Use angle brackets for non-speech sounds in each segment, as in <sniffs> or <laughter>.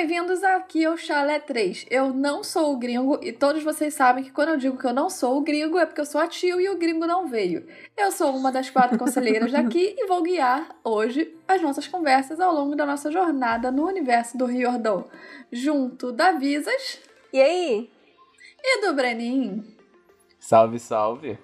bem-vindos aqui ao Chalé 3. Eu não sou o gringo e todos vocês sabem que quando eu digo que eu não sou o gringo é porque eu sou a tio e o gringo não veio. Eu sou uma das quatro conselheiras daqui e vou guiar hoje as nossas conversas ao longo da nossa jornada no universo do Riordão, junto da Visas. E aí? E do Brenin. Salve, salve.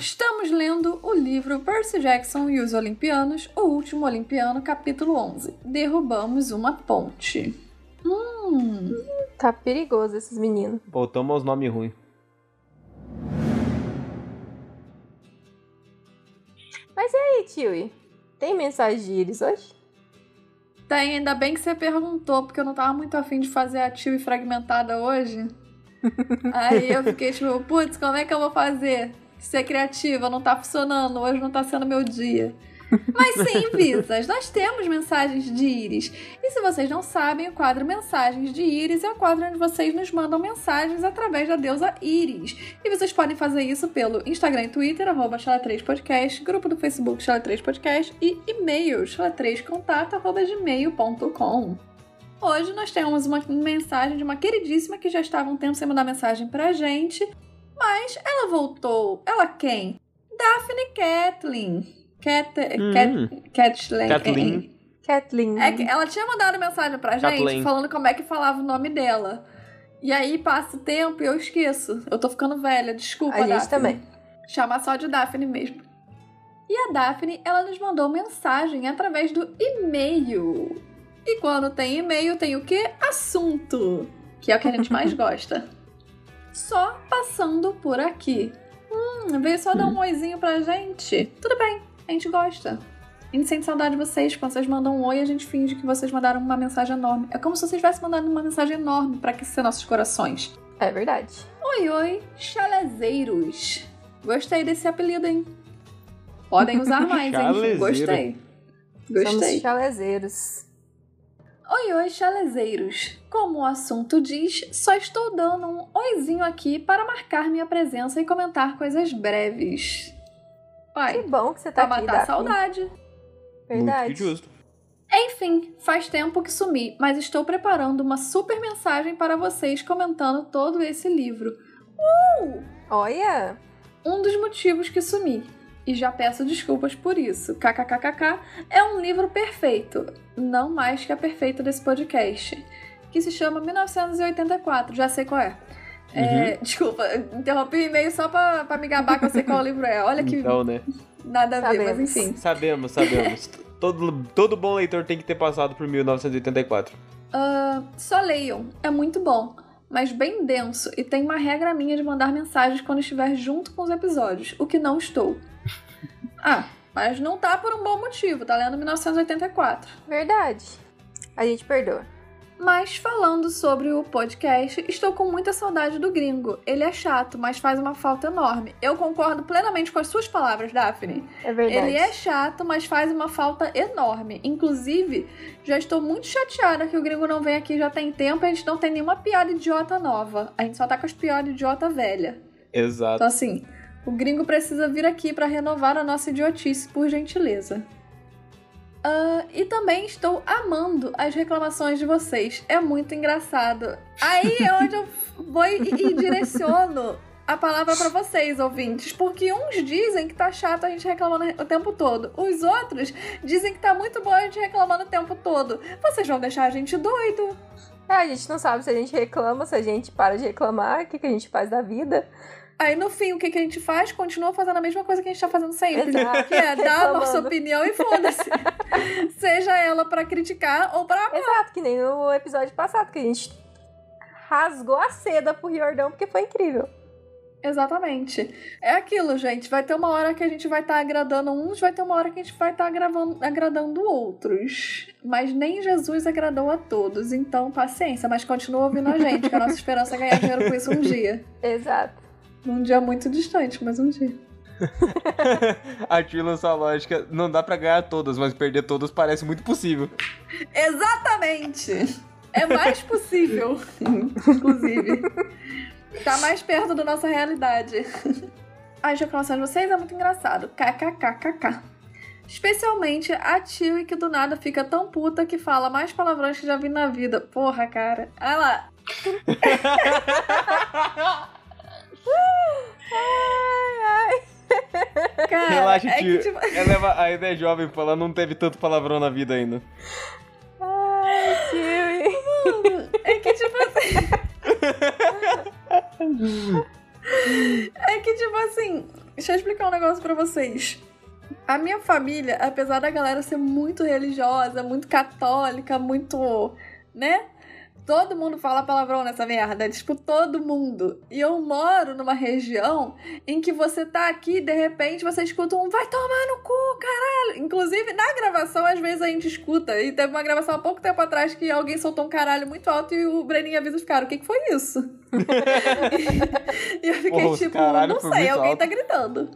Estamos lendo o livro Percy Jackson e os Olimpianos, O Último Olimpiano, capítulo 11. Derrubamos uma ponte. Hum. Tá perigoso esses meninos. Voltamos aos nomes ruins. Mas e aí, tio? Tem mensagem de Iris hoje? Tem, ainda bem que você perguntou, porque eu não tava muito afim de fazer a tio fragmentada hoje. <laughs> aí eu fiquei tipo, putz, como é que eu vou fazer? Ser criativa, não tá funcionando, hoje não tá sendo meu dia. Mas sim, <laughs> Visas, nós temos mensagens de Íris. E se vocês não sabem, o quadro Mensagens de Íris é o quadro onde vocês nos mandam mensagens através da deusa Íris. E vocês podem fazer isso pelo Instagram e Twitter, arroba 3 podcast grupo do Facebook Chala3podcast e e-mail chala3contato, arroba gmail.com. Hoje nós temos uma mensagem de uma queridíssima que já estava um tempo sem mandar mensagem pra gente mas ela voltou. Ela quem? Daphne Kathleen. Cat, hum. Cat, Kathleen. Kathleen. Kathleen. É, ela tinha mandado mensagem pra gente Kathleen. falando como é que falava o nome dela. E aí passa o tempo e eu esqueço. Eu tô ficando velha, desculpa, A gente Daphne. também. Chama só de Daphne mesmo. E a Daphne, ela nos mandou mensagem através do e-mail. E quando tem e-mail, tem o quê? Assunto. Que é o que a gente mais <laughs> gosta só passando por aqui. Hum, veio só dar um hum. oizinho pra gente. Tudo bem, a gente gosta. A gente sente saudade de vocês. Quando vocês mandam um oi, a gente finge que vocês mandaram uma mensagem enorme. É como se vocês tivessem mandado uma mensagem enorme para aquecer nossos corações. É verdade. Oi, oi, chalezeiros. Gostei desse apelido, hein? Podem usar <laughs> mais, hein? Gostei. Gostei. Somos chalezeiros. Oi, oi, chalezeiros! Como o assunto diz, só estou dando um oizinho aqui para marcar minha presença e comentar coisas breves. Pai, que bom que você tá pra aqui, matar a saudade. Verdade. Muito justo. Enfim, faz tempo que sumi, mas estou preparando uma super mensagem para vocês comentando todo esse livro. Uh! Olha! Um dos motivos que sumi e já peço desculpas por isso. KKKKK é um livro perfeito, não mais que a perfeita desse podcast, que se chama 1984, já sei qual é. é uhum. é desculpa, interrompi o e-mail só pra, pra me gabar que eu sei qual livro é. Olha que. Então, né? Nada a ver, sabemos. mas enfim. Sabemos, sabemos. <laughs> todo, todo bom leitor tem que ter passado por 1984. Uh, só leiam, é muito bom mas bem denso e tem uma regra minha de mandar mensagens quando estiver junto com os episódios, o que não estou. Ah, mas não tá por um bom motivo, tá lendo 1984. Verdade. A gente perdoa. Mas falando sobre o podcast, estou com muita saudade do gringo. Ele é chato, mas faz uma falta enorme. Eu concordo plenamente com as suas palavras, Daphne. É verdade. Ele é chato, mas faz uma falta enorme. Inclusive, já estou muito chateada que o gringo não vem aqui já tem tempo e a gente não tem nenhuma piada idiota nova. A gente só tá com as piadas idiota velha. Exato. Então assim, o gringo precisa vir aqui para renovar a nossa idiotice, por gentileza. Uh, e também estou amando as reclamações de vocês. É muito engraçado. Aí é onde eu vou e, direciono a palavra para vocês, ouvintes, porque uns dizem que tá chato a gente reclamando o tempo todo. Os outros dizem que tá muito bom a gente reclamando o tempo todo. Vocês vão deixar a gente doido. É, a gente não sabe se a gente reclama, se a gente para de reclamar, o que, que a gente faz da vida. Aí no fim, o que, que a gente faz? Continua fazendo a mesma coisa que a gente tá fazendo sempre. Exato. Que é <laughs> dar a nossa opinião e foda-se. <laughs> Seja ela para criticar ou pra amar. Exato, que nem no episódio passado, que a gente rasgou a seda pro Riordão porque foi incrível. Exatamente. É aquilo, gente. Vai ter uma hora que a gente vai estar tá agradando uns, vai ter uma hora que a gente vai estar tá agradando outros. Mas nem Jesus agradou a todos. Então, paciência, mas continua ouvindo a gente, que a nossa esperança é ganhar dinheiro com isso um dia. <laughs> Exato. Um dia muito distante, mas um dia. <laughs> a Tila, sua lógica, não dá para ganhar todas, mas perder todas parece muito possível. Exatamente! É mais possível, <laughs> inclusive. Tá mais perto da nossa realidade. As reclamações de vocês é muito engraçado. KKKKK. Especialmente a Tio que do nada fica tão puta que fala mais palavrões que já vi na vida. Porra, cara. Olha lá. <laughs> Ai, ai. Cara, Relaxa, é tio. que, tipo, Ela é, ainda é jovem, pô. Ela não teve tanto palavrão na vida ainda. Ai, tio. é que tipo assim. é que tipo assim. Deixa eu explicar um negócio pra vocês. A minha família, apesar da galera ser muito religiosa, muito católica, muito. né? Todo mundo fala palavrão nessa merda. Tipo, todo mundo. E eu moro numa região em que você tá aqui e de repente você escuta um vai tomar no cu, caralho. Inclusive, na gravação, às vezes a gente escuta. E teve uma gravação há pouco tempo atrás que alguém soltou um caralho muito alto e o Breninho avisa os caras: o que, que foi isso? <laughs> e eu fiquei Porra, tipo, não sei, alguém alto. tá gritando.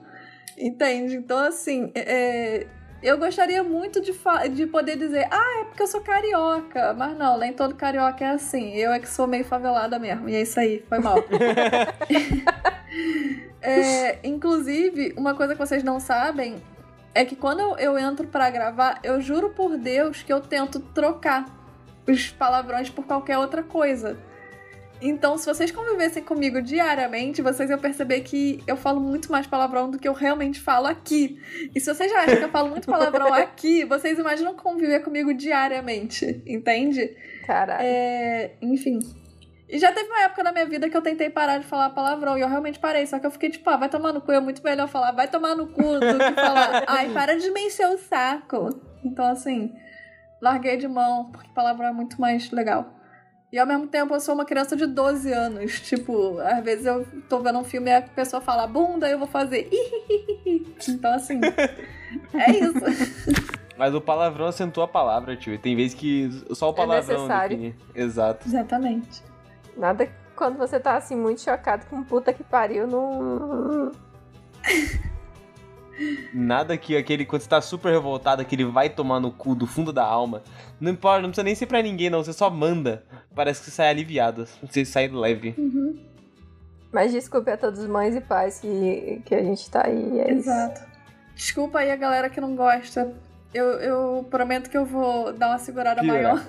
Entende? Então, assim, é, eu gostaria muito de, de poder dizer, ah, é porque eu sou carioca. Mas não, nem todo carioca é assim. Eu é que sou meio favelada mesmo. E é isso aí, foi mal. <laughs> É, inclusive, uma coisa que vocês não sabem é que quando eu, eu entro pra gravar, eu juro por Deus que eu tento trocar os palavrões por qualquer outra coisa. Então, se vocês convivessem comigo diariamente, vocês iam perceber que eu falo muito mais palavrão do que eu realmente falo aqui. E se vocês já acham que eu falo muito palavrão <laughs> aqui, vocês imaginam conviver comigo diariamente, entende? Caralho. É, enfim. E já teve uma época na minha vida que eu tentei parar de falar palavrão e eu realmente parei. Só que eu fiquei tipo, ah, vai tomar no cu. É muito melhor falar, vai tomar no cu do que falar, <laughs> ai, para de me encher o saco. Então, assim, larguei de mão, porque palavrão é muito mais legal. E ao mesmo tempo eu sou uma criança de 12 anos. Tipo, às vezes eu tô vendo um filme e a pessoa fala bunda, eu vou fazer. <laughs> Então, assim, é isso. <laughs> Mas o palavrão acentua a palavra, tio. E tem vezes que só o palavrão necessário. define. Exato. Exatamente. Nada quando você tá assim, muito chocado com puta que pariu, não. Nada que aquele, quando você tá super revoltado, aquele vai tomar no cu do fundo da alma. Não importa, não precisa nem ser pra ninguém, não. Você só manda. Parece que você sai aliviado. Você sai leve. Uhum. Mas desculpe a todos os mães e pais que, que a gente tá aí. É isso. Exato. Desculpa aí a galera que não gosta. Eu, eu prometo que eu vou dar uma segurada maior.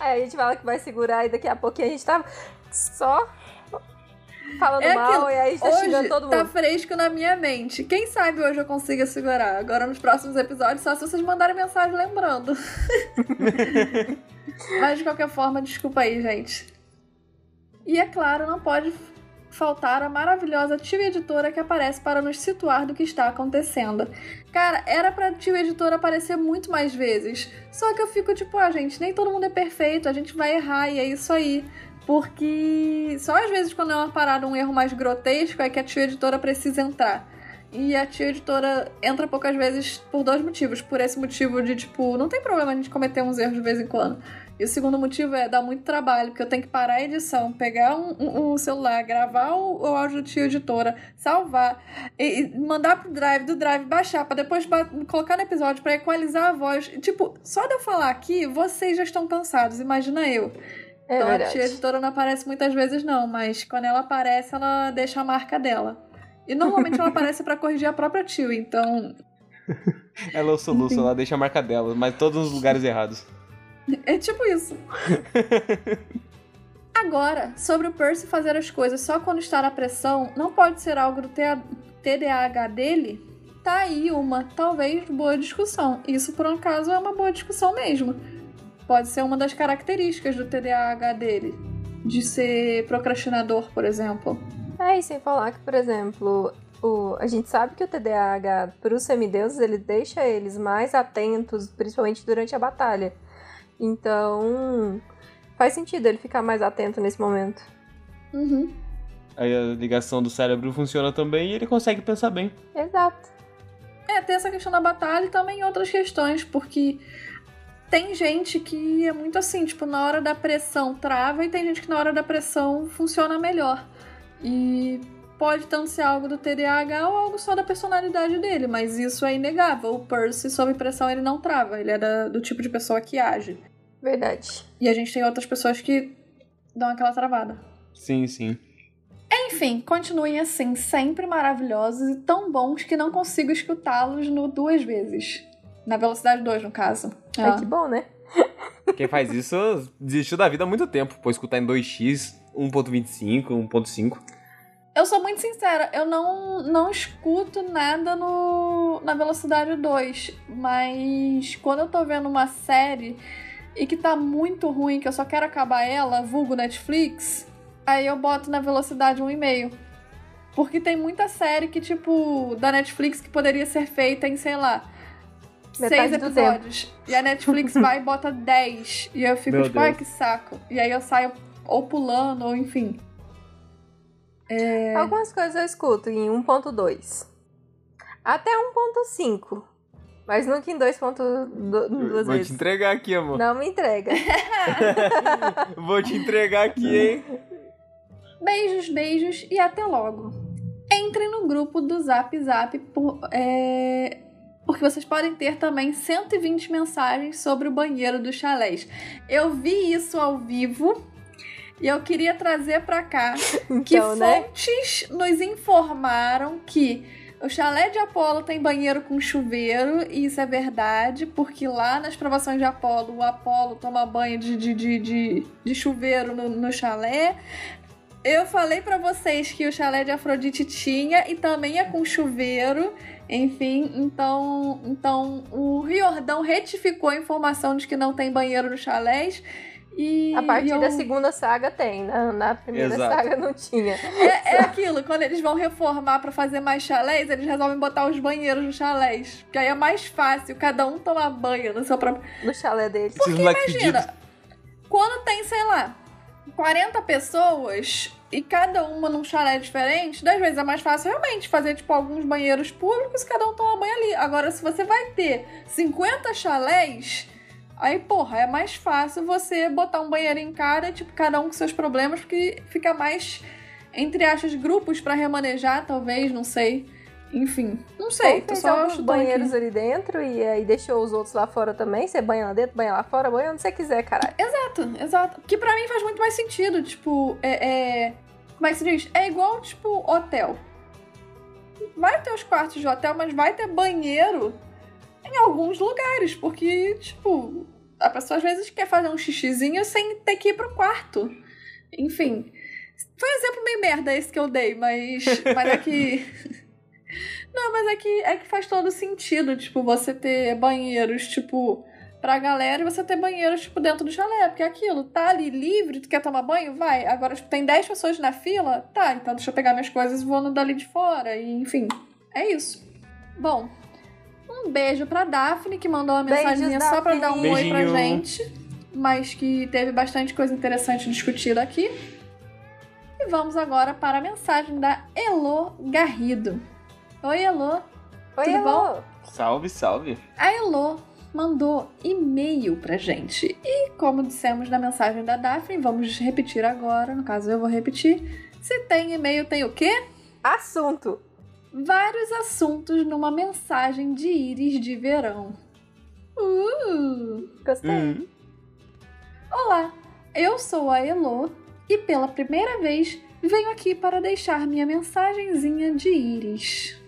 Aí <laughs> a gente fala que vai segurar e daqui a pouquinho a gente tá só falando É mal aquilo. e aí tá xingando Hoje todo tá mundo. fresco na minha mente. Quem sabe hoje eu consiga segurar. Agora nos próximos episódios, só se vocês mandarem mensagem lembrando. <laughs> Mas de qualquer forma, desculpa aí, gente. E é claro, não pode faltar a maravilhosa tio editora que aparece para nos situar do que está acontecendo. Cara, era pra tio editora aparecer muito mais vezes. Só que eu fico tipo, ah, gente, nem todo mundo é perfeito, a gente vai errar e é isso aí. Porque só às vezes quando é uma parada, um erro mais grotesco, é que a tio editora precisa entrar. E a tia editora entra poucas vezes por dois motivos. Por esse motivo de, tipo, não tem problema a gente cometer uns erros de vez em quando. E o segundo motivo é dar muito trabalho, porque eu tenho que parar a edição, pegar um, um- um celular, gravar o, o áudio do tio editora, salvar, e, e mandar pro drive, do drive baixar, pra depois colocar no episódio pra equalizar a voz. Tipo, só de eu falar aqui, vocês já estão cansados, imagina eu. É então a verdade. tia editora não aparece muitas vezes, não, mas quando ela aparece, ela deixa a marca dela. E normalmente ela <laughs> aparece pra corrigir a própria tio, então <laughs> Ela é o soluço, ela deixa a marca dela, mas todos nos lugares errados. É tipo isso. <laughs> Agora, sobre o Percy fazer as coisas só quando está na pressão, não pode ser algo do TDAH dele? Tá aí uma, talvez, boa discussão. Isso, por um acaso, é uma boa discussão mesmo. Pode ser uma das características do TDAH dele. De ser procrastinador, por exemplo. É, e sem falar que, por exemplo, o, a gente sabe que o TDAH para os semideuses ele deixa eles mais atentos, principalmente durante a batalha. Então, faz sentido ele ficar mais atento nesse momento. Uhum. Aí a ligação do cérebro funciona também e ele consegue pensar bem. Exato. É, tem essa questão da batalha e também outras questões, porque tem gente que é muito assim, tipo, na hora da pressão trava e tem gente que na hora da pressão funciona melhor. E pode tanto ser algo do TDAH ou algo só da personalidade dele, mas isso é inegável. O Percy, sob pressão, ele não trava, ele é da- do tipo de pessoa que age. E a gente tem outras pessoas que dão aquela travada. Sim, sim. Enfim, continuem assim, sempre maravilhosos e tão bons que não consigo escutá-los no duas vezes. Na velocidade 2, no caso. Ai, Ah. que bom, né? <laughs> Quem faz isso desistiu da vida há muito tempo. Pô, escutar em 2x, 1.25, 1.5. Eu sou muito sincera, eu não, não escuto nada no, na velocidade 2, mas quando eu tô vendo uma série e que tá muito ruim, que eu só quero acabar ela, vulgo Netflix, aí eu boto na velocidade 1,5. Porque tem muita série que, tipo, da Netflix que poderia ser feita em, sei lá, seis do episódios. E a Netflix <laughs> vai e bota 10. E eu fico Meu tipo, ai que saco. E aí eu saio ou pulando, ou enfim. É. Algumas coisas eu escuto em 1.2. Até 1.5. Mas nunca em 2.2 Vou te entregar aqui, amor. Não me entrega. <laughs> Vou te entregar aqui, hein? Beijos, beijos e até logo. Entrem no grupo do Zap Zap por- é, porque vocês podem ter também 120 mensagens sobre o banheiro dos chalés. Eu vi isso ao vivo e eu queria trazer pra cá <laughs> que Então, né? fontes nos informaram que o chalé de Apolo tem banheiro com chuveiro, e isso é verdade, porque lá nas provações de Apolo, o Apolo toma banho de, de, de, de, de chuveiro no, no chalé. Eu falei pra vocês que o chalé de Afrodite tinha e também é com chuveiro. Enfim, então, então o Riordão retificou a informação de que não tem banheiro no chalés. E A partir eu- da segunda saga tem. Na, na primeira Exato. saga não tinha. é, é aquilo, quando eles vão reformar pra fazer mais chalés, eles resolvem botar os banheiros nos chalés. Que aí é mais fácil, cada um tomar banho no seu próprio. No chalé deles. Pedidos. Imagina, quando tem, sei lá, 40 pessoas e cada uma num chalé diferente, das vezes é mais fácil realmente fazer, tipo, alguns banheiros públicos cada um toma banho ali. Agora, se você vai ter 50 chalés, aí, porra, é mais fácil você botar um banheiro em cada, tipo, cada um com seus problemas, porque fica mais, entre aspas, grupos pra remanejar, talvez, não sei. Enfim, não sei, Ou tô só alguns chutando aqui. banheiros ali dentro e aí deixou os outros lá fora também. Você banha lá dentro, banha lá fora, banha onde você quiser, caralho. Exato, exato. Que pra mim faz muito mais sentido. Tipo, é, é- Como é que se diz? É igual, tipo, hotel. Vai ter os quartos de hotel, mas vai ter banheiro em alguns lugares. Porque, tipo, a pessoa às vezes quer fazer um xixizinho sem ter que ir pro quarto. Enfim. Foi um exemplo meio merda esse que eu dei, mas, mas é que. <laughs> Não, mas é que, é que faz todo sentido, tipo, você ter banheiros, tipo, pra galera e você ter banheiros, tipo, dentro do chalé. Porque é aquilo, tá ali livre, tu quer tomar banho? Vai. Agora, tipo, tem 10 pessoas na fila? Tá, então deixa eu pegar minhas coisas e vou no dali de fora. E, enfim, é isso. Bom, um beijo pra Daphne, que mandou uma Beijos, mensagenzinha só pra dar um Daphne. oi pra Beijinho. gente. Mas que teve bastante coisa interessante discutida aqui. E vamos agora para a mensagem da Elo Garrido. Oi, Elo. Oi, Tudo Elô. Salve, salve. A Elo mandou e-mail pra gente. E como dissemos na mensagem da Daphne, vamos repetir agora, no caso eu vou repetir. Se tem e-mail, tem o quê? Assunto. Vários assuntos numa mensagem de íris de verão. Uh! Gostei. Hum. Olá, eu sou a Elo e pela primeira vez venho aqui para deixar minha mensagenzinha de íris.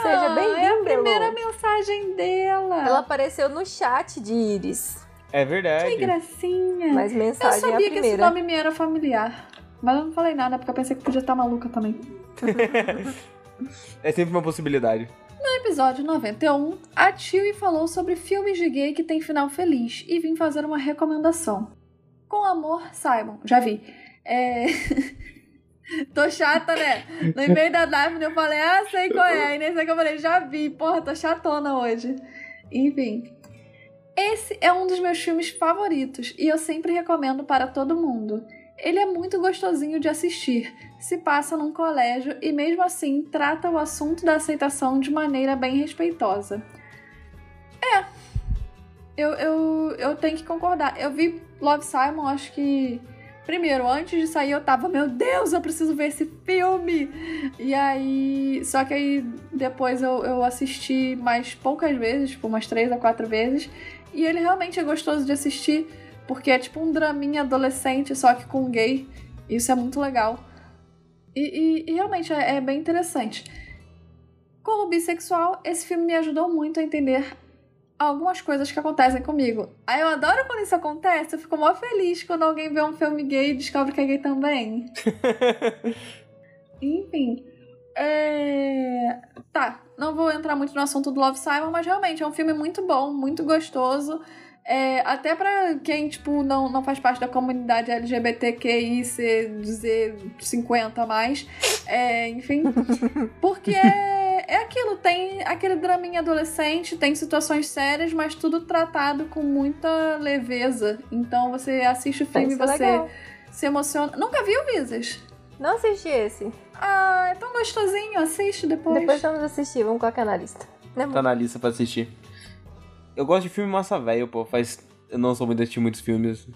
Seja Ah, É a bem-vinda, primeira Elô. mensagem dela. Ela apareceu no chat de Iris. É Que verdade. gracinha. Mas Eu mensagem é a sabia que esse nome me era familiar. Mas eu não falei nada, porque eu pensei que podia estar maluca também. <laughs> É sempre uma possibilidade. No episódio 91, a Chewie falou sobre filmes de gay que tem final feliz e vim fazer uma recomendação. Com amor, Simon. Já vi. É... <laughs> <laughs> tô chata, né? No e-mail da Daphne eu falei, ah, sei qual é. Aí nesse aqui eu falei, já vi. Porra, tô chatona hoje. Enfim. Esse é um dos meus filmes favoritos e eu sempre recomendo para todo mundo. Ele é muito gostosinho de assistir, se passa num colégio e, mesmo assim, trata o assunto da aceitação de maneira bem respeitosa. É, eu, eu, eu tenho que concordar. Eu vi Love Simon, acho que. Primeiro, antes de sair, eu tava, meu Deus, eu preciso ver esse filme! E aí. Só que aí depois eu, eu assisti mais poucas vezes, tipo umas três ou quatro vezes. E ele realmente é gostoso de assistir, porque é tipo um draminha adolescente, só que com gay. Isso é muito legal. E, e, e realmente é, é bem interessante. Como bissexual, esse filme me ajudou muito a entender algumas coisas que acontecem comigo. Aí eu adoro quando isso acontece, eu fico mó feliz quando alguém vê um filme gay e descobre que é gay também. <laughs> Enfim. É... Tá, não vou entrar muito no assunto do Love Simon, mas realmente é um filme muito bom, muito gostoso. É, até pra quem, tipo, não, não faz parte da comunidade LGBTQI, dizer 50 mais. É, enfim. <laughs> Porque é, é aquilo, tem aquele draminha adolescente, tem situações sérias, mas tudo tratado com muita leveza. Então você assiste o filme e você legal. se emociona. Nunca viu, Visas? Não assisti esse. Ah, é tão gostosinho, assiste depois. Depois vamos assistir, vamos colocar na lista. Né, tá na lista pra assistir. Eu gosto de filme massa velho, pô. Faz. Eu não sou muito de assistir muitos filmes.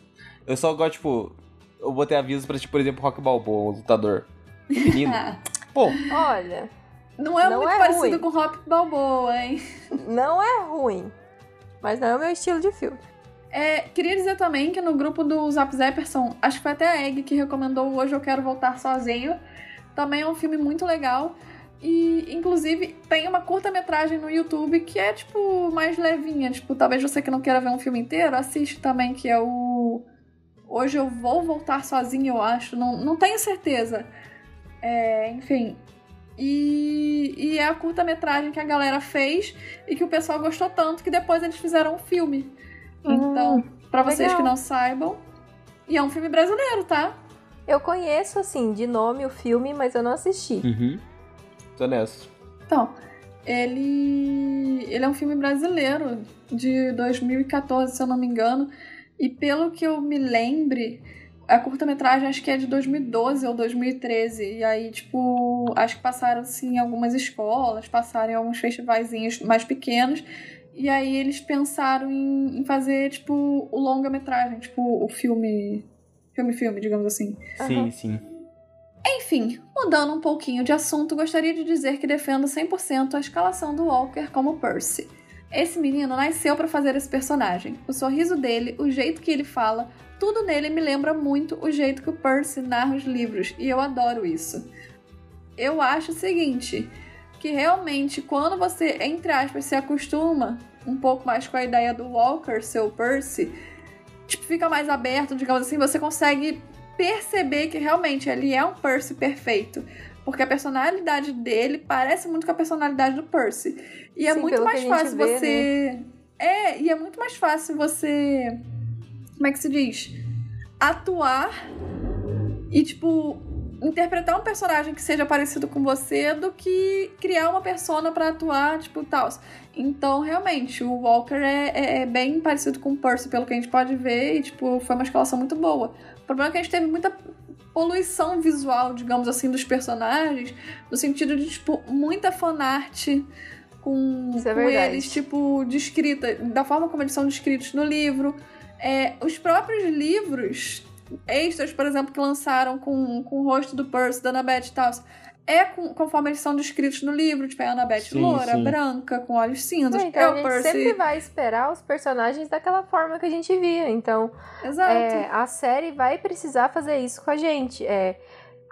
Eu só gosto, tipo. Eu botei aviso pra assistir, por exemplo, Rock Balboa, o lutador. Menino. <laughs> pô. Olha. Não é não muito é parecido ruim. com Rock Balboa, hein? Não é ruim. Mas não é o meu estilo de filme. É, queria dizer também que no grupo do Zap Zapperson, acho que foi até a Egg que recomendou Hoje Eu Quero Voltar Sozinho. Também é um filme muito legal. E, inclusive, tem uma curta-metragem no YouTube que é, tipo, mais levinha. Tipo, talvez você que não queira ver um filme inteiro, assiste também, que é o. Hoje eu vou voltar sozinho, eu acho. Não, não tenho certeza. É, enfim. E, e é a curta-metragem que a galera fez e que o pessoal gostou tanto que depois eles fizeram um filme. Hum, então, para vocês que não saibam. E é um filme brasileiro, tá? Eu conheço, assim, de nome o filme, mas eu não assisti. Uhum. Tô honesto. Então, ele, ele é um filme brasileiro de 2014, se eu não me engano. E pelo que eu me lembre, a curta-metragem acho que é de 2012 ou 2013. E aí, tipo, acho que passaram assim em algumas escolas, passaram em alguns festivaizinhos mais pequenos. E aí eles pensaram em, em fazer, tipo, o longa-metragem, tipo, o filme. Filme-filme, digamos assim. Sim, uhum. sim. Enfim, mudando um pouquinho de assunto, gostaria de dizer que defendo 100% a escalação do Walker como Percy. Esse menino nasceu para fazer esse personagem. O sorriso dele, o jeito que ele fala, tudo nele me lembra muito o jeito que o Percy narra os livros, e eu adoro isso. Eu acho o seguinte, que realmente quando você, entre aspas, se acostuma um pouco mais com a ideia do Walker, seu Percy, tipo, fica mais aberto, digamos assim, você consegue perceber que realmente ele é um Percy perfeito. Porque a personalidade dele parece muito com a personalidade do Percy. E é Sim, muito mais fácil vê, você. Né? É, e é muito mais fácil você. Como é que se diz? Atuar e, tipo, interpretar um personagem que seja parecido com você do que criar uma persona para atuar, tipo, tal. Então, realmente, o Walker é, é, é, bem parecido com o Percy, pelo que a gente pode ver, e, tipo, foi uma escalação muito boa. O problema é que a gente teve muita poluição visual, digamos assim, dos personagens, no sentido de, tipo, muita fanart com, é com eles, tipo, descrita, da forma como eles são descritos no livro. É, os próprios livros extras, por exemplo, que lançaram com, com o rosto do Percy, da Annabeth e tal, é com, conforme eles são descritos no livro, tipo, é a Annabeth sim, loura, sim. branca, com olhos cinzas. então, é o a gente Percy... sempre vai esperar os personagens daquela forma que a gente via. Então, é, a série vai precisar fazer isso com a gente. É,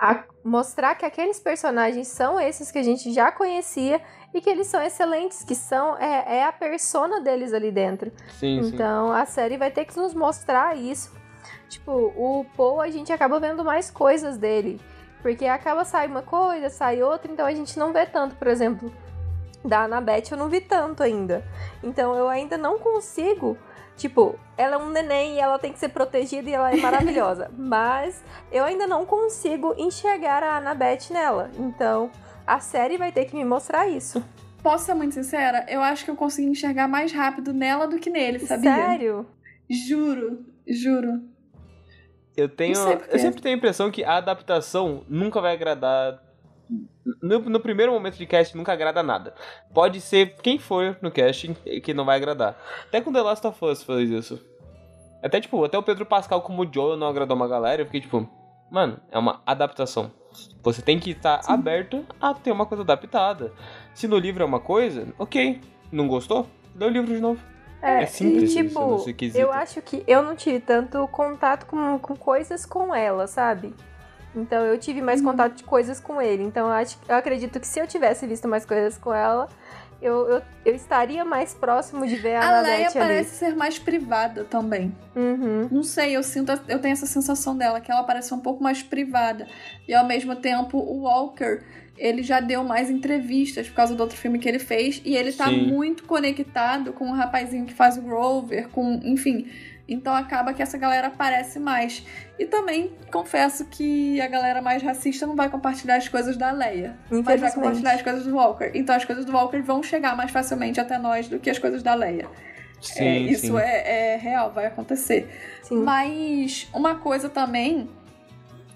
a, mostrar que aqueles personagens são esses que a gente já conhecia e que eles são excelentes, que são é, é a persona deles ali dentro. Sim, então sim. a série vai ter que nos mostrar isso. Tipo, o Paul a gente acaba vendo mais coisas dele. Porque acaba sai uma coisa, sai outra, então a gente não vê tanto, por exemplo, da Annabeth eu não vi tanto ainda. Então eu ainda não consigo. Tipo, ela é um neném e ela tem que ser protegida e ela é maravilhosa. <laughs> Mas eu ainda não consigo enxergar a Annabeth nela. Então a série vai ter que me mostrar isso. Posso ser muito sincera? Eu acho que eu consegui enxergar mais rápido nela do que nele, sabia? Sério? Juro, juro. Eu tenho. Eu sempre tenho a impressão que a adaptação nunca vai agradar. No, no, primeiro momento de cast nunca agrada nada. Pode ser quem for no casting que não vai agradar. Até com The Last of Us fez isso. Até tipo, até o Pedro Pascal como Joe não agradou uma galera. Eu fiquei tipo, mano, é uma adaptação. Você tem que estar aberto a ter uma coisa adaptada. Se no livro é uma coisa, ok. Não gostou? Lê o livro de novo. É, é simples e, tipo, eu acho que eu não tive tanto contato com, com coisas com ela, sabe? Então eu tive mais uhum. contato de coisas com ele. Então eu, acho, eu acredito que se eu tivesse visto mais coisas com ela, eu, eu, eu estaria mais próximo de ver a, a Leia parece ser mais privada também. Uhum. Não sei, eu sinto, eu tenho essa sensação dela, que ela parece um pouco mais privada. E ao mesmo tempo, o Walker, ele já deu mais entrevistas por causa do outro filme que ele fez. E ele tá Sim. muito conectado com o rapazinho que faz o Grover, com, enfim então acaba que essa galera aparece mais. E também confesso que a galera mais racista não vai compartilhar as coisas da Leia. Mas vai compartilhar as coisas do Walker. Então as coisas do Walker vão chegar mais facilmente até nós do que as coisas da Leia. Sim, é, isso sim. É, é real, vai acontecer. Sim. Mas uma coisa também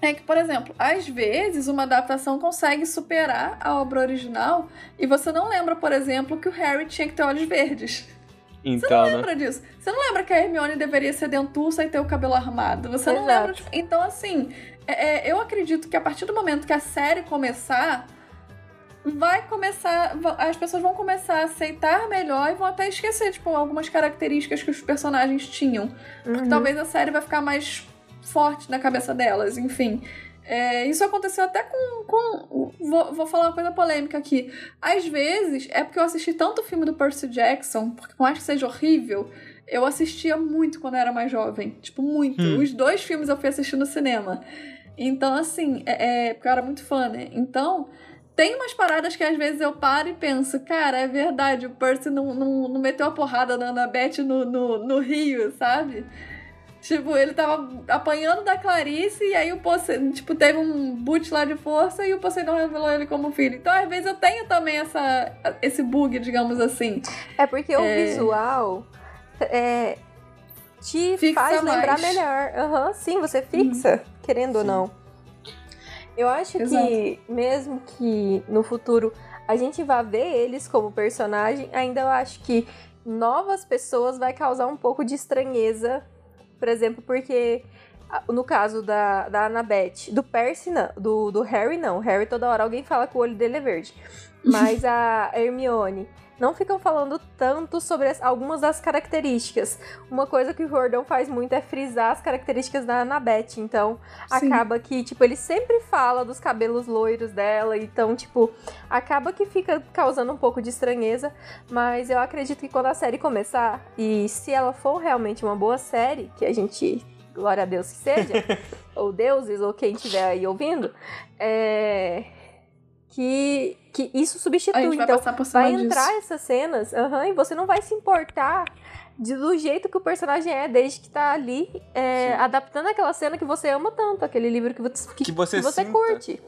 é que, por exemplo, às vezes uma adaptação consegue superar a obra original e você não lembra, por exemplo, que o Harry tinha que ter olhos verdes. Então, você não né? lembra né? disso. Você não lembra que a Hermione deveria ser dentuça e ter o cabelo armado. Você não lembra. Tipo, então, assim, é, é, eu acredito que a partir do momento que a série começar, vai começar. As pessoas vão começar a aceitar melhor e vão até esquecer, tipo, algumas características que os personagens tinham. Uhum. Porque talvez a série vai ficar mais forte na cabeça delas, enfim. É, isso aconteceu até com. com vou, vou, falar uma coisa polêmica aqui. Às vezes, é porque eu assisti tanto o filme do Percy Jackson, porque por mais que seja horrível, eu assistia muito quando eu era mais jovem. Tipo, muito. Hum. Os dois filmes eu fui assistir no cinema. Então, assim, é, é, porque eu era muito fã, né? Então, tem umas paradas que às vezes eu paro e penso, cara, é verdade, o Percy não, não, não meteu a porrada na Annabeth no, no, no Rio, sabe? Tipo, ele tava apanhando da Clarice e aí o Poseidon, tipo, teve um boot lá de força e o Poseidon revelou ele como filho. Então, às vezes, eu tenho também essa, esse bug, digamos assim. É porque é... o visual é, te fixa faz mais. lembrar melhor. Uhum, sim, você fixa, uhum. querendo sim. ou não. Eu acho Exato. que, mesmo que no futuro a gente vá ver eles como personagem, ainda eu acho que novas pessoas vai causar um pouco de estranheza por exemplo, porque no caso da, da Annabeth, do Percy, não, do, do Harry, não. O Harry, toda hora alguém fala que o olho dele é verde. <laughs> Mas a Hermione não ficam falando tanto sobre as, algumas das características. Uma coisa que o Gordon faz muito é frisar as características da Annabeth. Então, Sim. acaba que, tipo, ele sempre fala dos cabelos loiros dela. Então, tipo, acaba que fica causando um pouco de estranheza. Mas eu acredito que quando a série começar, e se ela for realmente uma boa série, que a gente glória a Deus que seja, <laughs> ou deuses, ou quem estiver aí ouvindo, é, que, que isso substitui. Vai então, vai entrar disso. essas cenas uhum, e você não vai se importar de, do jeito que o personagem é, desde que tá ali é, adaptando aquela cena que você ama tanto, aquele livro que você, que, que você, que você curte.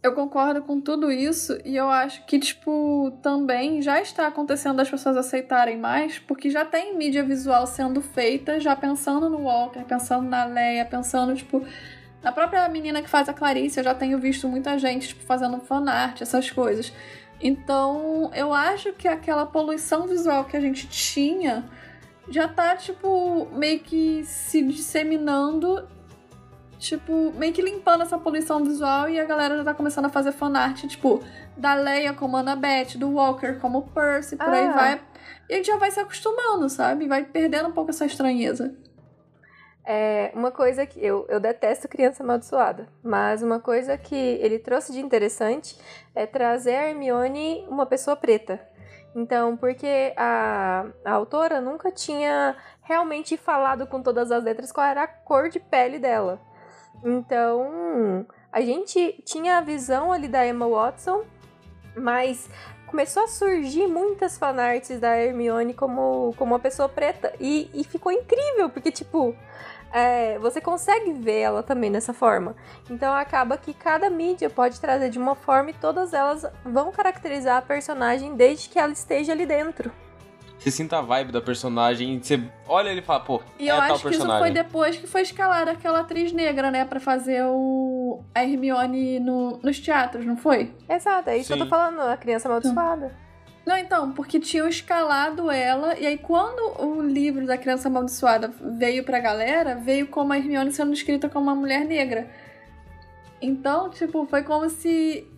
Eu concordo com tudo isso e eu acho que, tipo, também já está acontecendo as pessoas aceitarem mais, porque já tem mídia visual sendo feita, já pensando no Walker, pensando na Leia, pensando, tipo, a própria menina que faz a Clarice, eu já tenho visto muita gente tipo, fazendo fanart, essas coisas. Então, eu acho que aquela poluição visual que a gente tinha já tá, tipo, meio que se disseminando, tipo, meio que limpando essa poluição visual e a galera já tá começando a fazer fanart, tipo, da Leia como Annabeth, do Walker como Percy, por ah. aí vai. E a gente já vai se acostumando, sabe? Vai perdendo um pouco essa estranheza. É uma coisa que eu, eu detesto criança amaldiçoada, mas uma coisa que ele trouxe de interessante é trazer a Hermione uma pessoa preta. Então, porque a, a autora nunca tinha realmente falado com todas as letras qual era a cor de pele dela. Então, a gente tinha a visão ali da Emma Watson, mas começou a surgir muitas fanarts da Hermione como, como uma pessoa preta. E, e ficou incrível, porque, tipo, é, você consegue ver ela também dessa forma. Então acaba que cada mídia pode trazer de uma forma e todas elas vão caracterizar a personagem desde que ela esteja ali dentro. Você sinta a vibe da personagem, você olha ele e fala, pô, e é eu acho que isso foi depois que foi escalada aquela atriz negra, né, para fazer o a Hermione no, nos teatros, não foi? Exato, é isso Sim. que eu tô falando, a criança amaldiçoada. Não, então, porque tinham escalado ela, e aí quando o livro da Criança Amaldiçoada veio pra galera, veio como a Hermione sendo escrita como uma mulher negra. Então, tipo, foi como se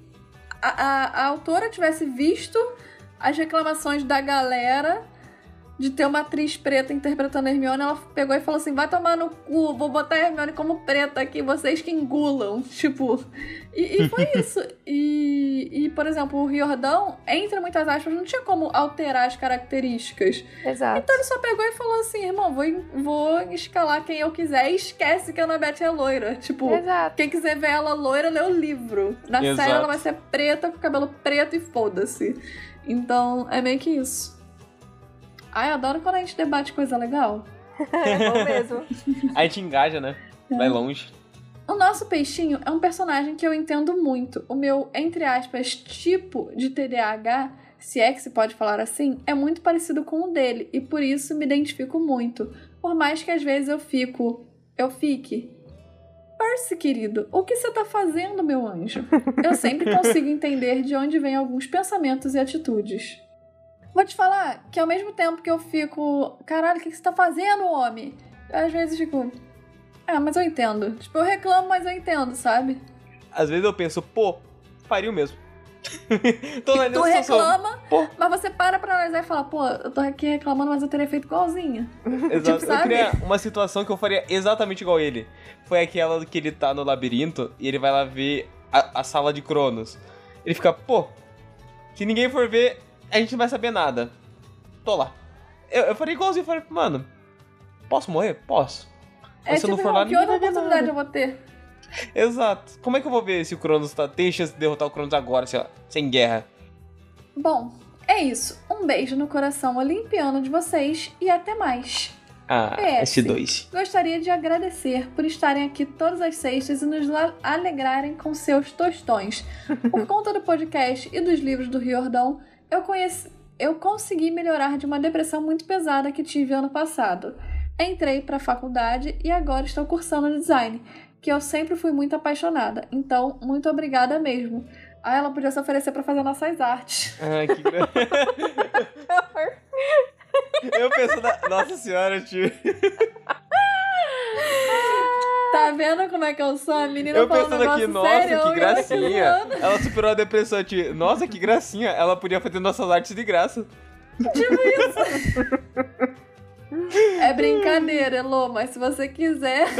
a, a, a autora tivesse visto as reclamações da galera de ter uma atriz preta interpretando a Hermione, ela pegou e falou assim: vai tomar no cu, vou botar a Hermione como preta aqui, vocês que engulam. <laughs> Tipo. E, e foi <laughs> isso. E, e, por exemplo, o Riordão, entre muitas aspas, não tinha como alterar as características. Exato. Então ele só pegou e falou assim: irmão, vou, vou escalar quem eu quiser e esquece que a Annabeth é loira. <laughs> Tipo, Exato. quem quiser ver ela loira, lê o livro. Na Exato. série ela vai ser preta, com cabelo preto e foda-se. Então é meio que isso. Ai, eu adoro quando a gente debate coisa legal. <laughs> é bom mesmo. A gente engaja, né? Vai longe. O nosso peixinho é um personagem que eu entendo muito. O meu, entre aspas, tipo de TDAH, se é que se pode falar assim, é muito parecido com o dele e por isso me identifico muito. Por mais que às vezes eu fico, eu fique. Percy, querido, o que você tá fazendo, meu anjo? Eu sempre <laughs> consigo entender de onde vêm alguns pensamentos e atitudes. Vou te falar que ao mesmo tempo que eu fico, caralho, o que você tá fazendo, homem? Eu, às vezes fico, ah, mas eu entendo. Tipo, eu reclamo, mas eu entendo, sabe? Às vezes eu penso, pô, pariu mesmo. <laughs> Tô na tu reclama, Pô. mas você para pra analisar e fala, pô, eu tô aqui reclamando, mas eu teria feito igualzinha. <laughs> Exato. Tipo, eu sabe? queria uma situação que eu faria exatamente igual ele. Foi aquela que ele tá no labirinto e ele vai lá ver a, a sala de Cronos. Ele fica, pô, se ninguém for ver, a gente não vai saber nada. Tô lá. Eu, eu faria igualzinho, eu falei, mano, posso morrer? Posso. Mas é se eu tipo, não for lá, que outra oportunidade eu vou ter? Exato. Como é que eu vou ver se o Cronos tá, tem chance de derrotar o Cronos agora, assim, ó, sem guerra? Bom, é isso. Um beijo no coração olimpiano de vocês e até mais. Ah, PS. S2. Gostaria de agradecer por estarem aqui todas as sextas e nos alegrarem com seus tostões. <laughs> Por conta do podcast e dos livros do Riordão, eu, conheci, eu consegui melhorar de uma depressão muito pesada que tive ano passado. Entrei para a faculdade e agora estou cursando design, que eu sempre fui muito apaixonada. Então, muito obrigada mesmo. Ah, ela podia se oferecer para fazer nossas artes. Ah, que gra... Eu penso na... Nossa senhora, tio. Tá vendo como é que eu sou? A menina Eu pensando aqui, nossa, sério, que gracinha. Ela superou a depressão, tio. Nossa, que gracinha. Ela podia fazer nossas artes de graça. É brincadeira, Elô, mas se você quiser. <laughs>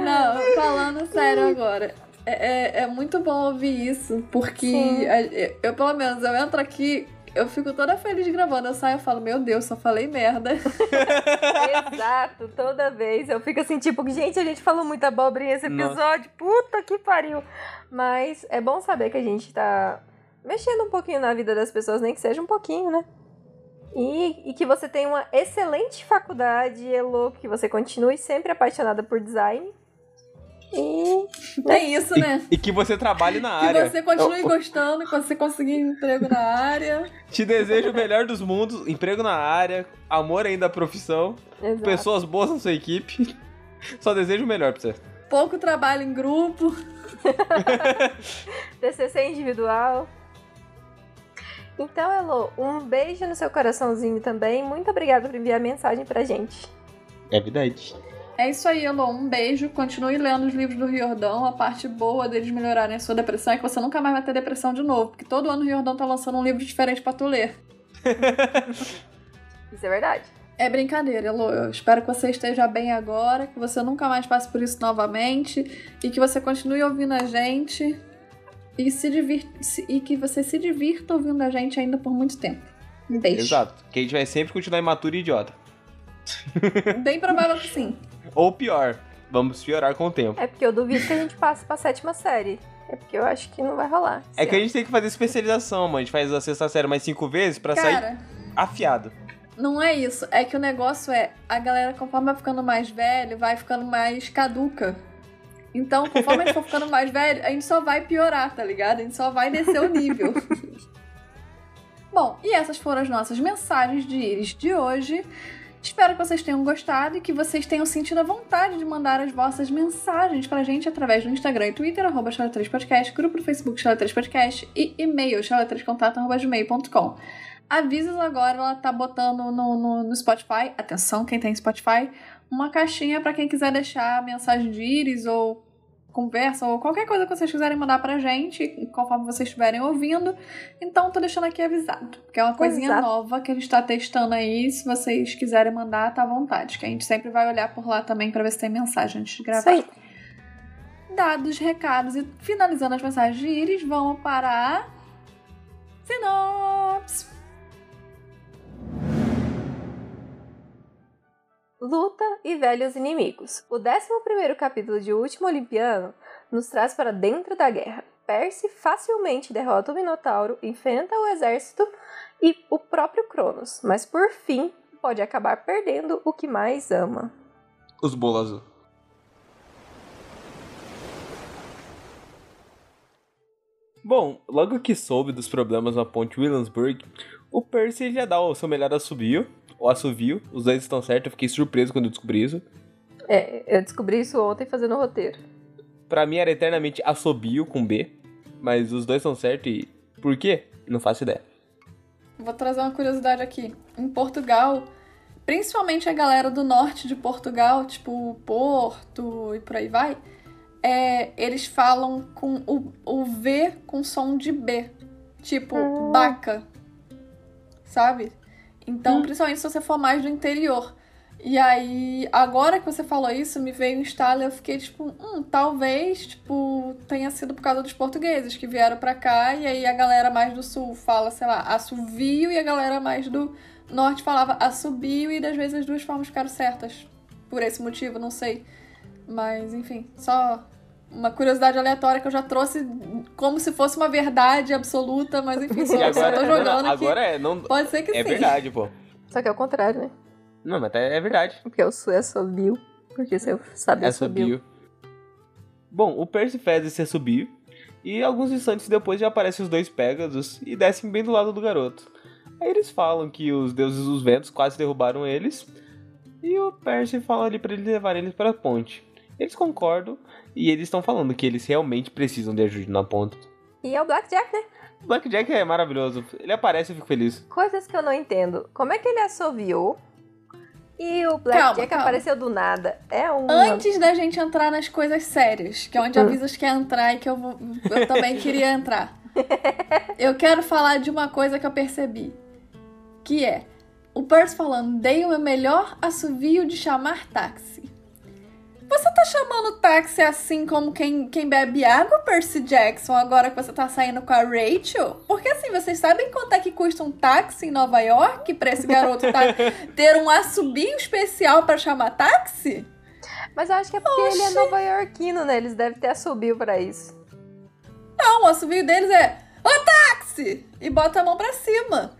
Não, falando sério agora. É, é, é muito bom ouvir isso, porque a- eu, pelo menos, eu entro aqui, eu fico toda feliz gravando. Eu saio e falo, meu Deus, só falei merda. <laughs> Exato, toda vez. Eu fico assim, tipo, gente, a gente falou muita abobrinha esse Nossa. episódio, puta que pariu. Mas é bom saber que a gente tá mexendo um pouquinho na vida das pessoas, nem que seja um pouquinho, né? E, e que você tenha uma excelente faculdade, Elo, que você continue sempre apaixonada por design. E É isso, né? E que você trabalhe na Que área. você continue gostando, que você conseguir emprego na área. Te desejo o melhor dos mundos, emprego na área, amor ainda à profissão, exato. pessoas boas na sua equipe. Só desejo o melhor pra você. Pouco trabalho em grupo. <laughs> <laughs> TCC individual. Então, Elo, um beijo no seu coraçãozinho também. Muito obrigada por enviar mensagem pra gente. É verdade. É isso aí, Elô. Um beijo. Continue lendo os livros do Riordão. A parte boa deles melhorarem a sua depressão é que você nunca mais vai ter depressão de novo. Porque todo ano o Riordão tá lançando um livro diferente pra tu ler. <laughs> Isso é verdade. É brincadeira, Elô. Eu espero que você esteja bem agora, que você nunca mais passe por isso novamente e que você continue ouvindo a gente e, se divir... e que você se divirta ouvindo a gente ainda por muito tempo. Um beijo. Exato. Que a gente vai sempre continuar imaturo e idiota. <laughs> Bem provável que sim. Ou pior, vamos piorar com o tempo. É porque eu duvido que a gente passe pra sétima série. É porque eu acho que não vai rolar. É que a gente tem que fazer especialização, mano. A gente faz a sexta série mais cinco vezes pra sair Cara, afiado. Não é isso. É que o negócio é, a galera, conforme vai ficando mais velho, vai ficando mais caduca. Então, conforme a gente for ficando mais velho, a gente só vai piorar, tá ligado? A gente só vai descer o nível. <laughs> Bom, e essas foram as nossas mensagens de íris de hoje. Espero que vocês tenham gostado e que vocês tenham sentido a vontade de mandar as vossas mensagens pra gente através do Instagram e Twitter, arroba Chala3podcast, grupo do Facebook Chala3podcast e e-mail chala3contato.gmail.com. Avisos agora, ela tá botando no, no, no Spotify, atenção quem tem Spotify, uma caixinha pra quem quiser deixar mensagem de íris ou conversa ou qualquer coisa que vocês quiserem mandar pra gente, conforme vocês estiverem ouvindo. Então, tô deixando aqui avisado. Que é uma coisinha Exato. nova que a gente tá testando aí. Se vocês quiserem mandar, tá à vontade. Que a gente sempre vai olhar por lá também para ver se tem mensagem antes de gravar. Isso aí. Dados, recados e finalizando as mensagens de Iris, vamos para a sinopse. Luta e velhos inimigos. O 11 capítulo de O Último Olimpiano nos traz para dentro da guerra. Percy facilmente derrota o Minotauro, enfrenta o exército e o próprio Cronos, mas por fim pode acabar perdendo o que mais ama. Os bolos Bom, logo que soube dos problemas na ponte Williamsburg, o Percy já dá o seu melhor assobio, o assovio, os dois estão certos, eu fiquei surpreso quando eu descobri isso. É, eu descobri isso ontem fazendo o roteiro. Pra mim era eternamente assobio com B, mas os dois estão certos e por quê? Não faço ideia. Vou trazer uma curiosidade aqui. Em Portugal, principalmente a galera do norte de Portugal, tipo Porto e por aí vai, é, eles falam com o, o V com som de B. Tipo, hum. baca. Sabe? Então, hum. principalmente se você for mais do interior. E aí, agora que você falou isso, me veio um estalo eu fiquei tipo, hum, talvez, tipo, tenha sido por causa dos portugueses que vieram pra cá e aí a galera mais do sul fala, sei lá, assovio e a galera mais do norte falava assobio e das vezes as duas formas ficaram certas. Por esse motivo, não sei. Mas, enfim, só uma curiosidade aleatória que eu já trouxe como se fosse uma verdade absoluta, mas <laughs> enfim, só, agora, só tô jogando não, Agora é, não... Pode ser que é sim. É verdade, pô. Só que é o contrário, né? Não, mas é verdade. Porque eu sou é subiu. Porque você sabe é subiu. Bom, o Percy fez esse subiu. E alguns instantes depois já aparecem os dois Pegasus e descem bem do lado do garoto. Aí eles falam que os deuses dos ventos quase derrubaram eles. E o Percy fala ali para eles levarem eles para a ponte. Eles concordam e eles estão falando que eles realmente precisam de ajuda na ponta. E é o Blackjack, né? O Blackjack é maravilhoso. Ele aparece e eu fico feliz. Coisas que eu não entendo. Como é que ele assoviou e o Blackjack apareceu do nada? É um. Antes da gente entrar nas coisas sérias, que é onde a Visas quer entrar e que eu, vou, eu também queria entrar. <laughs> eu quero falar de uma coisa que eu percebi. Que é o Percy falando, dei o meu melhor assovio de chamar táxi. Você tá chamando táxi assim como quem, quem bebe água, Percy Jackson, agora que você tá saindo com a Rachel? Porque assim, vocês sabem quanto é que custa um táxi em Nova York pra esse garoto tá, <laughs> ter um assobio especial para chamar táxi? Mas eu acho que é porque Oxi. ele é nova iorquino, né? Eles devem ter assobio para isso. Não, o assobio deles é Ô táxi! E bota a mão pra cima.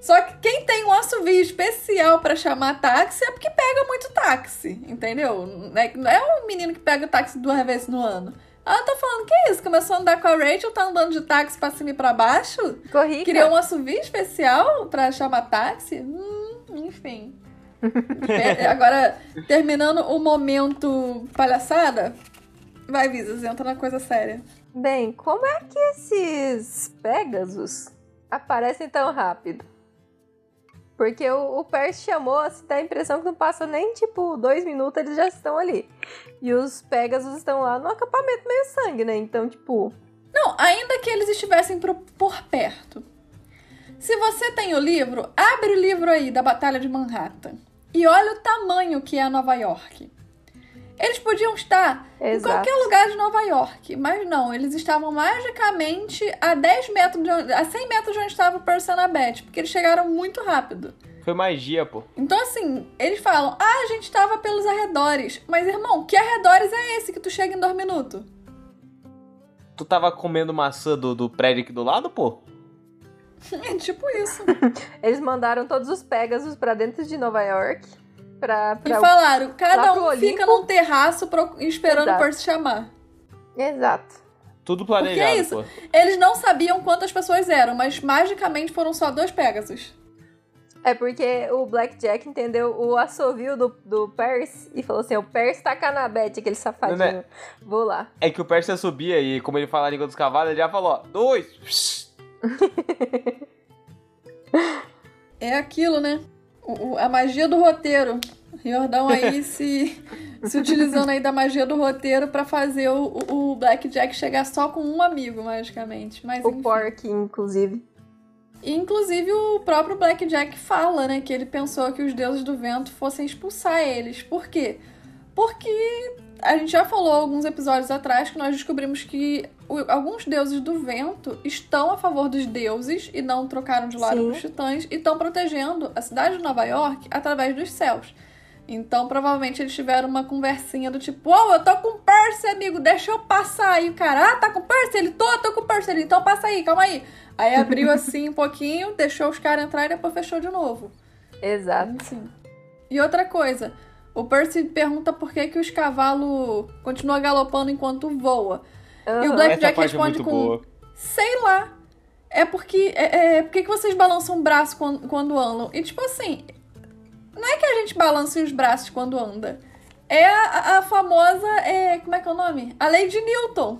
Só que quem tem um assovio especial para chamar táxi é porque pega muito táxi, entendeu? Não é o menino que pega o táxi duas vezes no ano. Ela tá falando, que isso? Começou a andar com a Rachel, tá andando de táxi pra cima e pra baixo? Corrica. Criou um assovio especial pra chamar táxi? Hum, enfim. <laughs> é, agora, terminando o momento palhaçada, vai, Visas, entra na coisa séria. Bem, como é que esses Pegasus aparecem tão rápido? Porque o, o Percy chamou, assim, dá a impressão que não passa nem, tipo, dois minutos, eles já estão ali. E os Pegasus estão lá no acampamento meio sangue, né? Então, tipo... Não, ainda que eles estivessem por, por perto. Se você tem o livro, abre o livro aí da Batalha de Manhattan. E olha o tamanho que é Nova York. Eles podiam estar Exato. em qualquer lugar de Nova York, mas não, eles estavam magicamente a 10 metros, de onde, a 100 metros de onde estava o Percy Beth, porque eles chegaram muito rápido. Foi magia, pô. Então, assim, eles falam, ah, a gente estava pelos arredores. Mas, irmão, que arredores é esse que tu chega em dois minutos? Tu tava comendo maçã do, do prédio aqui do lado, pô? <laughs> é tipo isso. <laughs> eles mandaram todos os Pegasus para dentro de Nova York. Pra, pra, e falaram, cada um fica num terraço esperando Exato. por se chamar. Exato. Tudo planejado, Porque é isso. Pô. Eles não sabiam quantas pessoas eram, mas magicamente foram só dois Pegasus. É porque o Blackjack entendeu o assovio do, do Percy e falou assim: o Percy tá canabete, aquele safadinho. Não, né? Vou lá. É que o Percy subia e, como ele fala a língua dos cavalos, ele já falou: ó, dois. <laughs> é aquilo, né? O, a magia do roteiro. Riordão aí <laughs> se, se utilizando aí da magia do roteiro para fazer o, o Blackjack chegar só com um amigo, magicamente. Mas, o Pork, inclusive. Inclusive o próprio Blackjack fala, né, que ele pensou que os deuses do vento fossem expulsar eles. Por quê? Porque a gente já falou alguns episódios atrás que nós descobrimos que alguns deuses do vento estão a favor dos deuses e não trocaram de lado com os titãs e estão protegendo a cidade de Nova York através dos céus. Então, provavelmente eles tiveram uma conversinha do tipo: Ô, oh, eu tô com Percy, amigo, deixa eu passar aí. O cara, ah, tá com Percy? Ele tô, tô com Percy. Ele, então passa aí, calma aí. Aí abriu assim um pouquinho, <laughs> deixou os caras entrar e depois fechou de novo. Exato. Assim. E outra coisa, o Percy pergunta por que, que os cavalos continuam galopando enquanto voa. Uhum. E o Blackjack é responde é com. Boa. Sei lá. É porque. É, é, por que, que vocês balançam o braço quando, quando andam? E tipo assim. Não é que a gente balance os braços quando anda. É a, a famosa. É, como é que é o nome? A lei de Newton.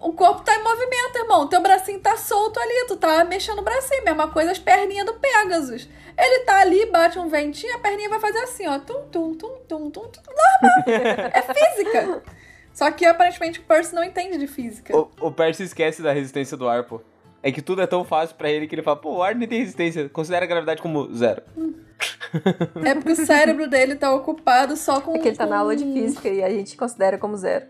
O corpo tá em movimento, irmão. Teu bracinho tá solto ali, tu tá mexendo o bracinho. Mesma coisa as perninhas do Pegasus. Ele tá ali, bate um ventinho, a perninha vai fazer assim, ó. Tum, tum, tum, tum, tum, tum. Normal. <laughs> é física. Só que aparentemente o Percy não entende de física. O, o Percy esquece da resistência do ar, pô. É que tudo é tão fácil para ele que ele fala, pô, o ar não tem resistência. Considera a gravidade como zero. É porque o cérebro dele tá ocupado só com. É que ele tá na aula de física e a gente considera como zero.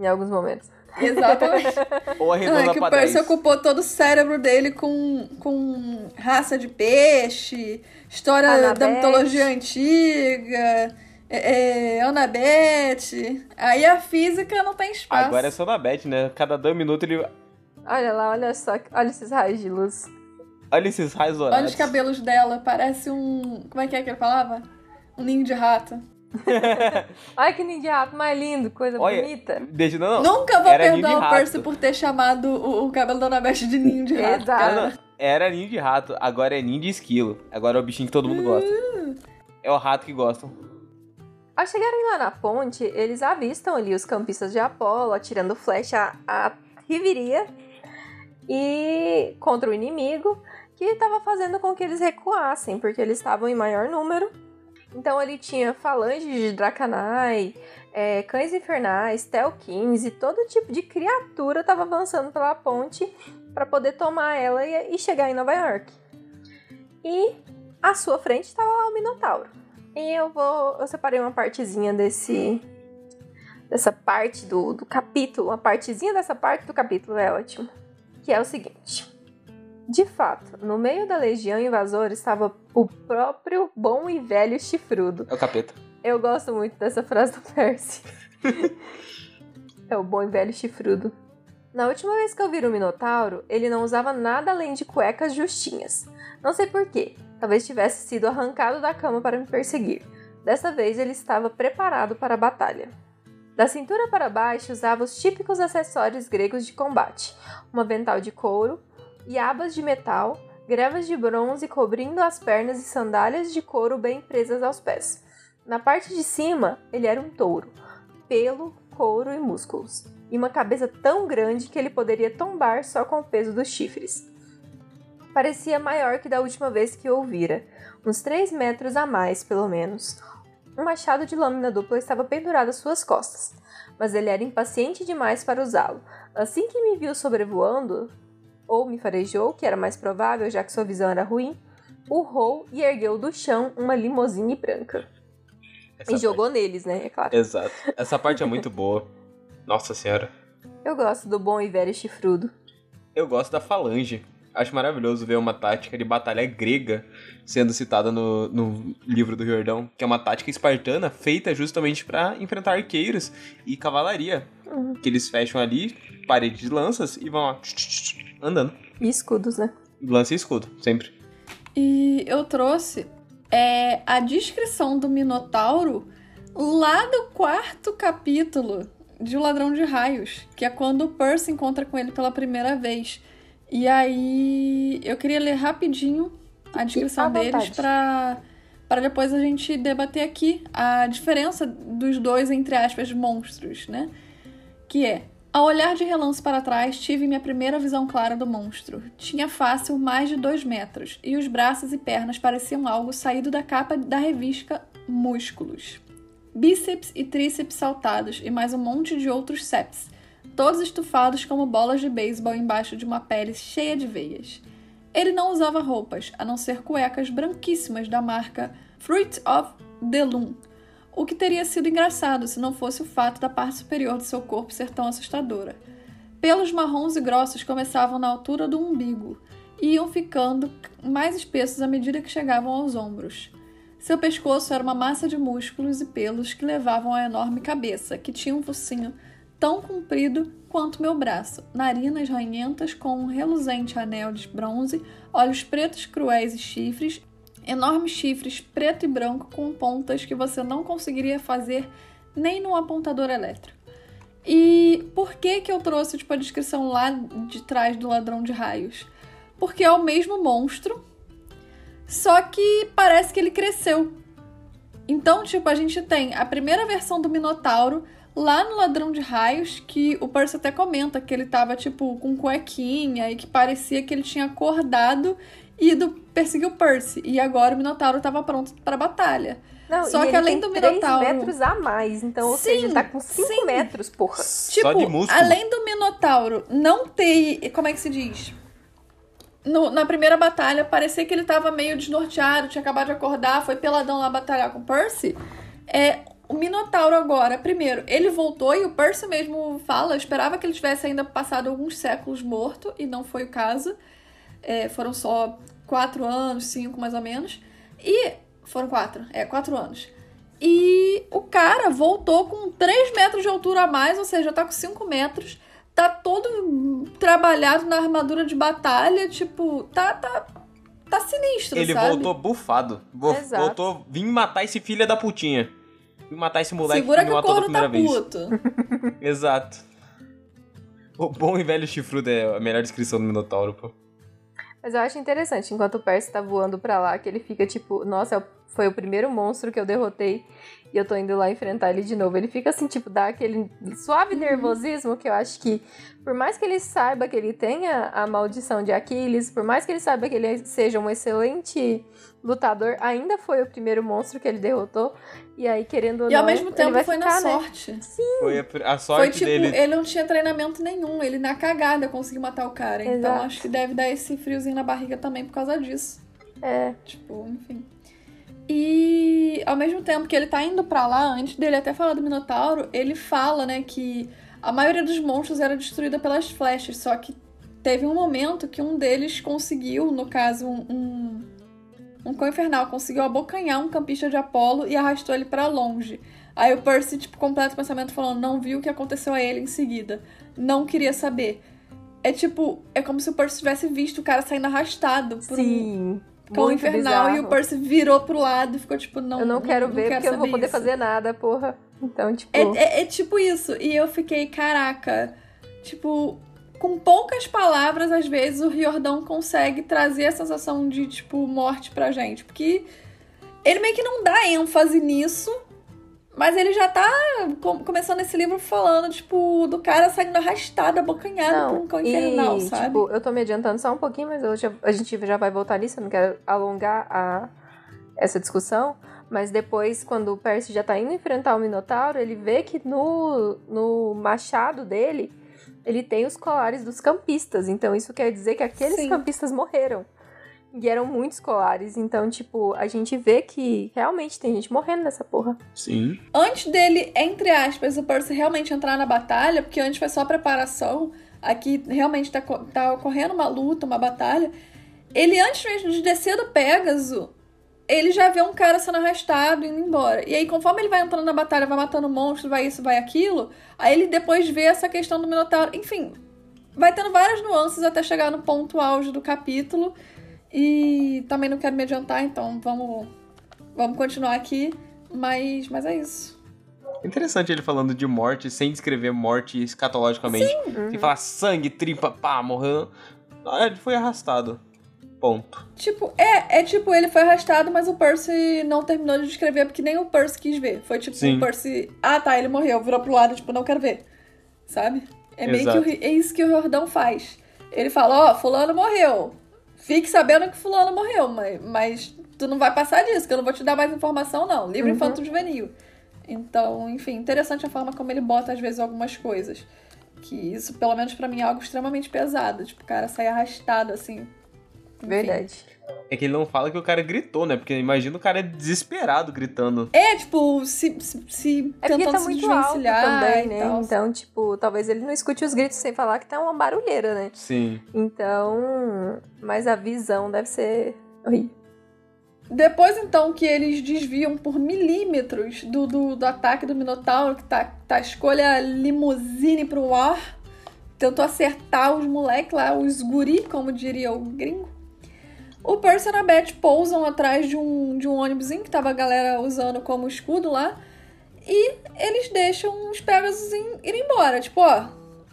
Em alguns momentos. Exatamente. <laughs> Ou arredonda não, é que o Percy ocupou todo o cérebro dele com, com raça de peixe, história Anabete. da mitologia antiga, é, é, Anabete. Aí a física não tem espaço. Agora é só Anabete, né? Cada dois minutos ele. Olha lá, olha só, olha esses raios de luz. Olha esses raios dourados. Olha os cabelos dela, parece um. Como é que é que ele falava? Um ninho de rato. <laughs> Ai, que ninho de rato mais lindo, coisa Olha, bonita. Deixa, não, não. Nunca vou perdoar o Percy por ter chamado o, o cabelo da Anabete de ninho de rato. Exato. Era ninho de rato, agora é ninho de esquilo. Agora é o bichinho que todo mundo gosta. Uh. É o rato que gostam. Ao chegarem lá na ponte, eles avistam ali os campistas de Apolo atirando flecha a Riviria e contra o inimigo, que estava fazendo com que eles recuassem, porque eles estavam em maior número então ele tinha falanges de Dracanai, é, cães infernais, Telkins e todo tipo de criatura estava avançando pela ponte para poder tomar ela e, e, chegar em Nova York. E à sua frente estava o Minotauro. E eu vou. Eu separei uma partezinha desse. dessa parte do, do capítulo. Uma partezinha dessa parte do capítulo é ótimo. Que é o seguinte. De fato, no meio da legião invasora estava o próprio bom e velho chifrudo. É o capeta. Eu gosto muito dessa frase do Percy. <laughs> é o bom e velho chifrudo. Na última vez que eu vi o Minotauro, ele não usava nada além de cuecas justinhas. Não sei porquê, talvez tivesse sido arrancado da cama para me perseguir. Dessa vez ele estava preparado para a batalha. Da cintura para baixo usava os típicos acessórios gregos de combate: um avental de couro, e abas de metal, grevas de bronze cobrindo as pernas e sandálias de couro bem presas aos pés. Na parte de cima, ele era um touro, pelo, couro e músculos, e uma cabeça tão grande que ele poderia tombar só com o peso dos chifres. Parecia maior que da última vez que o ouvira, uns três metros a mais, pelo menos. Um machado de lâmina dupla estava pendurado às suas costas, mas ele era impaciente demais para usá-lo. Assim que me viu sobrevoando, ou me farejou, que era mais provável, já que sua visão era ruim, urrou e ergueu do chão uma limousine branca. Essa e parte... jogou neles, né? É claro. Exato. Essa parte é muito boa. Nossa senhora. Eu gosto do bom e velho chifrudo. Eu gosto da falange. Acho maravilhoso ver uma tática de batalha grega sendo citada no, no livro do Jordão, que é uma tática espartana feita justamente para enfrentar arqueiros e cavalaria. Uhum. Que eles fecham ali, parede de lanças e vão lá, andando. E escudos, né? Lança e escudo, sempre. E eu trouxe é, a descrição do Minotauro lá do quarto capítulo de O Ladrão de Raios, que é quando o Percy encontra com ele pela primeira vez. E aí eu queria ler rapidinho a descrição deles para para depois a gente debater aqui a diferença dos dois entre aspas monstros, né? Que é ao olhar de relance para trás, tive minha primeira visão clara do monstro. Tinha fácil mais de dois metros, e os braços e pernas pareciam algo saído da capa da revista músculos. Bíceps e tríceps saltados e mais um monte de outros seps, todos estufados como bolas de beisebol embaixo de uma pele cheia de veias. Ele não usava roupas, a não ser cuecas branquíssimas da marca Fruit of the Loom, o que teria sido engraçado se não fosse o fato da parte superior do seu corpo ser tão assustadora. Pelos marrons e grossos começavam na altura do umbigo e iam ficando mais espessos à medida que chegavam aos ombros. Seu pescoço era uma massa de músculos e pelos que levavam à enorme cabeça, que tinha um focinho tão comprido quanto meu braço, narinas ranhentas com um reluzente anel de bronze, olhos pretos cruéis e chifres, enormes chifres preto e branco com pontas que você não conseguiria fazer nem num apontador elétrico. E por que que eu trouxe tipo, a descrição lá de trás do ladrão de raios? Porque é o mesmo monstro, só que parece que ele cresceu. Então, tipo, a gente tem a primeira versão do Minotauro lá no Ladrão de Raios, que o Percy até comenta que ele tava, tipo, com cuequinha e que parecia que ele tinha acordado e ido perseguir o Percy. E agora o Minotauro tava pronto pra batalha. Não, Só que além do Minotauro. 3 metros a mais. Então, ou sim, seja, ele tá com 5 metros, porra. Tipo, Só de músculo. além do Minotauro não ter. Como é que se diz? No, na primeira batalha, parecia que ele tava meio desnorteado, tinha acabado de acordar, foi peladão lá batalhar com o Percy. É, o Minotauro agora, primeiro, ele voltou e o Percy mesmo fala, eu esperava que ele tivesse ainda passado alguns séculos morto, e não foi o caso. É, foram só quatro anos, cinco mais ou menos. E. Foram quatro, é, quatro anos. E o cara voltou com 3 metros de altura a mais, ou seja, tá com 5 metros. Tá todo trabalhado na armadura de batalha, tipo, tá, tá, tá sinistro, Ele sabe? voltou bufado. Exato. Voltou, vim matar esse filho da putinha e matar esse moleque Segura que, que o corno tá puto. <laughs> Exato. O bom e velho chifrudo é a melhor descrição do Minotauro, pô. Mas eu acho interessante, enquanto o Percy tá voando pra lá, que ele fica tipo, nossa, foi o primeiro monstro que eu derrotei e eu tô indo lá enfrentar ele de novo. Ele fica assim, tipo, dá aquele suave uhum. nervosismo que eu acho que, por mais que ele saiba que ele tenha a maldição de Aquiles, por mais que ele saiba que ele seja um excelente lutador, ainda foi o primeiro monstro que ele derrotou. E aí, querendo ou e não. E ao mesmo tempo foi ficar, na né? sorte. Sim. Foi a, a sorte foi, tipo, dele. Ele não tinha treinamento nenhum. Ele na cagada conseguiu matar o cara. Então, Exato. Então acho que deve dar esse friozinho na barriga também por causa disso. É. Tipo, enfim. E ao mesmo tempo que ele tá indo para lá, antes dele até falar do Minotauro, ele fala, né, que a maioria dos monstros era destruída pelas flechas, só que teve um momento que um deles conseguiu, no caso, um, um, um cão infernal, conseguiu abocanhar um campista de Apolo e arrastou ele para longe. Aí o Percy, tipo, completa o pensamento falando, não viu o que aconteceu a ele em seguida. Não queria saber. É tipo, é como se o Percy tivesse visto o cara saindo arrastado por Sim. um cão infernal bizarro. e o Percy virou pro lado e ficou tipo, não. Eu não quero não, ver não quero porque eu não vou poder isso. fazer nada, porra. Então, tipo. É, é, é, tipo isso. E eu fiquei, caraca. Tipo, com poucas palavras, às vezes, o Riordão consegue trazer a sensação de, tipo, morte pra gente. Porque ele meio que não dá ênfase nisso, mas ele já tá começando esse livro falando, tipo, do cara saindo arrastado, abocanhado por um cão infernal, sabe? Tipo, eu tô me adiantando só um pouquinho, mas já, a gente já vai voltar nisso, eu não quero alongar a, essa discussão. Mas depois, quando o Percy já tá indo enfrentar o Minotauro, ele vê que no, no machado dele, ele tem os colares dos campistas. Então isso quer dizer que aqueles Sim. campistas morreram. E eram muitos colares. Então, tipo, a gente vê que realmente tem gente morrendo nessa porra. Sim. Antes dele, entre aspas, o Percy realmente entrar na batalha, porque antes foi só preparação, aqui realmente tá, tá ocorrendo uma luta, uma batalha. Ele, antes mesmo de descer do Pégaso, ele já vê um cara sendo arrastado indo embora. E aí, conforme ele vai entrando na batalha, vai matando monstros, vai isso, vai aquilo, aí ele depois vê essa questão do Minotauro. Enfim, vai tendo várias nuances até chegar no ponto auge do capítulo. E também não quero me adiantar, então vamos, vamos continuar aqui. Mas, mas é isso. Interessante ele falando de morte sem descrever morte escatologicamente. Sim. Sem uhum. falar sangue, tripa, pá, morrendo. Ah, ele foi arrastado. Ponto. Tipo, é, é tipo, ele foi arrastado, mas o Percy não terminou de descrever, porque nem o Percy quis ver. Foi tipo, Sim. o Percy. Ah, tá, ele morreu, virou pro lado, tipo, não quero ver. Sabe? É meio que o, é isso que o Jordão faz. Ele fala, ó, oh, fulano morreu. Fique sabendo que fulano morreu, mas, mas tu não vai passar disso, que eu não vou te dar mais informação, não. Livro uhum. infanto juvenil. Então, enfim, interessante a forma como ele bota, às vezes, algumas coisas. Que isso, pelo menos para mim, é algo extremamente pesado. Tipo, o cara sai arrastado, assim. Verdade. É que ele não fala que o cara gritou, né? Porque imagina o cara desesperado gritando. É, tipo, se, se, se é tentando tá se muito desvencilhar também, né? Tal. Então, tipo, talvez ele não escute os gritos sem falar que tá uma barulheira, né? Sim. Então, mas a visão deve ser horrível. Depois, então, que eles desviam por milímetros do, do, do ataque do Minotauro, que tá, tá escolha limusine pro ar, tentou acertar os moleques lá, os guri, como diria o gringo. O Percy e a Beth pousam atrás de um, de um ônibusinho que tava a galera usando como escudo lá. E eles deixam os Pegasus ir embora. Tipo, ó,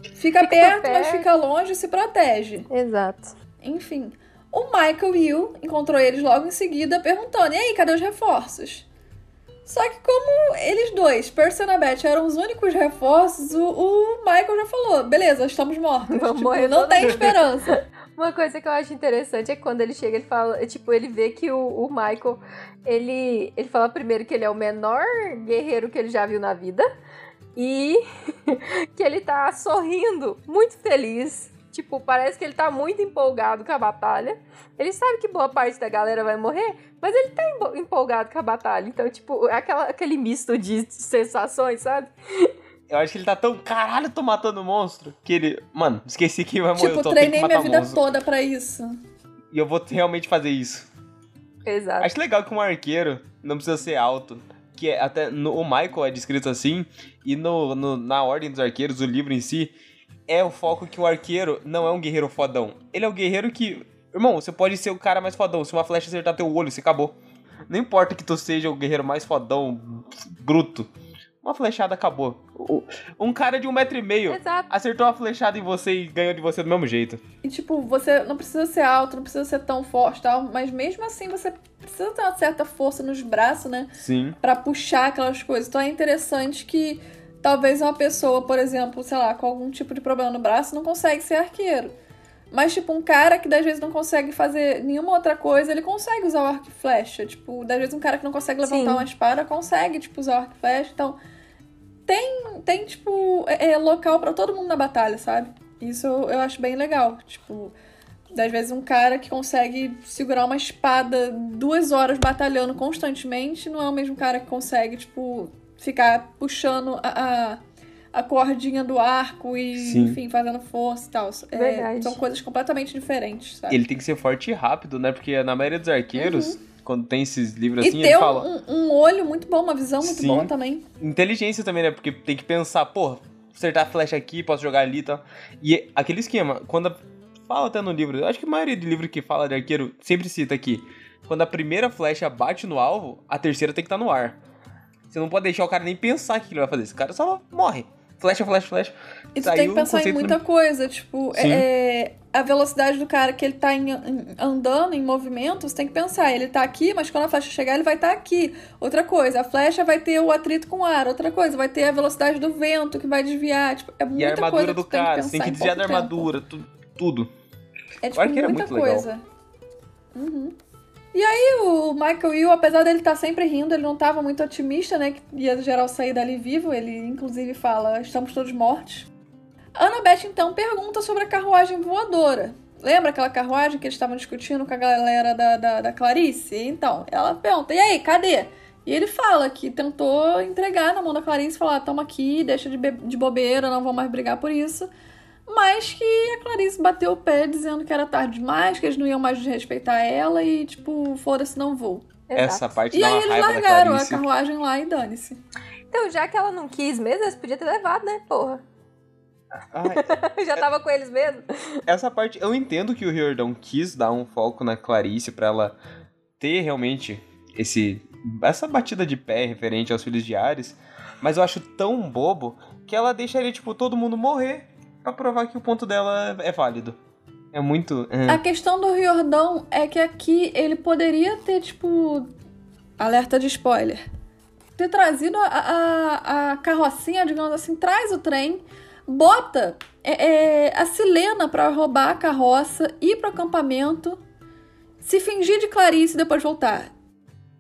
fica, fica perto, perto, mas fica longe e se protege. Exato. Enfim. O Michael Will encontrou eles logo em seguida, perguntando: e aí, cadê os reforços? Só que como eles dois, Percy e Beth, eram os únicos reforços, o, o, Michael já falou, beleza, estamos mortos. Vamos tipo, morrer não tem esperança. <laughs> Uma coisa que eu acho interessante é quando ele chega, ele fala, tipo, ele vê que o, o Michael, ele, ele fala primeiro que ele é o menor guerreiro que ele já viu na vida e <laughs> que ele tá sorrindo, muito feliz. Tipo, parece que ele tá muito empolgado com a batalha. Ele sabe que boa parte da galera vai morrer, mas ele tá empolgado com a batalha. Então, tipo, é aquela, aquele misto de sensações, sabe? Eu acho que ele tá tão. Caralho, tô matando monstro. Que ele. Mano, esqueci que vai morrer. Tipo, eu tô, treinei minha vida monstro. toda pra isso. E eu vou realmente fazer isso. Exato. Acho legal que um arqueiro não precisa ser alto. Que é, até no, o Michael é descrito assim. E no, no, na Ordem dos Arqueiros, o livro em si, é o foco que o arqueiro não é um guerreiro fodão. Ele é o um guerreiro que. Irmão, você pode ser o cara mais fodão. Se uma flecha acertar teu olho, você acabou. Não importa que tu seja o guerreiro mais fodão, bruto. Uma flechada acabou. Um cara de um metro e meio Exato. acertou uma flechada em você e ganhou de você do mesmo jeito. E tipo, você não precisa ser alto, não precisa ser tão forte tal, mas mesmo assim você precisa ter uma certa força nos braços, né? Sim. Pra puxar aquelas coisas. Então é interessante que talvez uma pessoa, por exemplo, sei lá, com algum tipo de problema no braço, não consegue ser arqueiro. Mas, tipo, um cara que às vezes não consegue fazer nenhuma outra coisa, ele consegue usar o arco e flecha. Tipo, às vezes um cara que não consegue levantar Sim. uma espada consegue, tipo, usar o arco e flecha. Então, tem, tem tipo, é, é local para todo mundo na batalha, sabe? Isso eu acho bem legal. Tipo, às vezes um cara que consegue segurar uma espada duas horas batalhando constantemente não é o mesmo cara que consegue, tipo, ficar puxando a, a, a cordinha do arco e, Sim. enfim, fazendo força e tal. É, são coisas completamente diferentes, sabe? Ele tem que ser forte e rápido, né? Porque na maioria dos arqueiros. Uhum quando tem esses livros e assim, ele fala. Um, um olho muito bom, uma visão muito Sim. boa também. Inteligência também, né? Porque tem que pensar, pô, acertar a flecha aqui, posso jogar ali e tal. E aquele esquema, quando. Fala até no livro, acho que a maioria de livro que fala de arqueiro sempre cita aqui. Quando a primeira flecha bate no alvo, a terceira tem que estar tá no ar. Você não pode deixar o cara nem pensar que ele vai fazer. Esse cara só morre. Flecha, flecha, flecha. E tu tem que pensar em muita coisa, tipo, é, a velocidade do cara que ele tá em, andando, em movimento, você tem que pensar, ele tá aqui, mas quando a flecha chegar, ele vai estar tá aqui. Outra coisa, a flecha vai ter o atrito com o ar. Outra coisa, vai ter a velocidade do vento que vai desviar. Tipo, é muita e a armadura coisa do cara, você tem que desviar da armadura, tu, tudo. É tipo, muita muito coisa. Uhum. E aí o Michael Will, apesar dele estar tá sempre rindo, ele não estava muito otimista, né? Que ia geral sair dali vivo. Ele inclusive fala, estamos todos mortos. Annabeth então pergunta sobre a carruagem voadora. Lembra aquela carruagem que eles estavam discutindo com a galera da, da, da Clarice? Então, ela pergunta: e aí, cadê? E ele fala que tentou entregar na mão da Clarice, falar: toma aqui, deixa de, de bobeira, não vou mais brigar por isso. Mas que a Clarice bateu o pé dizendo que era tarde demais, que eles não iam mais respeitar ela e, tipo, foda-se, não vou. Essa parte E aí eles largaram a carruagem lá e dane-se. Então, já que ela não quis mesmo, eles podiam ter levado, né, porra? Ai, <laughs> Já tava com eles mesmo? Essa parte, eu entendo que o Riordão quis dar um foco na Clarice para ela ter realmente esse essa batida de pé referente aos filhos de Ares, mas eu acho tão bobo que ela deixaria, tipo, todo mundo morrer pra provar que o ponto dela é válido. É muito. É. A questão do Riordão é que aqui ele poderia ter, tipo. Alerta de spoiler. Ter trazido a, a, a carrocinha, digamos assim, traz o trem bota é, é, a Silena para roubar a carroça, ir pro acampamento, se fingir de Clarice e depois voltar.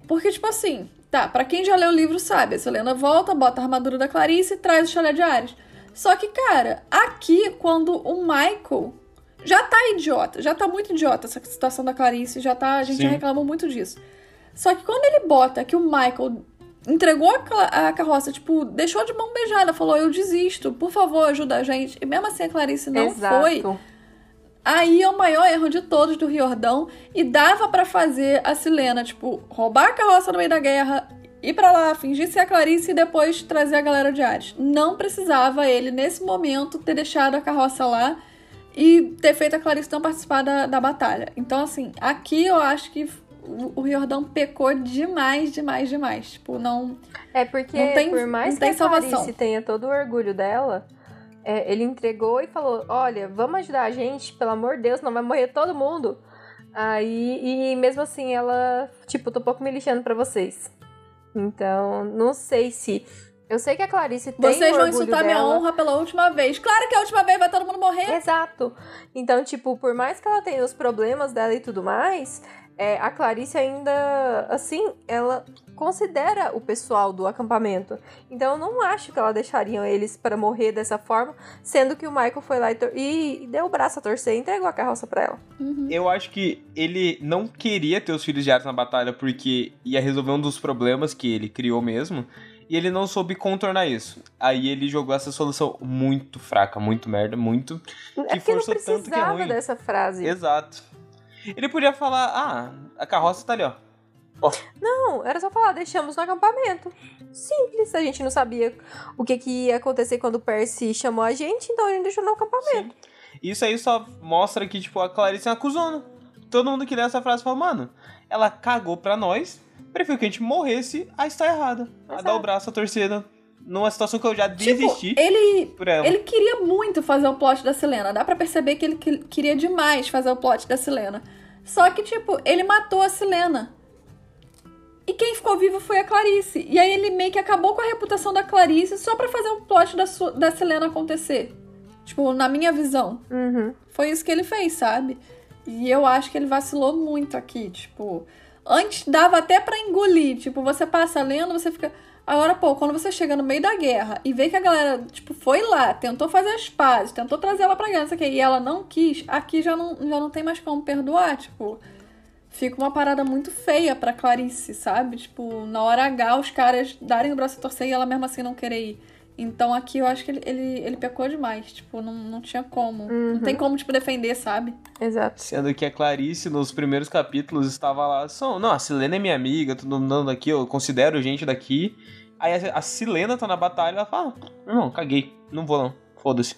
Porque, tipo assim, tá, para quem já leu o livro sabe, a Selena volta, bota a armadura da Clarice e traz o chalé de Ares. Só que, cara, aqui, quando o Michael já tá idiota, já tá muito idiota essa situação da Clarice, já tá, a gente Sim. já reclamou muito disso. Só que quando ele bota que o Michael entregou a, carroça, tipo, deixou de mão beijada, falou: Eu desisto, por favor, ajuda a gente. E mesmo assim a Clarice não Exato. foi. Aí é o maior erro de todos do Riordão. E dava para fazer a Silena, tipo, roubar a carroça no meio da guerra, ir para lá, fingir ser a Clarice e depois trazer a galera de Ares. Não precisava ele, nesse momento, ter deixado a carroça lá e ter feito a Clarice não participar da, da batalha. Então, assim, aqui eu acho que o Riordão pecou demais, demais, demais. Tipo, não. É porque, não tem, por mais que a salvação. Clarice tenha todo o orgulho dela, é, ele entregou e falou: Olha, vamos ajudar a gente, pelo amor de Deus, não vai morrer todo mundo. Aí, e mesmo assim, ela, tipo, tô um pouco me lixando pra vocês. Então, não sei se. Eu sei que a Clarice tem Vocês vão insultar dela. minha honra pela última vez. Claro que a última vez vai todo mundo morrer. Exato. Então, tipo, por mais que ela tenha os problemas dela e tudo mais, é, a Clarice ainda, assim, ela considera o pessoal do acampamento. Então eu não acho que ela deixaria eles para morrer dessa forma, sendo que o Michael foi lá e, e deu o braço a torcer e entregou a carroça para ela. Uhum. Eu acho que ele não queria ter os filhos de Ares na batalha porque ia resolver um dos problemas que ele criou mesmo. E ele não soube contornar isso. Aí ele jogou essa solução muito fraca, muito merda, muito. É que forçou não tanto que é ruim. dessa frase. Exato. Ele podia falar, ah, a carroça tá ali, ó. Oh. Não, era só falar, deixamos no acampamento. Simples, a gente não sabia o que, que ia acontecer quando o Percy chamou a gente, então a gente deixou no acampamento. Sim. Isso aí só mostra que, tipo, a Clarice é uma cuzona. Todo mundo que lê essa frase fala, mano, ela cagou pra nós, prefiro que a gente morresse, a estar errada. A dar o braço à torcida. Numa situação que eu já tipo, desisti tipo, ele, por ela. Ele queria muito fazer o plot da Selena. Dá para perceber que ele queria demais fazer o plot da Selena. Só que, tipo, ele matou a Selena. E quem ficou vivo foi a Clarice. E aí ele meio que acabou com a reputação da Clarice só para fazer o plot da, da Selena acontecer. Tipo, na minha visão. Uhum. Foi isso que ele fez, sabe? E eu acho que ele vacilou muito aqui. Tipo, antes dava até para engolir. Tipo, você passa lendo, você fica. Agora, pô, quando você chega no meio da guerra e vê que a galera, tipo, foi lá, tentou fazer as pazes, tentou trazer ela pra guerra, e ela não quis, aqui já não, já não tem mais como perdoar, tipo. Fica uma parada muito feia pra Clarice, sabe? Tipo, na hora H, os caras darem o braço a torcer e ela mesmo assim não querer ir. Então aqui eu acho que ele, ele, ele pecou demais. Tipo, não, não tinha como. Uhum. Não tem como, tipo, defender, sabe? Exato. Sendo que a Clarice, nos primeiros capítulos, estava lá. Só, não, a Silena é minha amiga, tô andando aqui, eu considero gente daqui. Aí a, a Silena tá na batalha, ela fala: irmão, caguei, não vou não, foda-se.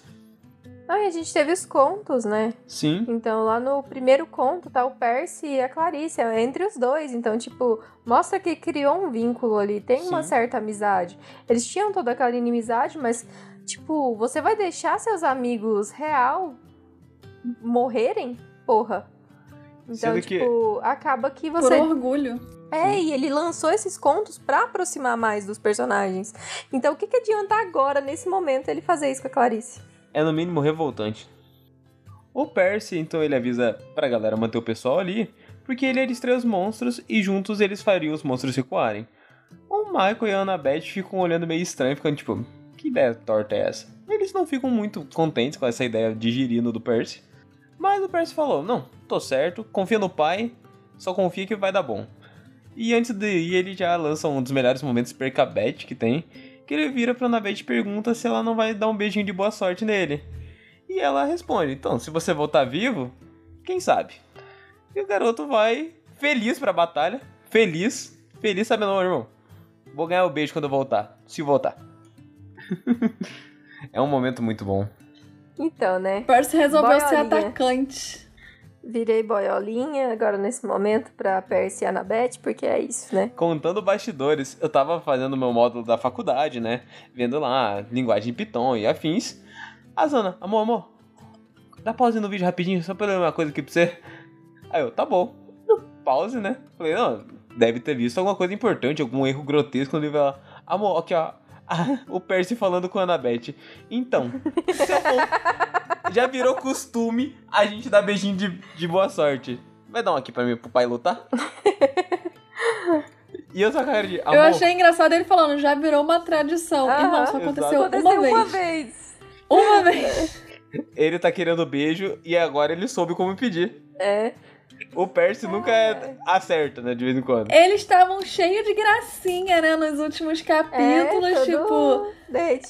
Ah, e a gente teve os contos, né? Sim. Então lá no primeiro conto tá o Percy e a Clarice, é entre os dois. Então, tipo, mostra que criou um vínculo ali, tem Sim. uma certa amizade. Eles tinham toda aquela inimizade, mas, tipo, você vai deixar seus amigos real morrerem? Porra. Então, Sendo tipo, que... acaba que você. Por orgulho. É, Sim. e ele lançou esses contos para aproximar mais dos personagens. Então, o que, que adianta agora, nesse momento, ele fazer isso com a Clarice? É no mínimo revoltante. O Percy, então, ele avisa pra galera manter o pessoal ali, porque ele distrai os monstros e juntos eles fariam os monstros recuarem. O Michael e a Annabeth ficam olhando meio estranho, ficando tipo, que ideia torta é essa? Eles não ficam muito contentes com essa ideia de girino do Percy. Mas o Percy falou: Não, tô certo, confia no pai, só confia que vai dar bom. E antes de ir, ele já lança um dos melhores momentos percabete que tem, que ele vira pra Annabeth e pergunta se ela não vai dar um beijinho de boa sorte nele. E ela responde: Então, se você voltar vivo, quem sabe? E o garoto vai feliz pra batalha, feliz, feliz sabendo, meu irmão, vou ganhar o beijo quando eu voltar, se voltar. <laughs> é um momento muito bom. Então, né? Percy resolveu Boiolinha. ser atacante. Virei boiolinha agora nesse momento pra Percy e Annabeth, porque é isso, né? Contando bastidores, eu tava fazendo meu módulo da faculdade, né? Vendo lá linguagem Python e afins. A Zana, amor, amor, dá pause no vídeo rapidinho, só pra ler uma coisa aqui pra você. Aí eu, tá bom. Pause, né? Falei, não, deve ter visto alguma coisa importante, algum erro grotesco no livro. Amor, aqui ó, <laughs> o Percy falando com a Annabeth. Então, já virou costume a gente dar beijinho de, de boa sorte. Vai dar um aqui pra mim, pro pai lutar? <laughs> E eu só cara de amor. Eu achei engraçado ele falando, já virou uma tradição. Ah, Irmão, só aconteceu, aconteceu uma, uma vez. Uma vez. Ele tá querendo beijo e agora ele soube como pedir. É. O Percy nunca é. acerta, né? De vez em quando. Eles estavam cheios de gracinha, né? Nos últimos capítulos, é, tipo.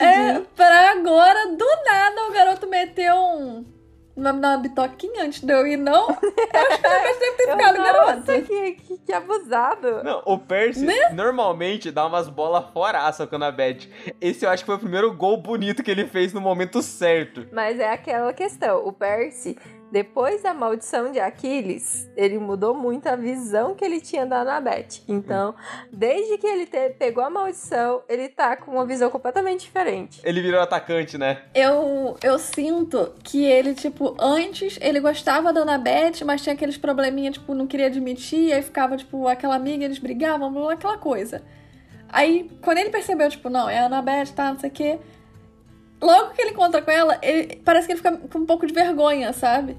É, pra agora, do nada, o garoto meteu um. Dar uma bitoquinha antes de eu ir, não? Eu acho que o Percy deve ter <laughs> ficado garoto. Nossa, que, que, que, abusado. Não, o Percy né? normalmente dá umas bolas fora socando a Beth. Esse eu acho que foi o primeiro gol bonito que ele fez no momento certo. Mas é aquela questão. O Percy depois da maldição de Aquiles, ele mudou muito a visão que ele tinha da Anabete. Então, desde que ele te, pegou a maldição, ele tá com uma visão completamente diferente. Ele virou atacante, né? Eu, eu sinto que ele, tipo, antes ele gostava da Anabete, mas tinha aqueles probleminha, tipo, não queria admitir, aí ficava, tipo, aquela amiga, eles brigavam, blá, aquela coisa. Aí, quando ele percebeu, tipo, não, é a Anabete, tá, não sei o quê logo que ele encontra com ela, ele, parece que ele fica com um pouco de vergonha, sabe?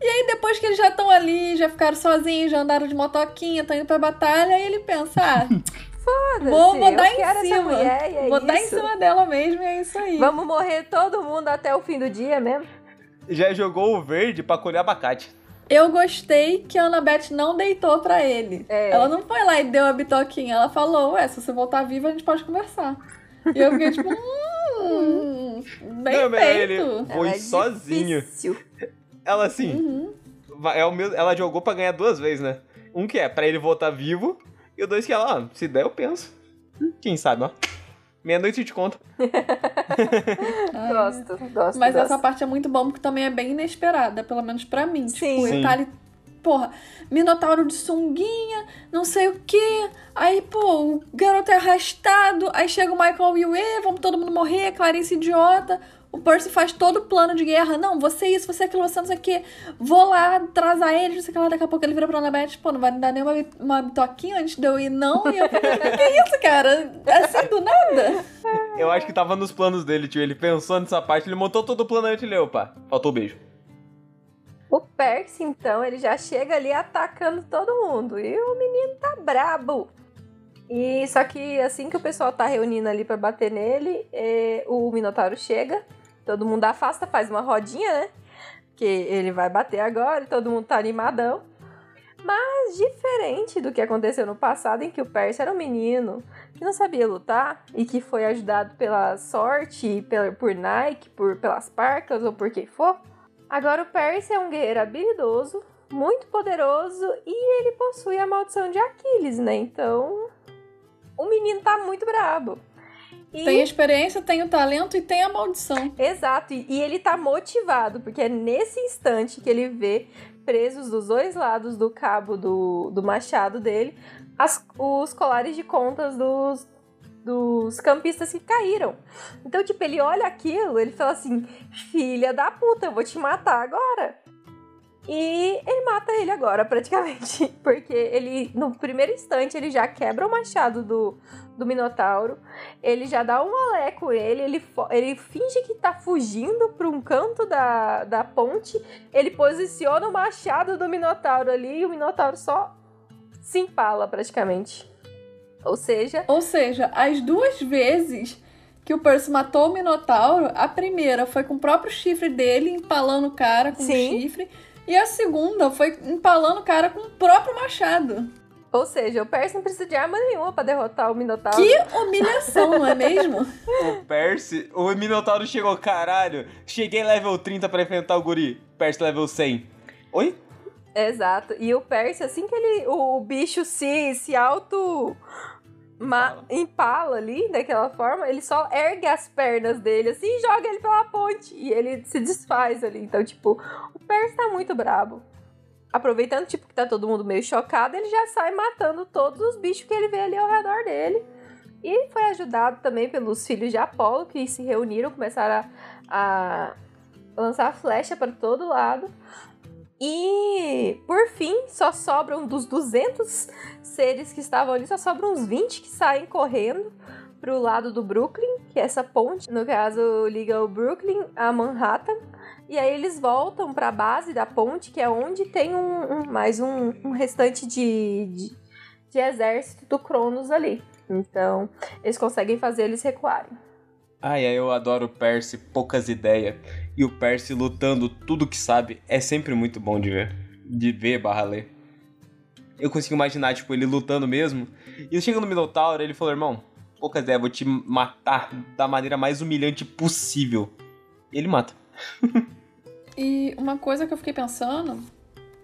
E aí, depois que eles já estão ali, já ficaram sozinhos, já andaram de motoquinha, estão indo pra batalha, aí ele pensa, ah, <laughs> Foda-se, vou, vou dar em cima. Mulher, é vou isso. dar em cima dela mesmo, e é isso aí. Vamos morrer todo mundo até o fim do dia mesmo? Já jogou o verde pra colher abacate. Eu gostei que a Annabeth não deitou pra ele. É. Ela não foi lá e deu a bitoquinha. Ela falou, ué, se você voltar viva, a gente pode conversar. E eu fiquei tipo, hum, bem não, feito. Ele foi é sozinho. Difícil. Ela assim, uhum. é o meu, ela jogou pra ganhar duas vezes, né? Um que é pra ele voltar vivo, e o dois que ela, ó, se der eu penso. Quem sabe, ó. Meia-noite te conta. <laughs> gosto, gosto. Mas gosto. essa parte é muito bom porque também é bem inesperada, pelo menos para mim. Sim. Tipo, Sim. ele tá ali porra, Minotauro de sunguinha, não sei o que. Aí, pô, o garoto é arrastado. Aí chega o Michael e o E, vamos todo mundo morrer, Clarice idiota. O Percy faz todo o plano de guerra. Não, você isso, você aquilo, você não sei o que. Vou lá, atrasar ele, não sei o que lá. Daqui a pouco ele vira pra Annabeth, pô, não vai dar nenhuma uma toquinha antes de eu ir, não. E eu falei, que isso, cara? Assim do nada? Eu acho que tava nos planos dele, tio. Ele pensou nessa parte, ele montou todo o plano antes e leu, pá. Faltou o beijo. O Percy, então, ele já chega ali atacando todo mundo. E o menino tá brabo. E só que assim que o pessoal tá reunindo ali para bater nele, é, o Minotauro chega, todo mundo afasta, faz uma rodinha, né? Que ele vai bater agora e todo mundo tá animadão. Mas diferente do que aconteceu no passado, em que o Percy era um menino que não sabia lutar e que foi ajudado pela sorte, por Nike, por, pelas parcas ou por quem for. Agora o Percy é um guerreiro habilidoso, muito poderoso e ele possui a maldição de Aquiles, né? Então, o menino tá muito brabo. E... Tem experiência, tem o talento e tem a maldição. Exato, e ele tá motivado, porque é nesse instante que ele vê presos dos dois lados do cabo do, do machado dele as, os colares de contas dos, dos campistas que caíram. Então, tipo, ele olha aquilo, ele fala assim: filha da puta, eu vou te matar agora. E ele mata ele agora, <laughs> praticamente. Porque ele, no primeiro instante, ele já quebra o machado do, do Minotauro. Ele já dá um alé com ele. Ele, ele finge que tá fugindo pra um canto da, da ponte. Ele posiciona o machado do Minotauro ali e o Minotauro só se empala, praticamente. Ou seja. Ou seja, as duas vezes que o Percy matou o Minotauro, a primeira foi com o próprio chifre dele, empalando o cara com Sim. o chifre. E a segunda foi empalando o cara com o próprio machado. Ou seja, o Percy não precisa de arma nenhuma para derrotar o Minotauro. Que humilhação, não é mesmo? <laughs> o Percy, o Minotauro chegou, caralho, cheguei level 30 para enfrentar o guri. Percy level 100. Oi? Exato. E o Percy, assim que ele, o, bicho se, se auto Ma empala ali, daquela forma, ele só ergue as pernas dele assim e joga ele pela ponte. E ele se desfaz ali. Então, tipo, o Percy tá muito brabo. Aproveitando, tipo, que tá todo mundo meio chocado, ele já sai matando todos os bichos que ele vê ali ao redor dele. E foi ajudado também pelos filhos de Apolo, que se reuniram, começaram a, a lançar flecha para todo lado. E, por fim, só sobram dos 200 seres que estavam ali, só sobram uns 20 que saem correndo pro lado do Brooklyn, que é essa ponte, no caso, liga o Brooklyn a Manhattan. E aí eles voltam para a base da ponte, que é onde tem um, um mais um, um, restante de, de, de exército do Cronos ali. Então, eles conseguem fazer eles recuarem. Ai, eu adoro Percy, poucas ideias. E o Percy lutando tudo que sabe é sempre muito bom de ver. De ver barra ler. Eu consigo imaginar, tipo, ele lutando mesmo. E chega no Minotauro, ele falou, irmão, poucas ideias, vou te matar da maneira mais humilhante possível. E ele mata. <laughs> e uma coisa que eu fiquei pensando,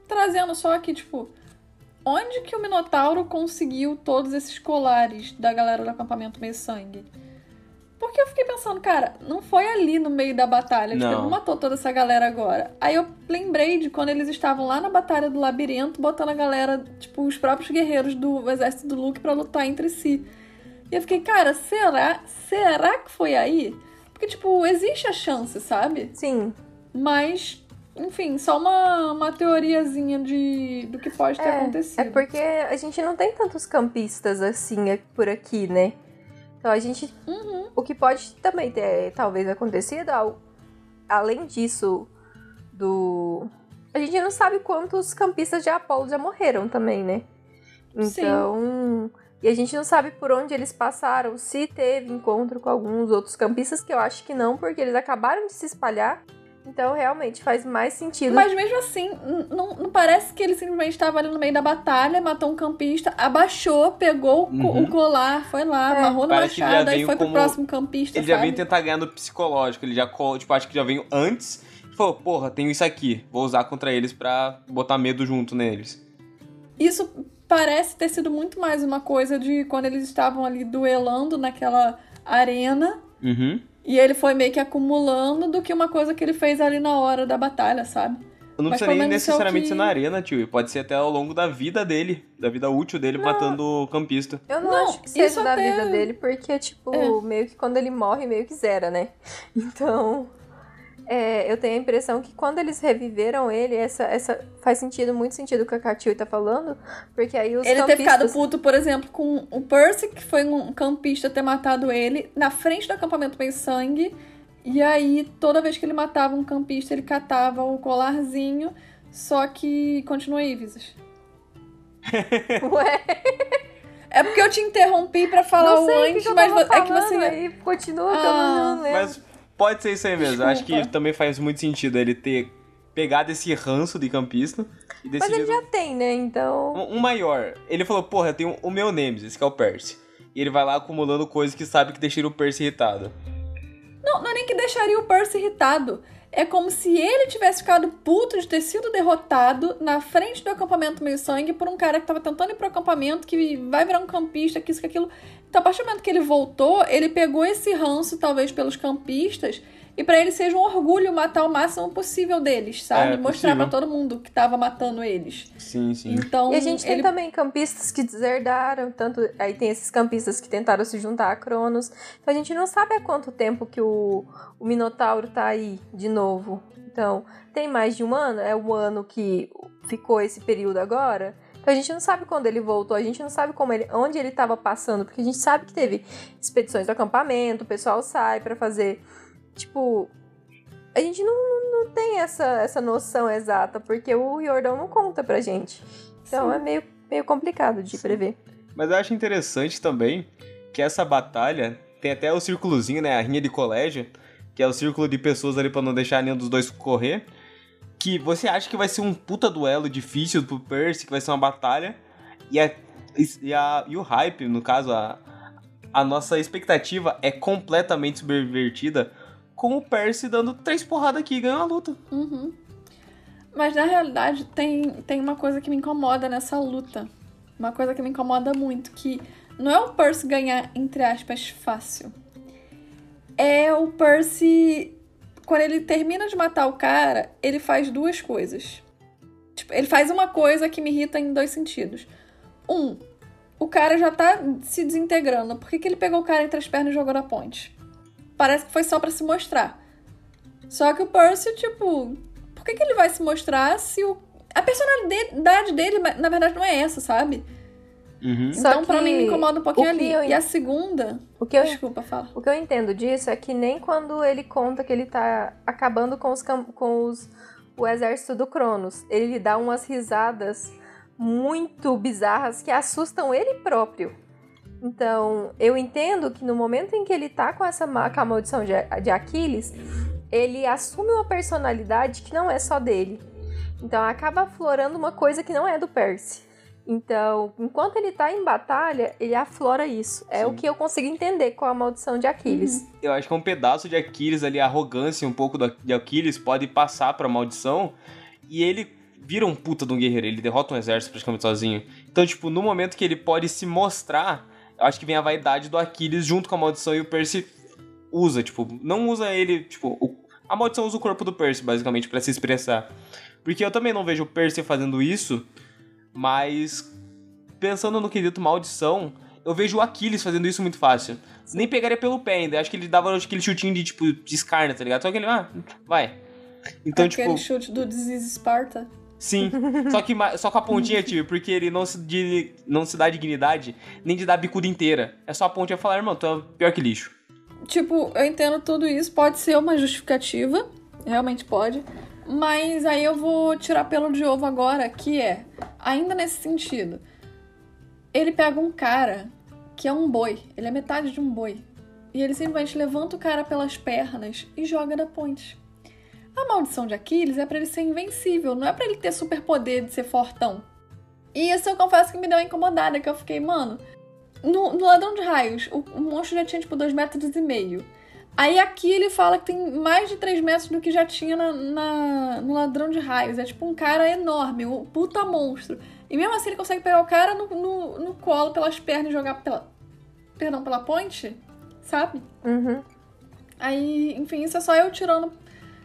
trazendo só aqui, tipo, onde que o Minotauro conseguiu todos esses colares da galera do acampamento meio sangue? Porque eu fiquei pensando, cara, não foi ali no meio da batalha, tipo, não. não matou toda essa galera agora. Aí eu lembrei de quando eles estavam lá na batalha do labirinto, botando a galera, tipo, os próprios guerreiros do exército do Luke para lutar entre si. E eu fiquei, cara, será? Será que foi aí? Porque, tipo, existe a chance, sabe? Sim. Mas enfim, só uma, uma teoriazinha de, do que pode ter é, acontecido. É porque a gente não tem tantos campistas assim por aqui, né? Então a gente. Uhum. O que pode também ter talvez acontecido, além disso, do. A gente não sabe quantos campistas de Apolo já morreram também, né? Então. Sim. E a gente não sabe por onde eles passaram, se teve encontro com alguns outros campistas, que eu acho que não, porque eles acabaram de se espalhar então, realmente, faz mais sentido. Mas mesmo assim, não, não parece que ele simplesmente estava ali no meio da batalha, matou um campista, abaixou, pegou uhum. o colar, foi lá, é. amarrou na machada e foi pro próximo campista. Ele sabe? já veio tentar ganhar no psicológico. Ele já, tipo, acho que já veio antes. E falou, porra, tenho isso aqui. Vou usar contra eles pra botar medo junto neles. Isso parece ter sido muito mais uma coisa de quando eles estavam ali duelando naquela arena. Uhum. E ele foi meio que acumulando do que uma coisa que ele fez ali na hora da batalha, sabe? Não Mas precisa nem necessariamente que... ser na arena, tio. Pode ser até ao longo da vida dele, da vida útil dele, não. matando o campista. Eu não, não acho que seja da até... vida dele, porque, tipo, é. meio que quando ele morre, meio que zera, né? <laughs> Então é, eu tenho a impressão que quando eles reviveram ele, essa, essa faz sentido, muito sentido o que a Katil tá falando, porque aí os Ele campistas... ter ficado puto, por exemplo, com o Percy, que foi um campista, ter matado ele na frente do acampamento meio sangue, e aí toda vez que ele matava um campista, ele catava o colarzinho, só que continua aí, Visas. <laughs> Ué... É porque eu te interrompi para falar o antes, que mas é que você aí continua, ah, que eu não lembro. Mas Pode ser isso aí mesmo. Acho que também faz muito sentido ele ter pegado esse ranço de campista e decidido... Mas ele já tem, né? Então. Um, um maior. Ele falou, porra, eu tenho o meu Nemesis, que é o Percy. E ele vai lá acumulando coisas que sabe que deixaria o Percy irritado. Não, não é nem que deixaria o Percy irritado. É como se ele tivesse ficado puto de ter sido derrotado na frente do acampamento meio sangue por um cara que tava tentando ir pro acampamento, que vai virar um campista, que isso, que aquilo. Então, a partir do momento que ele voltou, ele pegou esse ranço, talvez, pelos campistas, e para ele seja um orgulho matar o máximo possível deles, sabe? É, Mostrar para todo mundo que tava matando eles. Sim, sim. Então, e a gente ele... tem também campistas que deserdaram, tanto aí tem esses campistas que tentaram se juntar a Cronos. Então a gente não sabe há quanto tempo que o, o Minotauro tá aí de novo. Então, tem mais de um ano? É o ano que ficou esse período agora? Então a gente não sabe quando ele voltou, a gente não sabe como ele, onde ele estava passando, porque a gente sabe que teve expedições do acampamento, o pessoal sai para fazer, tipo, a gente não, não tem essa, essa noção exata, porque o Jordão não conta pra gente. Então Sim. é meio, meio complicado de Sim. prever. Mas eu acho interessante também que essa batalha tem até o círculozinho, né, a rinha de colégio, que é o círculo de pessoas ali para não deixar nenhum dos dois correr que você acha que vai ser um puta duelo difícil pro Percy, que vai ser uma batalha, e, a, e, a, e o hype, no caso, a, a nossa expectativa é completamente subvertida com o Percy dando três porradas aqui e ganhando a luta. Uhum. Mas na realidade tem, tem uma coisa que me incomoda nessa luta. Uma coisa que me incomoda muito, que não é o Percy ganhar, entre aspas, fácil. É o Percy quando ele termina de matar o cara, ele faz duas coisas. Tipo, ele faz uma coisa que me irrita em dois sentidos. Um, o cara já tá se desintegrando. Por que, que ele pegou o cara entre as pernas e jogou na ponte? Parece que foi só para se mostrar. Só que o Percy, tipo, por que, que ele vai se mostrar se o. A personalidade dele, na verdade, não é essa, sabe? Uhum. Então, pra mim, me incomoda um pouquinho ali. Eu... E a segunda. O que eu... Desculpa, fala. O que eu entendo disso é que nem quando ele conta que ele tá acabando com os, com os o exército do Cronos, ele dá umas risadas muito bizarras que assustam ele próprio. Então, eu entendo que no momento em que ele tá com essa com a maldição de Aquiles, ele assume uma personalidade que não é só dele. Então, acaba aflorando uma coisa que não é do Percy. Então, enquanto ele tá em batalha, ele aflora isso. É Sim. o que eu consigo entender com a maldição de Aquiles. Uhum. Eu acho que um pedaço de Aquiles ali, a arrogância um pouco de Aquiles pode passar pra maldição e ele vira um puta de um guerreiro, ele derrota um exército praticamente sozinho. Então, tipo, no momento que ele pode se mostrar, eu acho que vem a vaidade do Aquiles junto com a maldição e o Percy usa, tipo, não usa ele, tipo, o, a maldição usa o corpo do Percy, basicamente, para se expressar. Porque eu também não vejo o Percy fazendo isso, mas pensando no quesito maldição, eu vejo o Aquiles fazendo isso muito fácil. Nem pegaria pelo pé ainda, acho que ele dava aquele chutinho de, tipo, de escarna, tá ligado? Só que ele, ah, vai. Então, Aquele tipo... chute do Disease Sparta. Sim, <laughs> só que só com a pontinha, tio, porque ele não se, de, não se dá dignidade nem de dar a bicuda inteira. É só a pontinha falar, irmão, tu é pior que lixo. Tipo, eu entendo tudo isso, pode ser uma justificativa, realmente pode. Mas aí eu vou tirar pelo de ovo agora, que é, ainda nesse sentido, ele pega um cara que é um boi, ele é metade de um boi. E ele simplesmente levanta o cara pelas pernas e joga da ponte. A maldição de Aquiles é para ele ser invencível, não é para ele ter superpoder de ser fortão. E isso eu confesso que me deu uma incomodada, que eu fiquei, mano, no, no Ladrão de Raios, o, o, monstro já tinha tipo 2 metros e meio. Aí aqui ele fala que tem mais de 3 metros do que já tinha na, na, no Ladrão de Raios. É tipo um cara enorme, um puta monstro. E mesmo assim ele consegue pegar o cara no, no, no colo, pelas pernas e jogar pela. Perdão, pela ponte, sabe? Uhum. Aí, enfim, isso é só eu tirando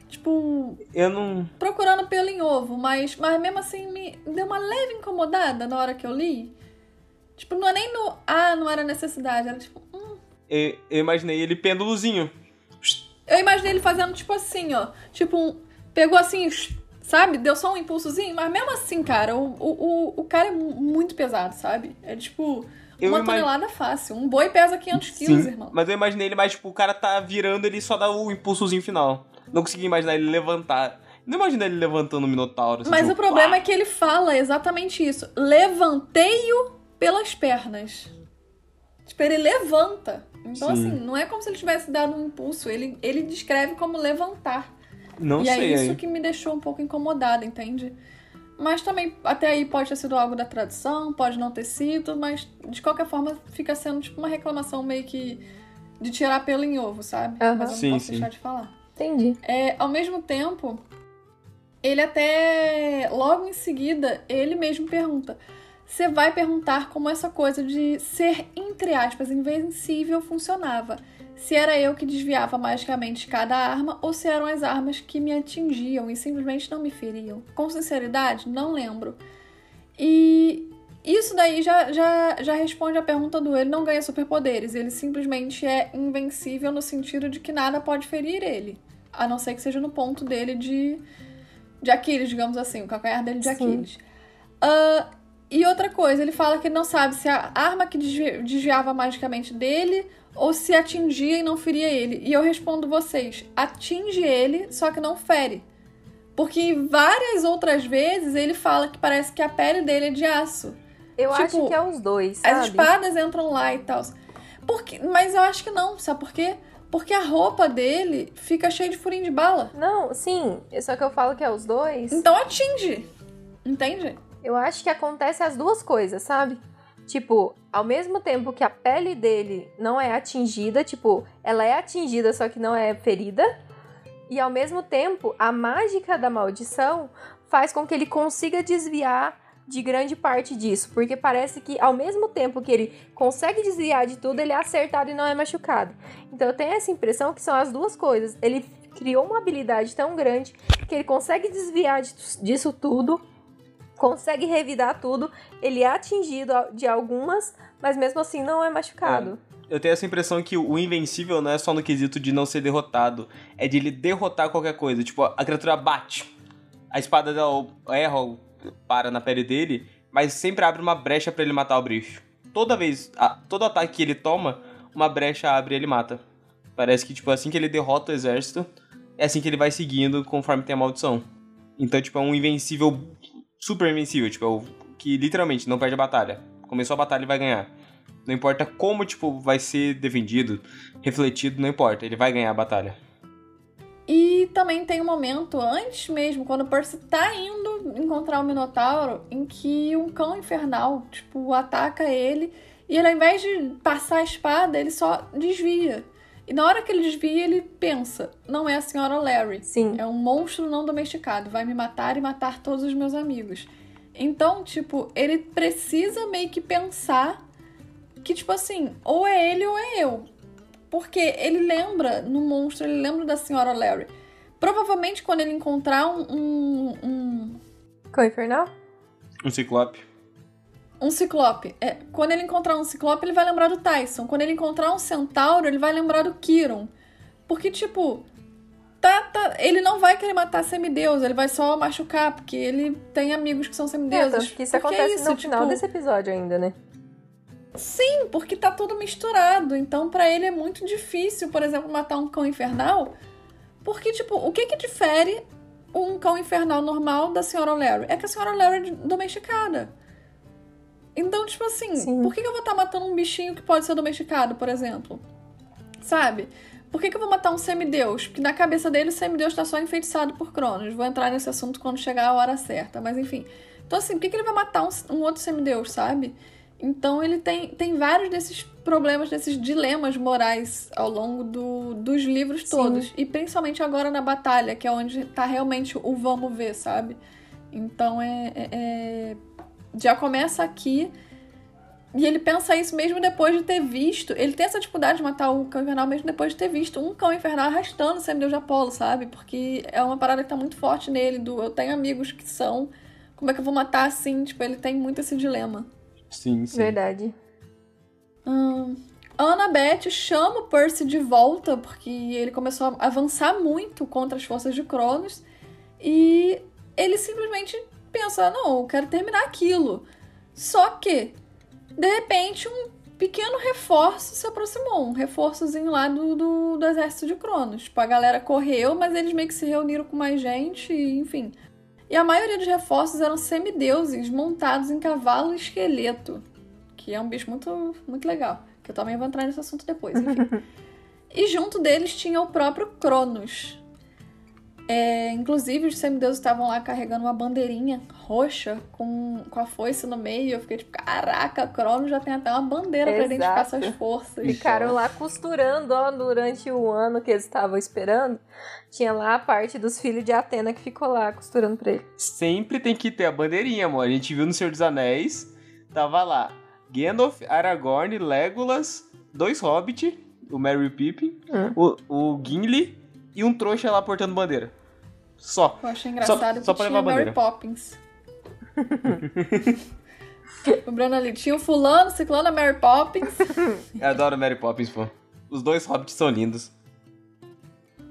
Tipo. Eu não. Procurando pelo em ovo, mas, mas mesmo assim me deu uma leve incomodada na hora que eu li. Tipo, não é nem no. Ah, não era necessidade, era tipo. Eu, eu imaginei ele pêndulozinho. Eu imaginei ele fazendo tipo assim, ó. Tipo, um, pegou assim, sabe? Deu só um impulsozinho, mas mesmo assim, cara, o, o, o, cara é muito pesado, sabe? É tipo. Eu uma imag... tonelada fácil. Um boi pesa 500 quilos, irmão. Mas eu imaginei ele mais, tipo, o cara tá virando, ele só dá o impulsozinho final. Não consegui imaginar ele levantar. Não imagina ele levantando o Minotauro. Assim, Mas tipo, o problema pá. é que ele fala exatamente isso. Levantei-o pelas pernas. Tipo, ele levanta. Então, Sim. assim, não é como se ele tivesse dado um impulso. Ele, ele descreve como levantar. Não e sei. E é isso que me deixou um pouco incomodada, entende? Mas também, até aí pode ter sido algo da tradução, pode não ter sido, mas de qualquer forma fica sendo tipo uma reclamação meio que de tirar pelo em ovo, sabe? Uhum. Mas eu não sim, posso sim. deixar de falar. Entendi. É, ao mesmo tempo, ele até logo em seguida, ele mesmo pergunta: "Você vai perguntar como essa coisa de ser entre aspas invencível funcionava? Se era eu que desviava magicamente cada arma ou se eram as armas que me atingiam e simplesmente não me feriam? Com sinceridade, não lembro." E isso daí já, já, já responde a pergunta do ele não ganha superpoderes, ele simplesmente é invencível no sentido de que nada pode ferir ele. A não ser que seja no ponto dele de, de Aquiles, digamos assim, o calcanhar dele de Sim. Aquiles. Uh, e outra coisa, ele fala que ele não sabe se a arma que desviava magicamente dele ou se atingia e não feria ele. E eu respondo vocês: atinge ele, só que não fere. Porque várias outras vezes ele fala que parece que a pele dele é de aço. Eu tipo, acho que é os dois. Sabe? As espadas entram lá e tal. Porque, mas eu acho que não, sabe por quê? Porque a roupa dele fica cheia de furinho de bala. Não, sim. Só que eu falo que é os dois. Então atinge. Entende? Eu acho que acontece as duas coisas, sabe? Tipo, ao mesmo tempo que a pele dele não é atingida, tipo, ela é atingida, só que não é ferida. E ao mesmo tempo, a mágica da maldição faz com que ele consiga desviar de grande parte disso, porque parece que ao mesmo tempo que ele consegue desviar de tudo, ele é acertado e não é machucado. Então eu tenho essa impressão que são as duas coisas. Ele criou uma habilidade tão grande que ele consegue desviar disso tudo, consegue revidar tudo, ele é atingido de algumas, mas mesmo assim não é machucado. É. Eu tenho essa impressão que o invencível não é só no quesito de não ser derrotado, é de ele derrotar qualquer coisa. Tipo, a criatura bate, a espada dela erra para na pele dele, mas sempre abre uma brecha para ele matar o bicho. Toda vez, a, todo ataque que ele toma, uma brecha abre e ele mata. Parece que, tipo, assim que ele derrota o exército, é assim que ele vai seguindo conforme tem a maldição. Então, tipo, é um invencível, super invencível, tipo, é o que literalmente não perde a batalha. Começou a batalha e vai ganhar. Não importa como, tipo, vai ser defendido, refletido, não importa. Ele vai ganhar a batalha. E também tem um momento antes mesmo, quando o Percy tá indo encontrar o Minotauro, em que um cão infernal, tipo, ataca ele e ele, ao invés de passar a espada, ele só desvia. E na hora que ele desvia, ele pensa: não é a senhora Larry. Sim. É um monstro não domesticado. Vai me matar e matar todos os meus amigos. Então, tipo, ele precisa meio que pensar que, tipo assim, ou é ele ou é eu. Porque ele lembra no monstro, ele lembra da senhora Larry. Provavelmente quando ele encontrar um. um, um... Cão infernal? Um ciclope. Um ciclope. É, quando ele encontrar um ciclope, ele vai lembrar do Tyson. Quando ele encontrar um centauro, ele vai lembrar do Kiron. Porque, tipo, tá, tá, ele não vai querer matar semideus, ele vai só machucar, porque ele tem amigos que são semideuses. É, que isso acontece é isso, no tipo... final desse episódio ainda, né? Sim, porque tá tudo misturado. Então, para ele é muito difícil, por exemplo, matar um cão infernal. Porque, tipo, o que que difere um cão infernal normal da senhora Larry? É que a senhora Larry é domesticada. Então, tipo assim, Sim. por que, que eu vou estar tá matando um bichinho que pode ser domesticado, por exemplo? Sabe? Por que, que eu vou matar um semideus? Porque na cabeça dele o semideus está só enfeitiçado por Cronos. Vou entrar nesse assunto quando chegar a hora certa, mas enfim. Então, assim, por que, que ele vai matar um, um outro semideus, sabe? Então ele tem, tem vários desses problemas, desses dilemas morais ao longo do, dos livros todos. Sim. E principalmente agora na batalha, que é onde tá realmente o vamos ver, sabe? Então é, é, é já começa aqui. E ele pensa isso mesmo depois de ter visto. Ele tem essa dificuldade de matar o cão infernal mesmo depois de ter visto um cão infernal arrastando o semideus de Apolo, sabe? Porque é uma parada que tá muito forte nele. Do eu tenho amigos que são. Como é que eu vou matar assim? Tipo, ele tem muito esse dilema. Sim, sim. Verdade. Hum, Annabeth chama o Percy de volta porque ele começou a avançar muito contra as forças de Cronos. E ele simplesmente pensa, não, eu quero terminar aquilo. Só que, de repente, um pequeno reforço se aproximou, um reforçozinho lá do, do, do exército de Cronos. Tipo, a galera correu, mas eles meio que se reuniram com mais gente, enfim. E a maioria dos reforços eram semideuses montados em cavalo e esqueleto, que é um bicho muito, muito legal, que eu também vou entrar nesse assunto depois, enfim. <laughs> e junto deles tinha o próprio Cronos, é, inclusive, os semideuses estavam lá carregando uma bandeirinha roxa com, com a foice no meio. Eu fiquei tipo, caraca, Crono já tem até uma bandeira para identificar suas forças. <laughs> Ficaram lá costurando, ó, durante o ano que eles estavam esperando. Tinha lá a parte dos filhos de Atena que ficou lá costurando pra ele. Sempre tem que ter a bandeirinha, amor. A gente viu no Senhor dos Anéis, tava lá Gandalf, Aragorn, Legolas, dois Hobbit, o Merry Pippin, hum. o, o Gimli e um trouxa lá portando bandeira. Só. Eu achei engraçado só, que só tinha Mary Poppins. <laughs> Lembrando ali, tinha o fulano, ciclano, a Mary Poppins. <laughs> Eu adoro Mary Poppins, pô. Os dois hobbits são lindos.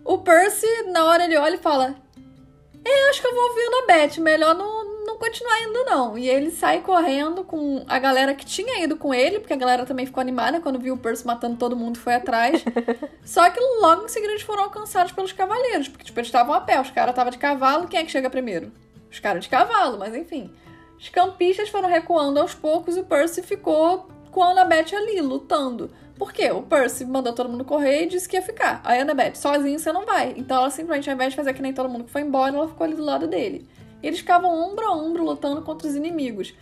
O Percy, na hora ele olha e fala: É, acho que eu vou ouvir o Beth, melhor não, não continuar indo, não. E ele sai correndo com a galera que tinha ido com ele, porque a galera também ficou animada quando viu o Percy matando todo mundo foi atrás. <laughs> Só que logo em seguida eles foram alcançados pelos cavaleiros, porque tipo, eles estavam a pé, os caras estavam de cavalo, quem é que chega primeiro? Os caras de cavalo, mas enfim. Os campistas foram recuando aos poucos e o Percy ficou com a Annabeth ali, lutando. Por quê? O Percy mandou todo mundo correr e disse que ia ficar. Aí a Annabeth, sozinho você não vai. Então ela simplesmente, ao invés de fazer que nem todo mundo que foi embora, ela ficou ali do lado dele. Eles ficavam ombro a ombro lutando contra os inimigos.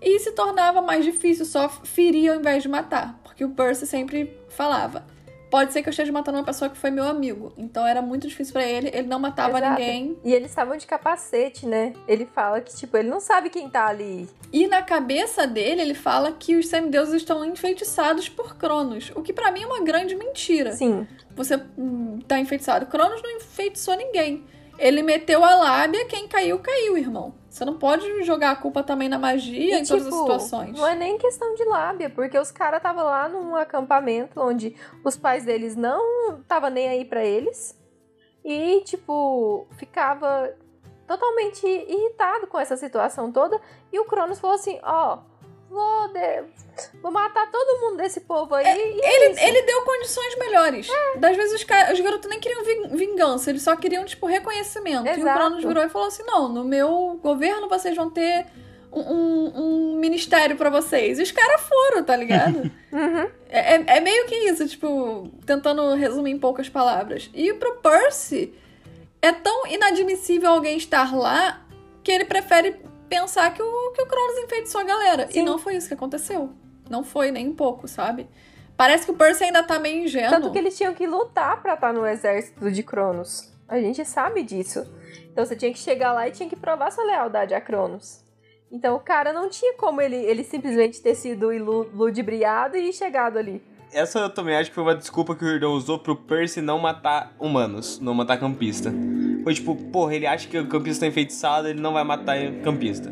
E se tornava mais difícil só ferir ao invés de matar, porque o Percy sempre falava: pode ser que eu esteja matando uma pessoa que foi meu amigo. Então era muito difícil para ele, ele não matava Exato. ninguém. E eles estavam de capacete, né? Ele fala que, tipo, ele não sabe quem tá ali. E na cabeça dele, ele fala que os semideuses estão enfeitiçados por Cronos, o que para mim é uma grande mentira. Sim. Você hum, tá enfeitiçado. Cronos não enfeitiçou ninguém. Ele meteu a lábia, quem caiu, caiu, irmão. Você não pode jogar a culpa também na magia e, em tipo, todas as tipo, situações. Não é nem questão de lábia, porque os caras estavam lá num acampamento onde os pais deles não estavam nem aí para eles. E, tipo, ficava totalmente irritado com essa situação toda. E o Cronos falou assim: ó. Oh, vou, de... vou matar todo mundo desse povo aí. É, ele, é ele deu condições melhores. É. Das vezes os, os garotos nem queriam vingança, eles só queriam, tipo, reconhecimento. Exato. E o Cronos virou e falou assim: não, no meu governo vocês vão ter um, um ministério para vocês. E os caras foram, tá ligado? <laughs> Uhum. É, é, é meio que isso, tipo, tentando resumir em poucas palavras. E pro Percy, é tão inadmissível alguém estar lá que ele prefere pensar que o, que o Cronos enfeitiçou a galera. Sim. E não foi isso que aconteceu. Não foi nem um pouco, sabe? Parece que o Percy ainda tá meio ingênuo. Tanto que eles tinham que lutar pra estar tá no exército de Cronos. A gente sabe disso. Então você tinha que chegar lá e tinha que provar sua lealdade a Cronos. Então o cara não tinha como ele, ele simplesmente ter sido ludibriado e chegado ali. Essa eu também acho que foi uma desculpa que o Herdon usou pro Percy não matar humanos, não matar campista. Foi tipo, porra, ele acha que o campista tá enfeitiçado, ele não vai matar campista.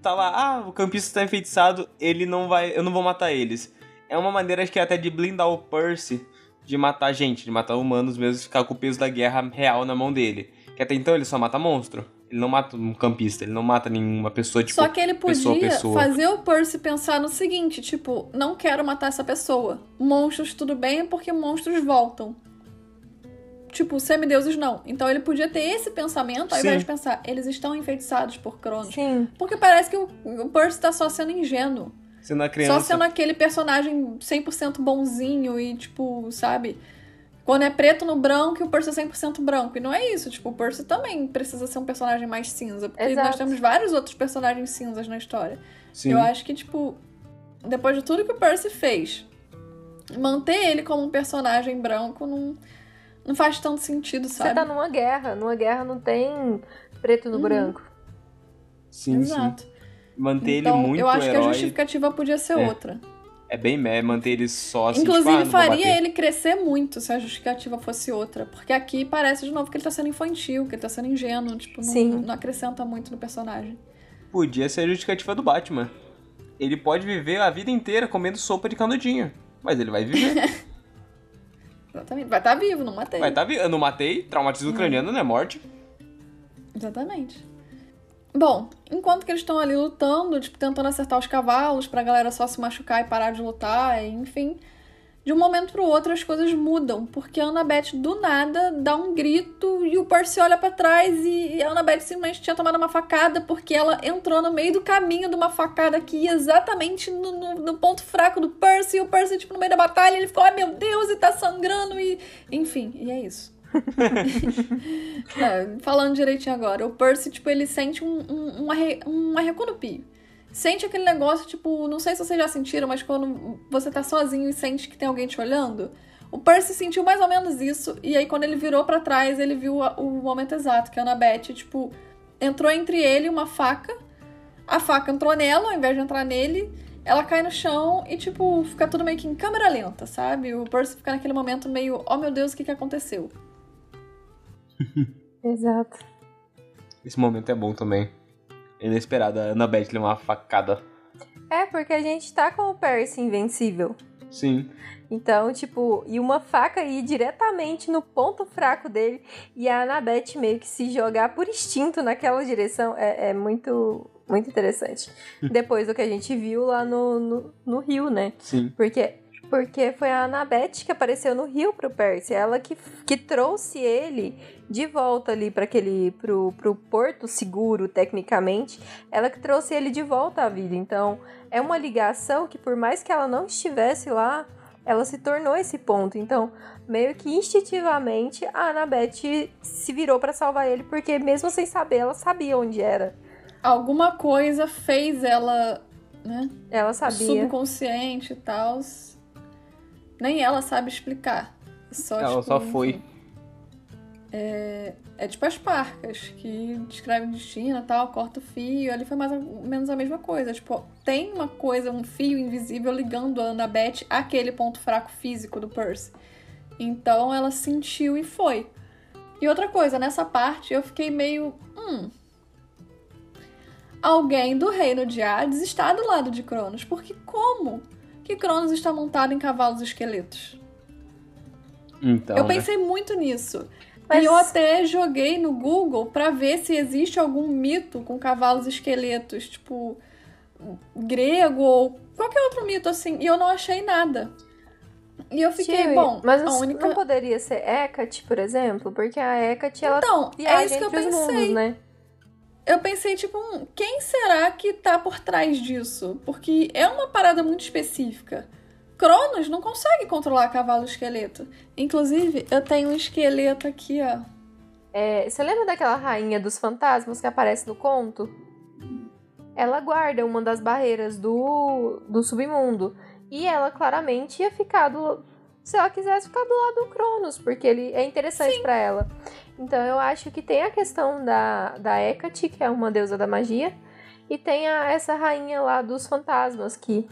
Tá lá, ah, o campista tá enfeitiçado, ele não vai. Eu não vou matar eles. É uma maneira, acho que até de blindar o Percy de matar gente, de matar humanos mesmo, ficar com o peso da guerra real na mão dele. Que até então ele só mata monstro. Ele não mata um campista, ele não mata nenhuma pessoa, tipo, Só que ele podia pessoa, pessoa. fazer o Percy pensar no seguinte, tipo, não quero matar essa pessoa. Monstros tudo bem porque monstros voltam. Tipo, semideuses não. Então ele podia ter esse pensamento ao invés de pensar, eles estão enfeitiçados por Cronos. Sim. Porque parece que o, o Percy tá só sendo ingênuo. Sendo a criança. Só sendo aquele personagem 100% bonzinho e, tipo, sabe? Quando é preto no branco e o Percy é 100% branco. E não é isso. Tipo, o Percy também precisa ser um personagem mais cinza. Porque Exato. nós temos vários outros personagens cinzas na história. Sim. Eu acho que, tipo, depois de tudo que o Percy fez, manter ele como um personagem branco não, não faz tanto sentido, sabe? Você tá numa guerra. Numa guerra não tem preto no uhum. branco. Sim, Exato. sim. Manter então, ele muito Eu acho herói... que a justificativa podia ser é. outra. É bem é manter ele só assim, Inclusive, tipo, ah, faria ele crescer muito se a justificativa fosse outra. Porque aqui parece de novo que ele tá sendo infantil, que ele tá sendo ingênuo, tipo, não, não acrescenta muito no personagem. Podia ser a justificativa do Batman. Ele pode viver a vida inteira comendo sopa de canudinho. Mas ele vai viver. <laughs> Exatamente. Vai estar tá vivo, não matei. Vai estar tá vivo. Eu não matei, traumatismo hum. craniano não é morte. Exatamente. Bom, enquanto que eles estão ali lutando, tipo, tentando acertar os cavalos pra galera só se machucar e parar de lutar, enfim. De um momento pro outro as coisas mudam, porque a Annabeth do nada dá um grito e o Percy olha para trás e a Annabeth simplesmente tinha tomado uma facada porque ela entrou no meio do caminho de uma facada que ia exatamente no, no, no ponto fraco do Percy e o Percy, tipo, no meio da batalha, ele ficou, ai meu Deus, e tá sangrando e... Enfim, e é isso. <laughs> é, falando direitinho agora, o Percy, tipo, ele sente um, um, um, um arreco no pio. Sente aquele negócio, tipo, não sei se vocês já sentiram, mas quando você tá sozinho e sente que tem alguém te olhando. O Percy sentiu mais ou menos isso, e aí quando ele virou para trás, ele viu o momento exato, que a Annabeth, tipo, entrou entre ele uma faca, a faca entrou nela, ao invés de entrar nele, ela cai no chão e, tipo, fica tudo meio que em câmera lenta, sabe? O Percy fica naquele momento meio, oh meu Deus, o que que aconteceu? <laughs> Exato. Esse momento é bom também. Inesperado, a Annabeth lê uma facada. É, porque a gente tá com o Percy invencível. Sim. Então, tipo, e uma faca ir diretamente no ponto fraco dele e a Annabeth meio que se jogar por instinto naquela direção é, é muito, muito interessante. <laughs> Depois do que a gente viu lá no, no, no Rio, né? Sim. Porque porque foi a Annabeth que apareceu no Rio pro Percy, ela que, que trouxe ele de volta ali para aquele pro, pro porto seguro, tecnicamente, ela que trouxe ele de volta à vida. Então, é uma ligação que por mais que ela não estivesse lá, ela se tornou esse ponto. Então, meio que instintivamente, a Annabeth se virou para salvar ele, porque mesmo sem saber, ela sabia onde era. Alguma coisa fez ela, né? Ela sabia. Subconsciente e tal nem ela sabe explicar. Só, ela tipo, só foi. É, é tipo as parcas, que descrevem destino e tal, corta o fio. Ali foi mais ou menos a mesma coisa. Tipo, tem uma coisa, um fio invisível ligando a Annabeth àquele ponto fraco físico do Percy. Então ela sentiu e foi. E outra coisa, nessa parte eu fiquei meio. Hum. Alguém do reino de Hades está do lado de Cronos. Porque como? Que Cronos está montado em cavalos esqueletos. Então, eu né? pensei muito nisso. Mas... E eu até joguei no Google para ver se existe algum mito com cavalos esqueletos, tipo grego ou qualquer outro mito assim. E eu não achei nada. E eu fiquei, bom, mas a única... não poderia ser Hecate, por exemplo? Porque a Hecate, ela Então, é isso que eu pensei. mundos, né? Eu pensei, tipo, hum, quem será que tá por trás disso? Porque é uma parada muito específica. Cronos não consegue controlar cavalo esqueleto. Inclusive, eu tenho um esqueleto aqui, ó. É, você lembra daquela rainha dos fantasmas que aparece no conto? Ela guarda uma das barreiras do, do submundo. E ela claramente ia ficar do. Se ela quisesse ficar do lado do Cronos, porque ele é interessante para ela. Então eu acho que tem a questão da, da Hecate, que é uma deusa da magia, e tem a, essa rainha lá dos fantasmas, que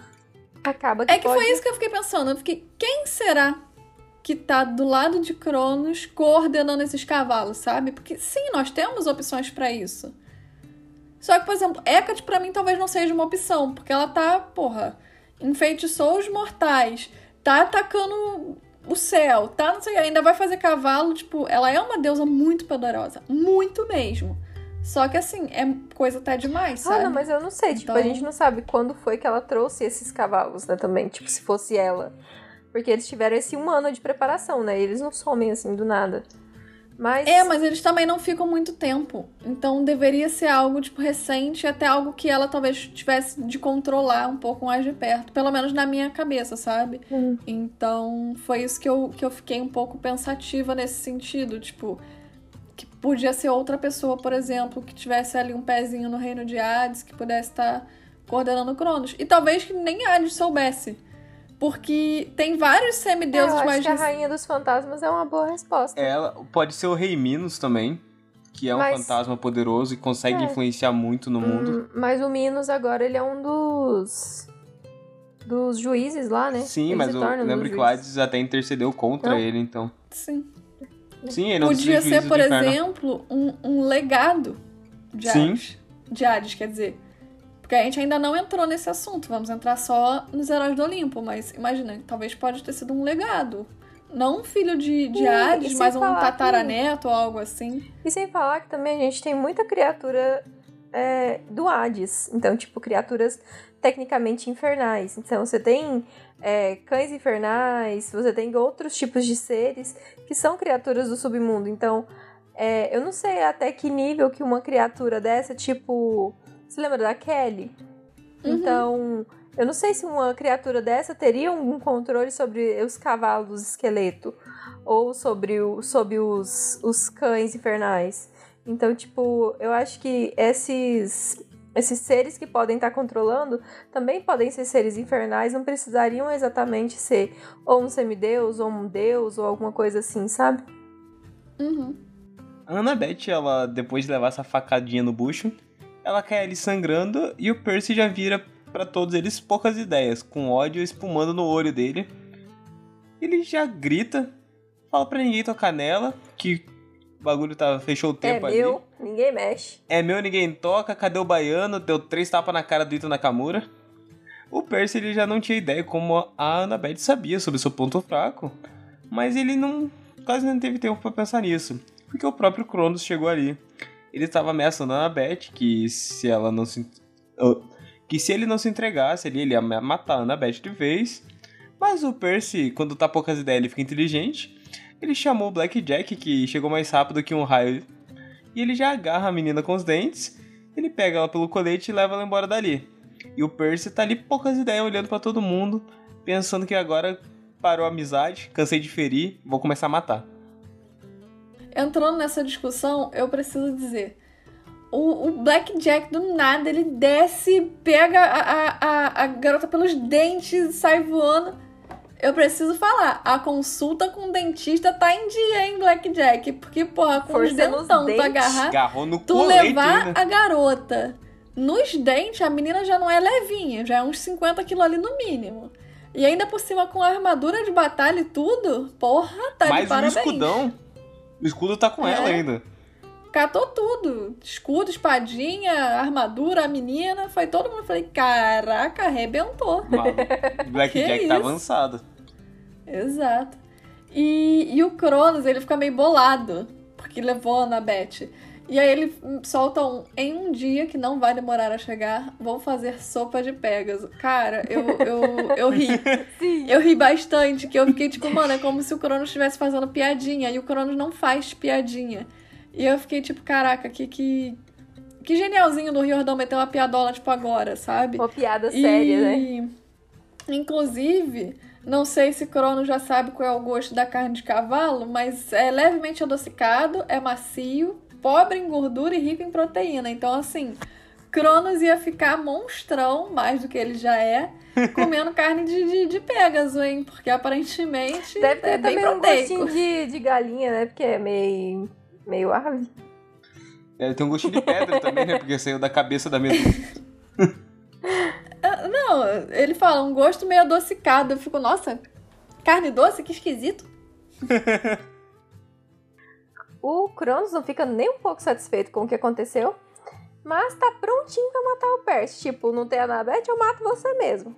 acaba que. É que pode... foi isso que eu fiquei pensando. Eu fiquei, quem será que tá do lado de Cronos coordenando esses cavalos, sabe? Porque sim, nós temos opções para isso. Só que, por exemplo, Hecate para mim talvez não seja uma opção, porque ela tá, porra, enfeitiçou os mortais, tá atacando o céu, tá, não sei, ainda vai fazer cavalo, tipo, ela é uma deusa muito poderosa, muito mesmo. Só que assim, é coisa até demais, sabe? Ah, não, mas eu não sei, tipo, então... a gente não sabe quando foi que ela trouxe esses cavalos, né, também, tipo, se fosse ela. Porque eles tiveram esse um ano de preparação, né? Eles não somem assim do nada. Mas... É, mas eles também não ficam muito tempo. Então deveria ser algo, tipo, recente, até algo que ela talvez tivesse de controlar um pouco mais de perto. Pelo menos na minha cabeça, sabe? Hum. Então foi isso que eu, que eu fiquei um pouco pensativa nesse sentido. Tipo, que podia ser outra pessoa, por exemplo, que tivesse ali um pezinho no reino de Hades, que pudesse estar coordenando Cronos. E talvez que nem Hades soubesse. Porque tem vários semideuses é, eu mais. Acho que a Rainha dos Fantasmas é uma boa resposta. Ela pode ser o Rei Minos também, que é um mas... fantasma poderoso e consegue é. influenciar muito no mundo. Hum, mas o Minos agora ele é um dos dos juízes lá, né? Sim, ele mas eu lembro que o Hades até intercedeu contra Não? ele, então. Sim. Sim, ele é Podia ser, por exemplo, um, um legado de Hades. Sim. De Hades, quer dizer. Porque a gente ainda não entrou nesse assunto, vamos entrar só nos heróis do Olimpo, mas imagina, talvez pode ter sido um legado. Não um filho de, de Hades, mas um tataraneto que... ou algo assim. E sem falar que também a gente tem muita criatura é, do Hades. Então, tipo, criaturas tecnicamente infernais. Então, você tem é, cães infernais, você tem outros tipos de seres que são criaturas do submundo. Então, é, eu não sei até que nível que uma criatura dessa, tipo você lembra da Kelly? Uhum. Então, eu não sei se uma criatura dessa teria um controle sobre os cavalos esqueleto ou sobre, o, sobre os, os cães infernais. Então, tipo, eu acho que esses esses seres que podem estar controlando também podem ser seres infernais, não precisariam exatamente ser ou um semideus, ou um deus, ou alguma coisa assim, sabe? Uhum. A Annabeth, ela, depois de levar essa facadinha no bucho, ela cai ali sangrando e o Percy já vira para todos eles poucas ideias, com ódio espumando no olho dele. Ele já grita, fala pra ninguém tocar nela, que o bagulho tá, fechou o tempo é ali. É meu, ninguém mexe. É meu, ninguém toca, cadê o baiano? Deu três tapas na cara do Ito Nakamura. O Percy ele já não tinha ideia como a Annabeth sabia sobre seu ponto fraco, mas ele não quase não teve tempo para pensar nisso, porque o próprio Cronos chegou ali ele estava ameaçando a Annabeth que se ela não se. que se ele não se entregasse, ele, ia matar a Annabeth de vez. Mas o Percy, quando tá poucas ideias, ele fica inteligente. Ele chamou o Blackjack, que chegou mais rápido que um raio. E ele já agarra a menina com os dentes. Ele pega ela pelo colete e leva ela embora dali. E o Percy tá ali poucas ideias, olhando para todo mundo, pensando que agora parou a amizade, cansei de ferir, vou começar a matar entrando nessa discussão, eu preciso dizer. O, o Blackjack, do nada, ele desce, pega a, a, a garota pelos dentes e sai voando. Eu preciso falar, a consulta com o dentista tá em dia, hein, Blackjack? Porque, porra, com Força os dentão, tu agarrar, tu levar a garota nos dentes, a menina já não é levinha, já é uns 50 quilos ali no mínimo. E ainda por cima com a armadura de batalha e tudo, porra, tá Mais de parabéns. Mais um escudão. O escudo tá com é. ela ainda. Catou tudo. Escudo, espadinha, armadura, a menina. Foi todo mundo. Falei, caraca, arrebentou. <laughs> Blackjack tá avançado. Exato. E, e o Cronos, ele fica meio bolado. Porque levou a Annabeth. E aí ele solta um. Em um dia que não vai demorar a chegar, vou fazer sopa de Pegasus. Cara, eu, eu, eu ri. <laughs> Sim. Eu ri bastante, que eu fiquei tipo, mano, é como se o Cronos estivesse fazendo piadinha. E o Cronos não faz piadinha. E eu fiquei tipo, caraca, que que. que genialzinho do Riordão meter uma piadola, tipo, agora, sabe? Uma piada séria, e... né? Inclusive, não sei se Crono já sabe qual é o gosto da carne de cavalo, mas é levemente adocicado, é macio, pobre em gordura e rico em proteína. Então, assim, Cronos ia ficar monstrão, mais do que ele já é, <laughs> comendo carne de, de, de Pegasus, hein? Porque aparentemente Deve ter é também bem um gostinho de, de galinha, né? Porque é meio, meio ave. É, tem um gostinho de pedra também, né? Porque saiu da cabeça da medusa. <laughs> Ah, não, ele fala um gosto meio adocicado. Eu fico, nossa, carne doce? Que esquisito. <laughs> o Cronos não fica nem um pouco satisfeito com o que aconteceu, mas tá prontinho pra matar o Percy. Tipo, não tem a Anabete, eu mato você mesmo.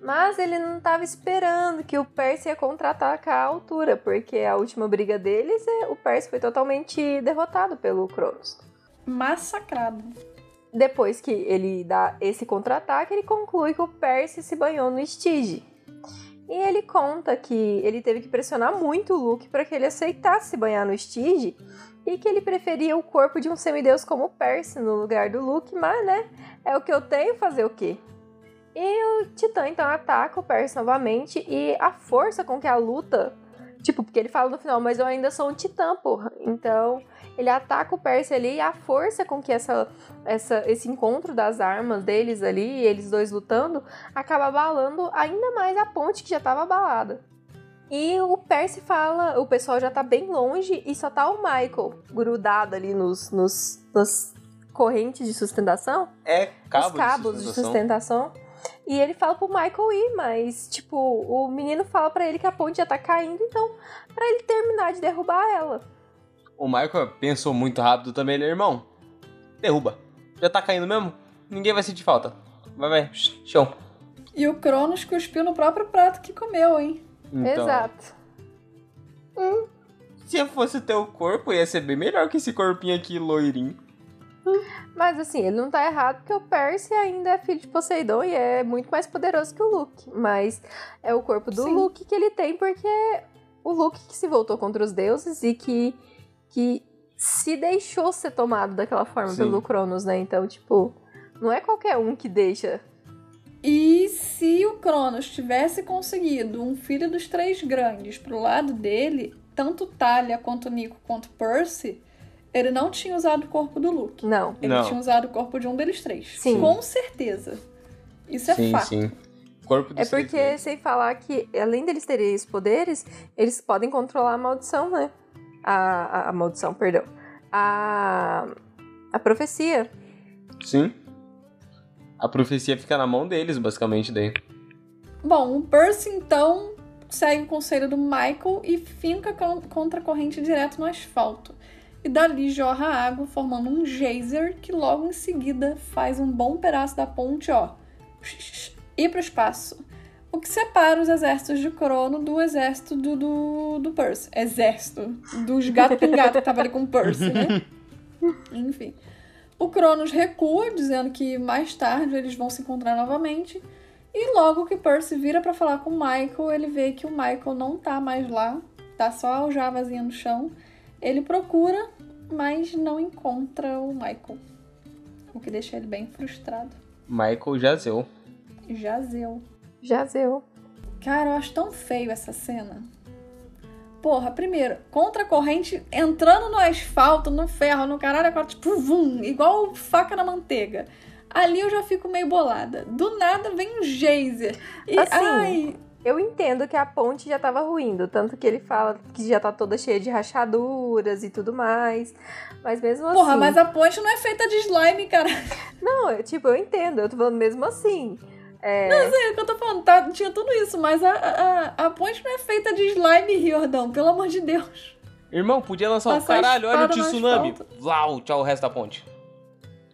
Mas ele não estava esperando que o Percy ia contra-atacar a altura, porque a última briga deles, é, o Percy foi totalmente derrotado pelo Cronos. Massacrado. Depois que ele dá esse contra-ataque, ele conclui que o Percy se banhou no Stige. E ele conta que ele teve que pressionar muito o Luke para que ele aceitasse se banhar no Stige e que ele preferia o corpo de um semideus como o Percy no lugar do Luke, mas né, é o que eu tenho, fazer o quê? E o Titã então ataca o Percy novamente e a força com que a luta, tipo, porque ele fala no final, mas eu ainda sou um Titã, porra. Então, ele ataca o Percy ali e a força com que essa, essa, esse encontro das armas deles ali, eles dois lutando, acaba abalando ainda mais a ponte que já estava abalada. E o Percy fala, o pessoal já tá bem longe e só tá o Michael grudado ali nos, nos, nos correntes de sustentação. É, cabos, os cabos de sustentação. De sustentação e ele fala pro Michael ir, mas, tipo, o menino fala para ele que a ponte já tá caindo, então, para ele terminar de derrubar ela. O Michael pensou muito rápido também, ele, irmão, derruba. Já tá caindo mesmo? Ninguém vai sentir falta. Vai, vai, chão. E o Cronos cuspiu no próprio prato que comeu, hein? Então, Exato. Hum, se fosse teu corpo, ia ser bem melhor que esse corpinho aqui loirinho. Mas assim, ele não tá errado porque o Percy ainda é filho de Poseidon e é muito mais poderoso que o Luke. Mas é o corpo do Sim. Luke que ele tem porque o Luke que se voltou contra os deuses e que, que se deixou ser tomado daquela forma Sim. pelo Cronos, né? Então, tipo, não é qualquer um que deixa. E se o Cronos tivesse conseguido um filho dos três grandes pro lado dele, tanto Talia quanto Nico quanto Percy ele não tinha usado o corpo do Luke. Não. Ele não. tinha usado o corpo de um deles três. Sim. Com certeza. Isso é sim, fato. Sim, corpo É porque, sem falar que, além deles terem esses poderes, eles podem controlar a maldição, né? A, a, a maldição, perdão. A, a profecia. Sim. A profecia fica na mão deles, basicamente, daí. Bom, o Percy, então, segue o conselho do Michael e finca contra a corrente direto no asfalto e dali jorra água, formando um geyser que logo em seguida faz um bom pedaço da ponte, ó, ir para o espaço. O que separa os exércitos de Crono do exército do, do, do Percy. Exército. Dos gato pingato que tava ali com o Percy, né? <laughs> Enfim. O Cronos recua, dizendo que mais tarde eles vão se encontrar novamente. E logo que Percy vira para falar com o Michael, ele vê que o Michael não tá mais lá, tá só a aljavazinha no chão. Ele procura mas não encontra o Michael. O que deixa ele bem frustrado. Michael jazeu. Jazeu. Jazeu. Cara, eu acho tão feio essa cena. Porra, primeiro, contra a corrente entrando no asfalto, no ferro, no caralho, agora, tipo, vum, igual faca na manteiga. Ali eu já fico meio bolada. Do nada vem um geyser. E, assim, ai, eu entendo que a ponte já tava ruindo, tanto que ele fala que já tá toda cheia de rachaduras e tudo mais. Mas mesmo assim. Porra, mas a ponte não é feita de slime, cara. Não, eu, tipo, eu entendo, eu tô falando mesmo assim. É... Não, sei, é o que eu tô falando, tá, tinha tudo isso, mas a, a, a ponte não é feita de slime, Riordão, pelo amor de Deus. Irmão, podia lançar o caralho, olha o tsunami. Vlau, tchau, o resto da ponte.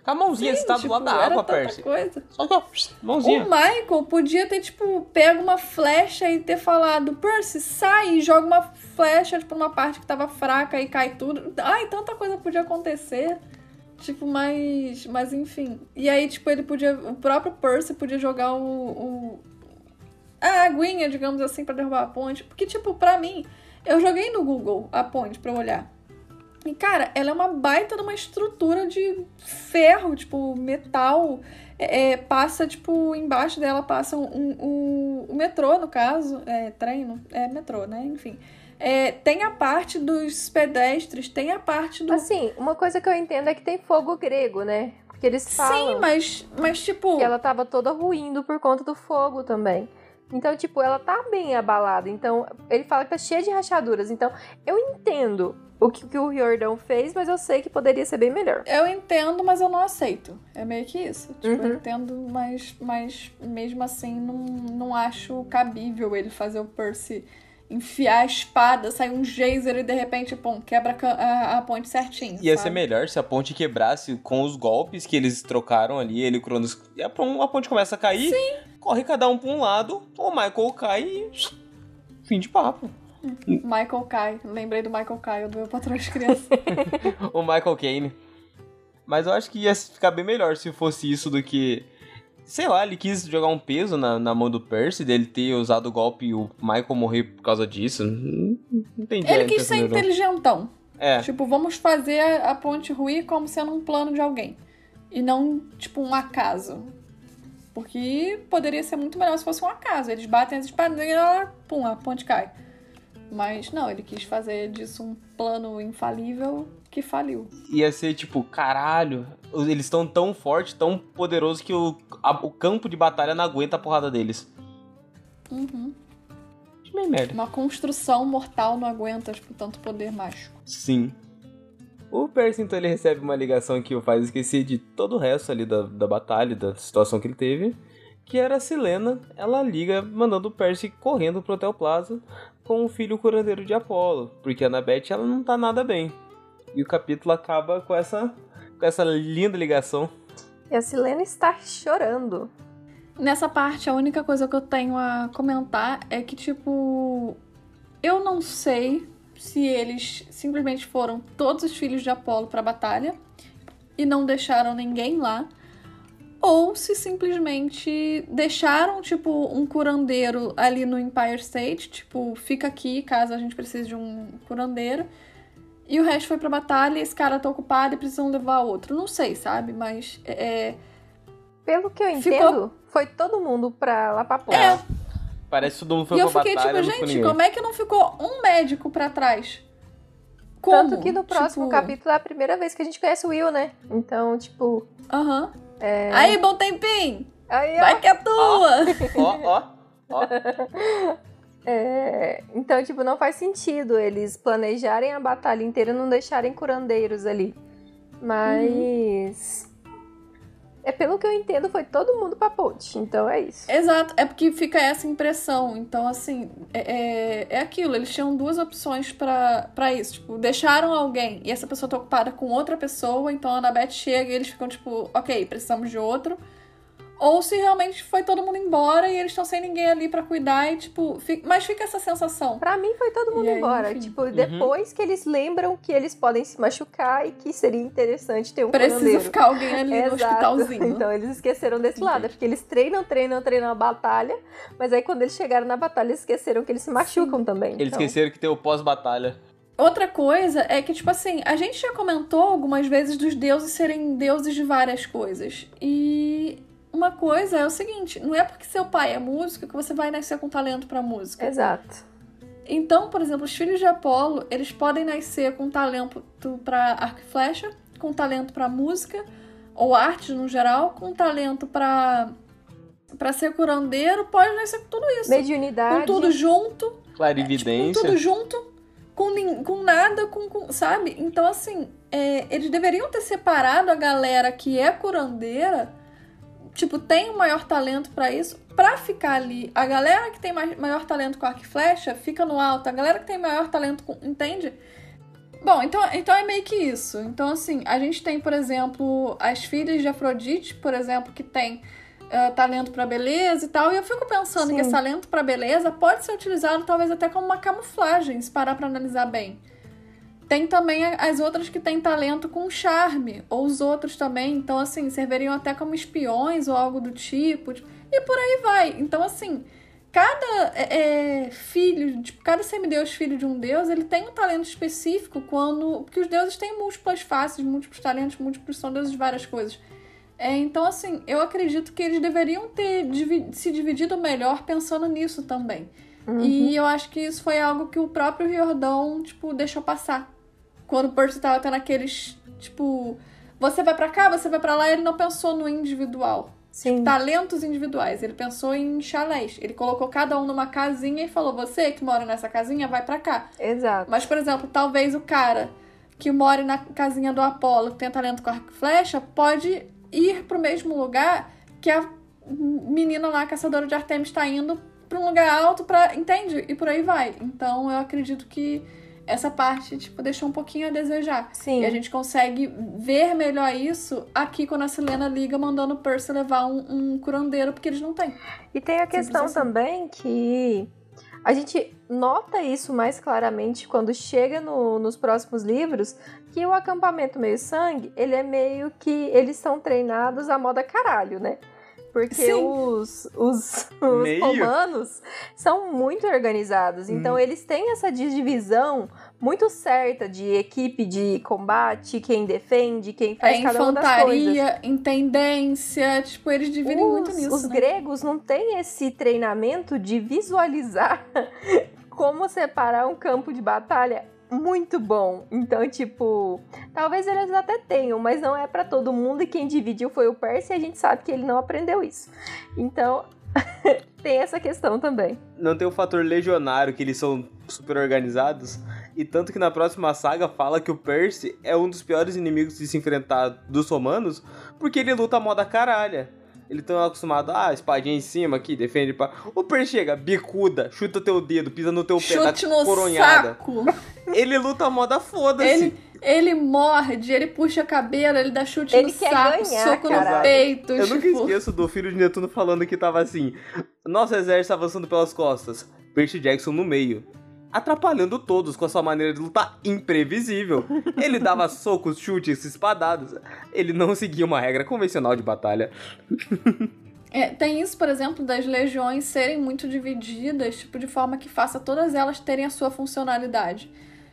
Com a mãozinha, Sim, você tá tipo, do lado da água, Percy. Coisa. Só que, ó, mãozinha. O Michael podia ter, tipo, pego uma flecha e ter falado, Percy, sai e joga uma flecha, tipo, numa parte que tava fraca e cai tudo. Ai, tanta coisa podia acontecer. Tipo, mas. Mas enfim. E aí, tipo, ele podia. O próprio Percy podia jogar o. o a aguinha, digamos assim, para derrubar a ponte. Porque, tipo, pra mim, eu joguei no Google a ponte pra olhar. E, cara, ela é uma baita de uma estrutura de ferro, tipo, metal. É, é passa, tipo, embaixo dela passa um, um, um, o metrô, no caso. É, trem, é metrô, né? Enfim. É, tem a parte dos pedestres, tem a parte do. Assim, uma coisa que eu entendo é que tem fogo grego, né? Porque eles falam. Sim, mas, mas tipo. Que ela tava toda ruindo por conta do fogo também. Então, tipo, ela tá bem abalada. Então, ele fala que tá cheia de rachaduras. Então, eu entendo o que, que o Riordão fez, mas eu sei que poderia ser bem melhor. Eu entendo, mas eu não aceito. É meio que isso. Tipo, uhum. eu entendo, mas, mas mesmo assim não, não acho cabível ele fazer o Percy enfiar a espada, sair um geyser e de repente, pum, quebra a, a ponte certinho. Ia sabe? ser melhor se a ponte quebrasse com os golpes que eles trocaram ali, ele o Cronos. A, ponte começa a cair, Sim. corre cada um pra um lado, o Michael cai e. <sniffs> fim de papo. Michael cai. Lembrei do Michael Kai, do meu patrão de criança. <laughs> o Michael Kane. Mas eu acho que ia ficar bem melhor se fosse isso do que sei lá, ele quis jogar um peso na, na mão do Percy, dele ter usado o golpe e o Michael morrer por causa disso. Não, entendi. Ele quis ser inteligentão. É. Tipo, vamos fazer a, ponte ruir como sendo um plano de alguém. E não, tipo, um acaso. Porque poderia ser muito melhor se fosse um acaso. Eles batem as espadas e pum, a ponte cai. Mas não, ele quis fazer disso um plano infalível que faliu. Ia ser tipo, caralho, eles estão tão fortes, tão poderosos que o, a, o campo de batalha não aguenta a porrada deles. Uhum. Bem merda. Uma construção mortal não aguenta tipo, tanto poder mágico. Sim. O Percy, então, ele recebe uma ligação que o faz esquecer de todo o resto ali da, da batalha, da situação que ele teve. Que era a Selena, ela liga mandando o Percy correndo pro Hotel Plaza com o filho curandeiro de Apolo, porque a Annabeth ela não tá nada bem. E o capítulo acaba com essa, com essa linda ligação. E a Silena está chorando. Nessa parte, a única coisa que eu tenho a comentar é que, tipo, eu não sei se eles simplesmente foram todos os filhos de Apolo para a batalha e não deixaram ninguém lá, ou se simplesmente deixaram, tipo, um curandeiro ali no Empire State, tipo, fica aqui caso a gente precise de um curandeiro, e o resto foi pra batalha, esse cara tá ocupado e precisam levar outro. Não sei, sabe? Mas é. é Pelo que eu entendo, Ficou... foi todo mundo pra lá pra porra. É. Parece que todo mundo foi e pra batalha. E eu fiquei tipo, gente, como é que não ficou um médico pra trás? Como? Tanto que no próximo tipo... capítulo é a primeira vez que a gente conhece o Will, né? Então, tipo. Aham. Uhum. É... Aí, bom tempinho! Aí, ó. Vai que é tua! Ó, ó, ó. <laughs> É, então, tipo, não faz sentido eles planejarem a batalha inteira e não deixarem curandeiros ali. Mas. Uhum. É pelo que eu entendo, foi todo mundo pra ponte. Então é isso. Exato, é porque fica essa impressão. Então, assim, é, é, é aquilo. Eles tinham duas opções para isso. Tipo, deixaram alguém e essa pessoa tá ocupada com outra pessoa. Então a Annabeth chega e eles ficam, tipo, ok, precisamos de outro ou se realmente foi todo mundo embora e eles estão sem ninguém ali para cuidar e, tipo, fica... mas fica essa sensação. Para mim foi todo mundo embora. Tipo, uhum. depois que eles lembram que eles podem se machucar e que seria interessante ter um Precisa ficar alguém ali Exato. no hospitalzinho. <laughs> Então eles esqueceram desse Entendi. lado, porque eles treinam, treinam, treinam a batalha, mas aí quando eles chegaram na batalha, eles esqueceram que eles se machucam Sim. também. Eles então... esqueceram que tem o pós-batalha. Outra coisa é que, tipo assim, a gente já comentou algumas vezes dos deuses serem deuses de várias coisas. E uma coisa é o seguinte: não é porque seu pai é músico que você vai nascer com talento para música. Exato. Então, por exemplo, os filhos de Apolo, eles podem nascer com talento para arco e flecha, com talento para música ou arte no geral, com talento para para ser curandeiro, pode nascer com tudo isso. Mediunidade. Com tudo junto. Clarividência. É, tipo, com tudo junto. Com, com nada, com, com sabe? Então, assim, é, eles deveriam ter separado a galera que é curandeira tipo, tem o um maior talento para isso, pra ficar ali. A galera que tem mais, maior talento com arco e flecha fica no alto. A galera que tem maior talento com. Entende? Bom, então, então é meio que isso. Então, assim, a gente tem, por exemplo, as filhas de Afrodite, por exemplo, que tem uh, talento para beleza e tal. E eu fico pensando Sim. que esse talento para beleza pode ser utilizado talvez até como uma camuflagem, se parar pra analisar bem. Tem também as outras que têm talento com charme, ou os outros também, então assim, serviriam até como espiões ou algo do tipo, e por aí vai. Então assim, cada é, é, filho, tipo, cada semideus filho de um deus, ele tem um talento específico quando. Porque os deuses têm múltiplas faces, múltiplos talentos, múltiplos são deuses de várias coisas. É, então, assim, eu acredito que eles deveriam ter se dividido melhor pensando nisso também. Uhum. E eu acho que isso foi algo que o próprio Riordão, tipo, deixou passar. Quando o Percy tava tendo aqueles, tipo, você vai para cá, você vai para lá, ele não pensou no individual. Sim. talentos individuais. Ele pensou em chalés. Ele colocou cada um numa casinha e falou: você que mora nessa casinha, vai para cá. Exato. Mas, por exemplo, talvez o cara que mora na casinha do Apolo, que tem talento com arco e flecha, pode ir pro mesmo lugar que a menina lá, a caçadora de Artemis, está indo para um lugar alto para entende? E por aí vai. Então eu acredito que essa parte, tipo, deixou um pouquinho a desejar. Sim. E a gente consegue ver melhor isso aqui quando a Selena liga mandando o Percy levar um, um curandeiro, porque eles não têm. E tem a questão assim. também que a gente nota isso mais claramente quando chega no, nos próximos livros, que o acampamento meio sangue, ele é meio que eles são treinados à moda caralho, né? Porque os, os, os romanos são muito organizados. Então, hum. eles têm essa divisão muito certa de equipe de combate, quem defende, quem faz é, cada uma das coisas. Infantaria, intendência, tipo, eles dividem os, muito nisso, Os né? gregos não têm esse treinamento de visualizar <laughs> como separar um campo de batalha muito bom. Então, tipo, talvez eles até tenham, mas não é para todo mundo. E quem dividiu foi o Percy e a gente sabe que ele não aprendeu isso. Então, <laughs> tem essa questão também. Não tem o fator legionário, que eles são super organizados. E tanto que na próxima saga fala que o Percy é um dos piores inimigos de se enfrentar dos romanos, porque ele luta a moda caralha. Eles estão acostumados, ah, espadinha em cima aqui, defende pra. O Per chega, bicuda, chuta teu dedo, pisa no teu Chute pé, dá no coronhada. Saco. <laughs> Ele luta a moda foda-se. Ele, ele morde, ele puxa a cabelo, ele dá chute ele no saco, ganhar, soco caralho. no peito. Eu tipo... nunca esqueço do filho de Netuno falando que tava assim: nosso exército avançando pelas costas, Percy Jackson no meio atrapalhando todos com a sua maneira de lutar imprevisível. Ele dava socos, chutes, espadadas. Ele não seguia uma regra convencional de batalha. É, tem isso, por exemplo, das legiões serem muito divididas, tipo, de forma que faça todas elas terem a sua funcionalidade.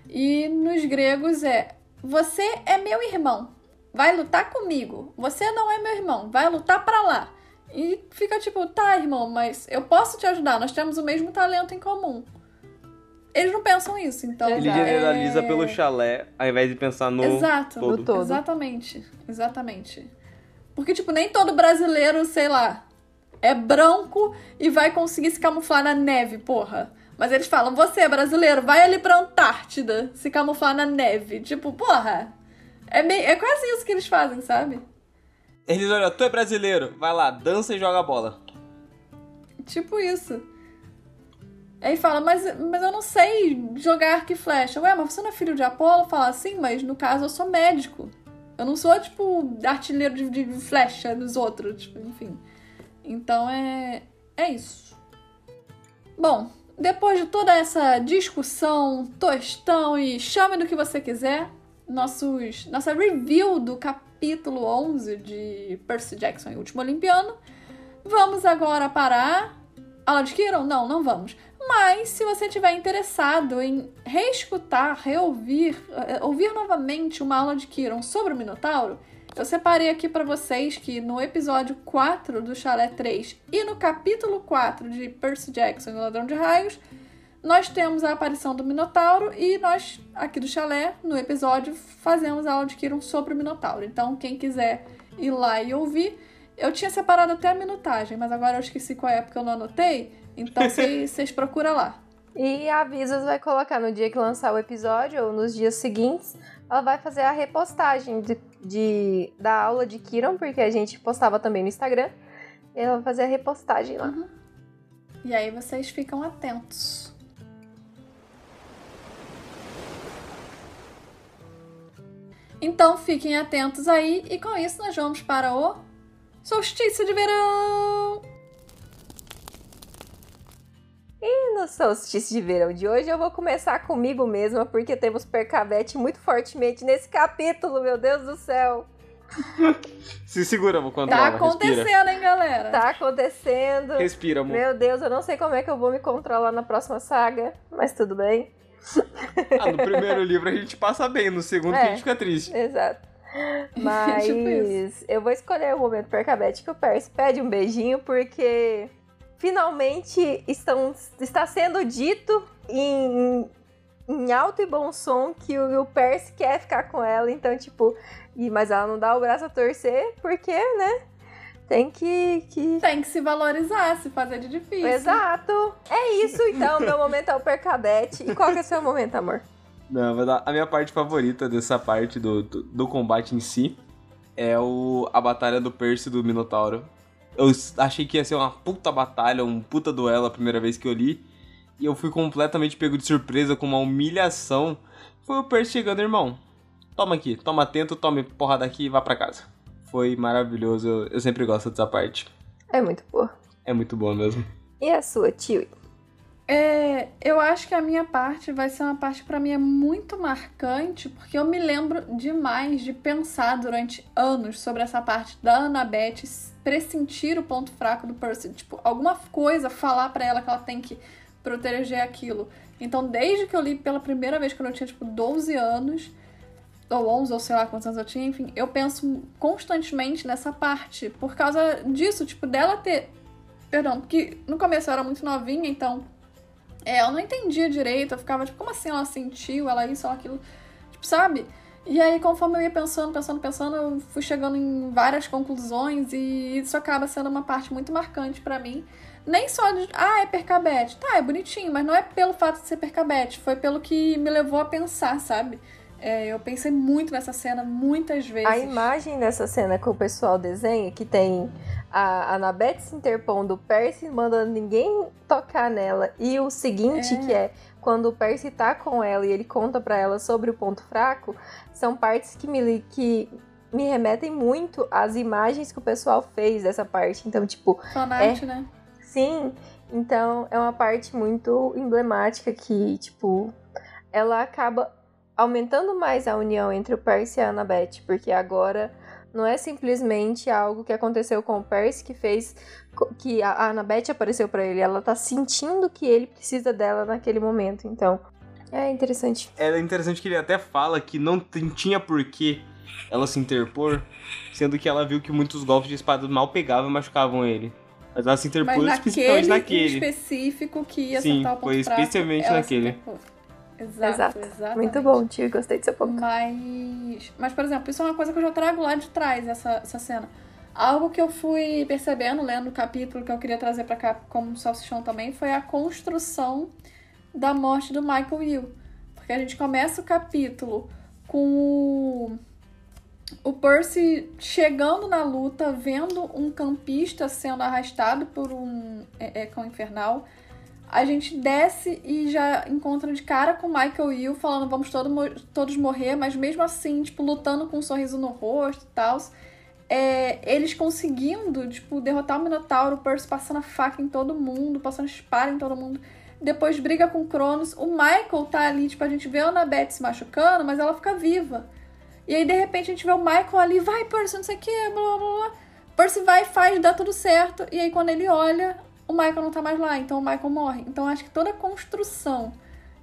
E nos gregos é: você é meu irmão, vai lutar comigo. Você não é meu irmão, vai lutar para lá. E fica tipo, tá, irmão, mas eu posso te ajudar, nós temos o mesmo talento em comum. Eles não pensam isso, então. Ele generaliza é... pelo chalé, ao invés de pensar no. Exato, todo. no todo. Exatamente. Exatamente. Porque, tipo, nem todo brasileiro, sei lá, é branco e vai conseguir se camuflar na neve, porra. Mas eles falam, você é brasileiro, vai ali pra Antártida se camuflar na neve. Tipo, porra. É, meio, é quase isso que eles fazem, sabe? Eles olham, tu é brasileiro, vai lá, dança e joga bola. Tipo isso. Aí fala, mas, mas eu não sei jogar arco e flecha. Ué, mas você não é filho de Apolo? Fala assim, mas no caso eu sou médico. Eu não sou, tipo, artilheiro de, de flecha dos outros, tipo, enfim. Então é, é isso. Bom, depois de toda essa discussão, tostão e chame do que você quiser, nossos, nossa review do capítulo 11 de Percy Jackson e o Último Olimpiano, vamos agora parar. Aula de Kiron? Não, não vamos. Mas se você estiver interessado em reescutar, reouvir, eh, ouvir novamente uma aula de Kiron sobre o Minotauro, eu separei aqui para vocês que no episódio 4 do Chalé 3 e no capítulo 4 de Percy Jackson e o Ladrão de Raios, nós temos a aparição do Minotauro e nós, aqui do Chalé, no episódio, fazemos a aula de Kiron sobre o Minotauro. Então, quem quiser ir lá e ouvir, eu tinha separado até a minutagem, mas agora eu esqueci qual é porque eu não anotei. Então vocês procuram lá. E a Avisos vai colocar no dia que lançar o episódio ou nos dias seguintes, ela vai fazer a repostagem de, de da aula de Kiron, porque a gente postava também no Instagram. Ela vai fazer a repostagem lá. Uhum. E aí vocês ficam atentos. Então fiquem atentos aí e com isso nós vamos para o solstício de verão. E no solstício de verão de hoje eu vou começar comigo mesma, porque temos Percavete muito fortemente nesse capítulo, meu Deus do céu. <laughs> Se segura, vou controlar. Tá acontecendo, respira. hein, galera? Tá acontecendo. Respira, amor. Meu Deus, eu não sei como é que eu vou me controlar na próxima saga, mas tudo bem. Ah, no primeiro livro a gente passa bem, no segundo é, a gente fica triste. Exato. <laughs> Mas tipo eu vou escolher o momento percabete que o Percy pede um beijinho, porque finalmente estão, está sendo dito em, em alto e bom som que o, o Percy quer ficar com ela, então, tipo, e, mas ela não dá o braço a torcer, porque, né? Tem que, que. Tem que se valorizar, se fazer de difícil. Exato. É isso então, meu momento é o percabete. E qual que é o seu momento, amor? Não, a minha parte favorita dessa parte do, do, do, combate em si é o, a batalha do Percy do Minotauro. Eu achei que ia ser uma puta batalha, um puta duelo a primeira vez que eu li. E eu fui completamente pego de surpresa com uma humilhação. Foi o Percy chegando, irmão. Toma aqui, toma atento, tome porrada aqui e vá pra casa foi maravilhoso. Eu sempre gosto dessa parte. É muito boa. É muito boa mesmo. E a sua, tio? É, eu acho que a minha parte vai ser uma parte para mim é muito marcante, porque eu me lembro demais de pensar durante anos sobre essa parte da Annabeth pressentir o ponto fraco do Percy, tipo, alguma coisa falar para ela que ela tem que proteger aquilo. Então, desde que eu li pela primeira vez quando eu tinha tipo 12 anos, ou 11, ou sei lá quantos anos eu tinha, enfim, eu penso constantemente nessa parte, por causa disso, tipo, dela ter. Perdão, porque no começo eu era muito novinha, então. É, eu não entendia direito, eu ficava tipo, como assim ela sentiu, ela isso, ela aquilo, tipo, sabe? E aí, conforme eu ia pensando, pensando, pensando, eu fui chegando em várias conclusões e isso acaba sendo uma parte muito marcante para mim. Nem só de, ah, é percabete. Tá, é bonitinho, mas não é pelo fato de ser percabete, foi pelo que me levou a pensar, sabe? É, eu pensei muito nessa cena muitas vezes. A imagem dessa cena que o pessoal desenha, que tem a Annabeth se interpondo, o Percy mandando ninguém tocar nela, e o seguinte, é. que é quando o Percy tá com ela e ele conta para ela sobre o ponto fraco, são partes que me, que me remetem muito às imagens que o pessoal fez dessa parte. Então, tipo. Sonate, é... né? Sim. Então, é uma parte muito emblemática que, tipo, ela acaba aumentando mais a união entre o Percy e a Annabeth, porque agora não é simplesmente algo que aconteceu com o Percy que fez que a Annabeth apareceu para ele, ela tá sentindo que ele precisa dela naquele momento, então é interessante. É interessante que ele até fala que não tinha porquê ela se interpor, sendo que ela viu que muitos golpes de espada mal pegavam e machucavam ele. Mas ela se interpôs especificamente naquele. específico que ia Sim, foi especialmente naquele. Exato, Exato. Muito bom, tio. Gostei do seu ponto. Mas, mas, por exemplo, isso é uma coisa que eu já trago lá de trás, essa, essa cena. Algo que eu fui percebendo, lendo o capítulo que eu queria trazer para cá como salsichão também, foi a construção da morte do Michael Will. Porque a gente começa o capítulo com o, o Percy chegando na luta, vendo um campista sendo arrastado por um é, é, cão infernal a gente desce e já encontra de cara com Michael Will falando vamos todo, todos morrer, mas mesmo assim, tipo, lutando com um sorriso no rosto e tal. É, eles conseguindo, tipo, derrotar o Minotauro, o Percy passando a faca em todo mundo, passando espada em todo mundo. Depois briga com o Cronos. O Michael tá ali, tipo, a gente vê a Annabeth se machucando, mas ela fica viva. E aí, de repente, a gente vê o Michael ali, vai, Percy, não sei o que, blá blá blá. Percy vai, faz, dá tudo certo. E aí, quando ele olha, o Michael não tá mais lá, então o Michael morre. Então acho que toda a construção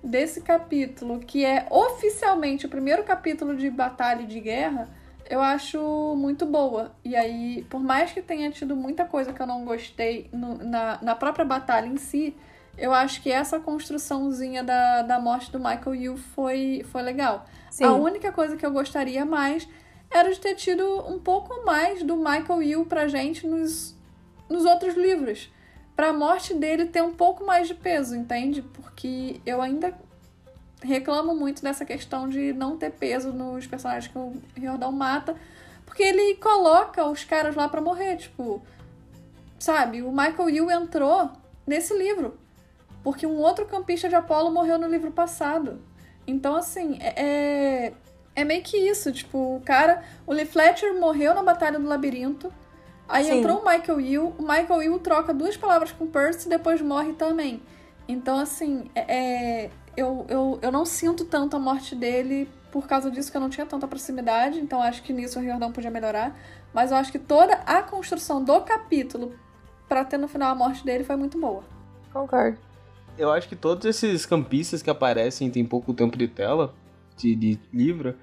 desse capítulo, que é oficialmente o primeiro capítulo de batalha e de guerra, eu acho muito boa. E aí, por mais que tenha tido muita coisa que eu não gostei no, na, na própria batalha em si, eu acho que essa construçãozinha da, da morte do Michael Yu foi, foi legal. Sim. A única coisa que eu gostaria mais era de ter tido um pouco mais do Michael Yu pra gente nos, nos outros livros para a morte dele ter um pouco mais de peso, entende? Porque eu ainda reclamo muito dessa questão de não ter peso nos personagens que o Riordan mata, porque ele coloca os caras lá para morrer, tipo, sabe? O Michael Yu entrou nesse livro, porque um outro campista de Apolo morreu no livro passado. Então, assim, é, é, é meio que isso, tipo, o cara, o Lee Fletcher morreu na Batalha do Labirinto, Aí Sim. entrou o Michael Will, o Michael Will troca duas palavras com o Percy e depois morre também. Então, assim, é, é, eu, eu, eu não sinto tanto a morte dele por causa disso que eu não tinha tanta proximidade, então acho que nisso o Riordão podia melhorar. Mas eu acho que toda a construção do capítulo para ter no final a morte dele foi muito boa. Concordo. Eu acho que todos esses campistas que aparecem tem pouco tempo de tela, de, de livro,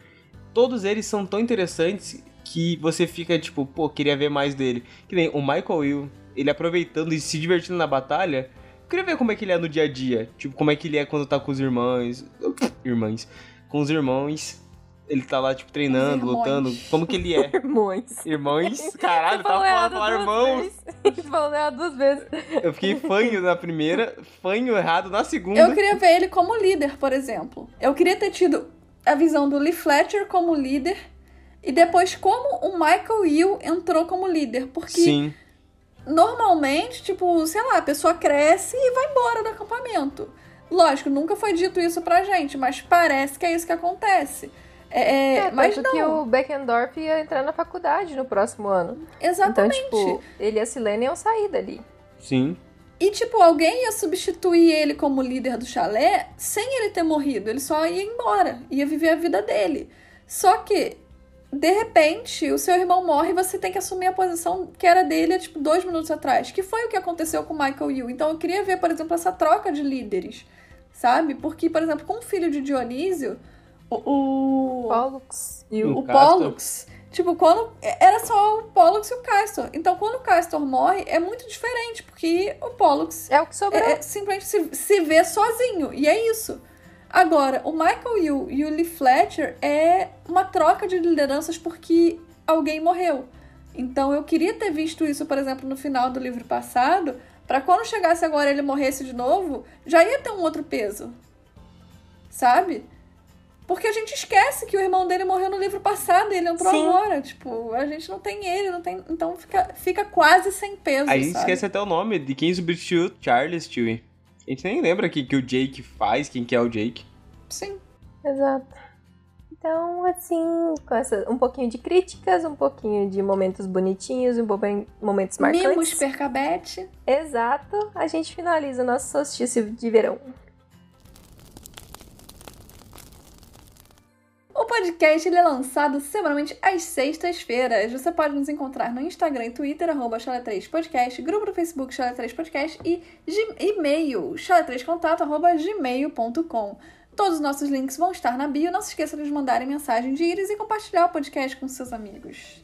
todos eles são tão interessantes que você fica tipo, pô, queria ver mais dele. Que nem o Michael Will, ele aproveitando e se divertindo na batalha. Eu queria ver como é que ele é no dia a dia. Tipo, como é que ele é quando tá com os irmãos. <coughs> Irmãs. Com os irmãos. Ele tá lá, tipo, treinando, lutando. Como que ele é? <laughs> Irmãos. Irmãos? <laughs> Caralho, tava falando falar irmãos. falando <laughs> errado duas vezes. Eu fiquei fanho na primeira, fanho errado na segunda. Eu queria ver ele como líder, por exemplo. Eu queria ter tido a visão do Lee Fletcher como líder e depois como o Michael Will entrou como líder. Porque Sim. normalmente, tipo, sei lá, a pessoa cresce e vai embora do acampamento. Lógico, nunca foi dito isso pra gente, mas parece que é isso que acontece. É, é, é mas não. que o Beckendorf ia entrar na faculdade no próximo ano. Exatamente. Então, tipo, ele e a Silene iam sair dali. Sim. E, tipo, alguém ia substituir ele como líder do chalé sem ele ter morrido. Ele só ia embora, ia viver a vida dele. Só que, de repente, o seu irmão morre e você tem que assumir a posição que era dele, tipo, dois minutos atrás. Que foi o que aconteceu com o Michael Yu. Então, eu queria ver, por exemplo, essa troca de líderes, sabe? Porque, por exemplo, com o filho de Dionísio, o. Pollux. E o, o Pollux. Tipo, quando. Era só o Pollux e o Castor. Então, quando o Castor morre, é muito diferente, porque o Pollux. É o que sobrou. É, é, simplesmente se, se vê sozinho. E é isso. Agora, o Michael Yu e o Lee Fletcher é uma troca de lideranças porque alguém morreu. Então, eu queria ter visto isso, por exemplo, no final do livro passado, para quando chegasse agora ele morresse de novo, já ia ter um outro peso. Sabe? Porque a gente esquece que o irmão dele morreu no livro passado e ele entrou Sim. agora. Tipo, a gente não tem ele, não tem. Então fica, fica quase sem peso. A gente esquece até o nome de quem substituiu Charles Stewie. A gente nem lembra que, que o Jake faz, quem que é o Jake. Sim. Exato. Então, assim, com essa, um pouquinho de críticas, um pouquinho de momentos bonitinhos, um pouquinho momentos marcantes. Mimos percabete. Exato. A gente finaliza o nosso solstício de verão. O podcast é lançado semanalmente às sextas-feiras. Você pode nos encontrar no Instagram e Twitter, arroba 3 podcast grupo do Facebook Chala 3 Podcast e e-mail, chala3contato, arroba gmail.com. Todos os nossos links vão estar na bio. Não se esqueça de nos mandarem mensagem de íris e compartilhar o podcast com seus amigos.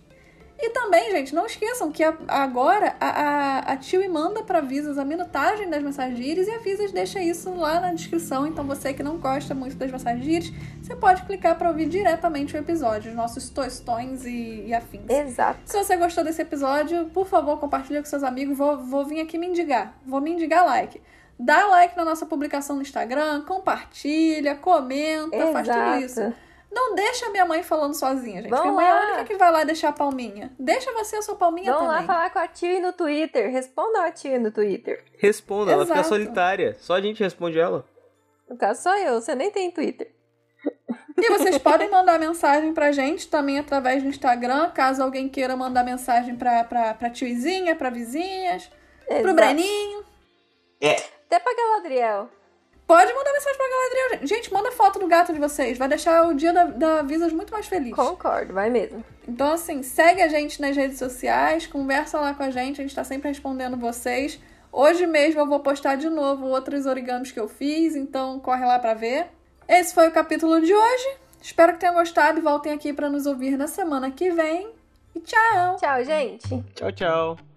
E também, gente, não esqueçam que agora a, a, a Tio manda para Visas a minutagem das mensagens de íris e a Visas deixa isso lá na descrição. Então você que não gosta muito das mensagens de íris, você pode clicar para ouvir diretamente o episódio, os nossos tostões e, e, afins. Exato. Se você gostou desse episódio, por favor, compartilhe com seus amigos. Vou, vou vir aqui me indigar. Vou me indigar like. Dá like na nossa publicação no Instagram, compartilha, comenta, Exato. faz tudo isso. Não deixa a minha mãe falando sozinha, gente. Vamos porque a mãe lá. é a única que vai lá deixar a palminha. Deixa você a sua palminha Vamos também. Vamos lá falar com a tia no Twitter. Responda a tia no Twitter. Responda, ela fica solitária. Só a gente responde ela. No caso, só eu. Você nem tem Twitter. E vocês <laughs> podem mandar mensagem pra gente também através do Instagram, caso alguém queira mandar mensagem pra, pra, pra tiozinha, pra vizinhas, Exato. pro Breninho. É. Até pra Galadriel. Pode mandar mensagem pra Galadriel. Gente, manda foto do gato de vocês. Vai deixar o dia da, da Visas muito mais feliz. Concordo, vai mesmo. Então, assim, segue a gente nas redes sociais, conversa lá com a gente. A gente tá sempre respondendo vocês. Hoje mesmo eu vou postar de novo outros origamis que eu fiz, então corre lá pra ver. Esse foi o capítulo de hoje. Espero que tenham gostado e voltem aqui para nos ouvir na semana que vem. E tchau! Tchau, gente! Tchau, tchau!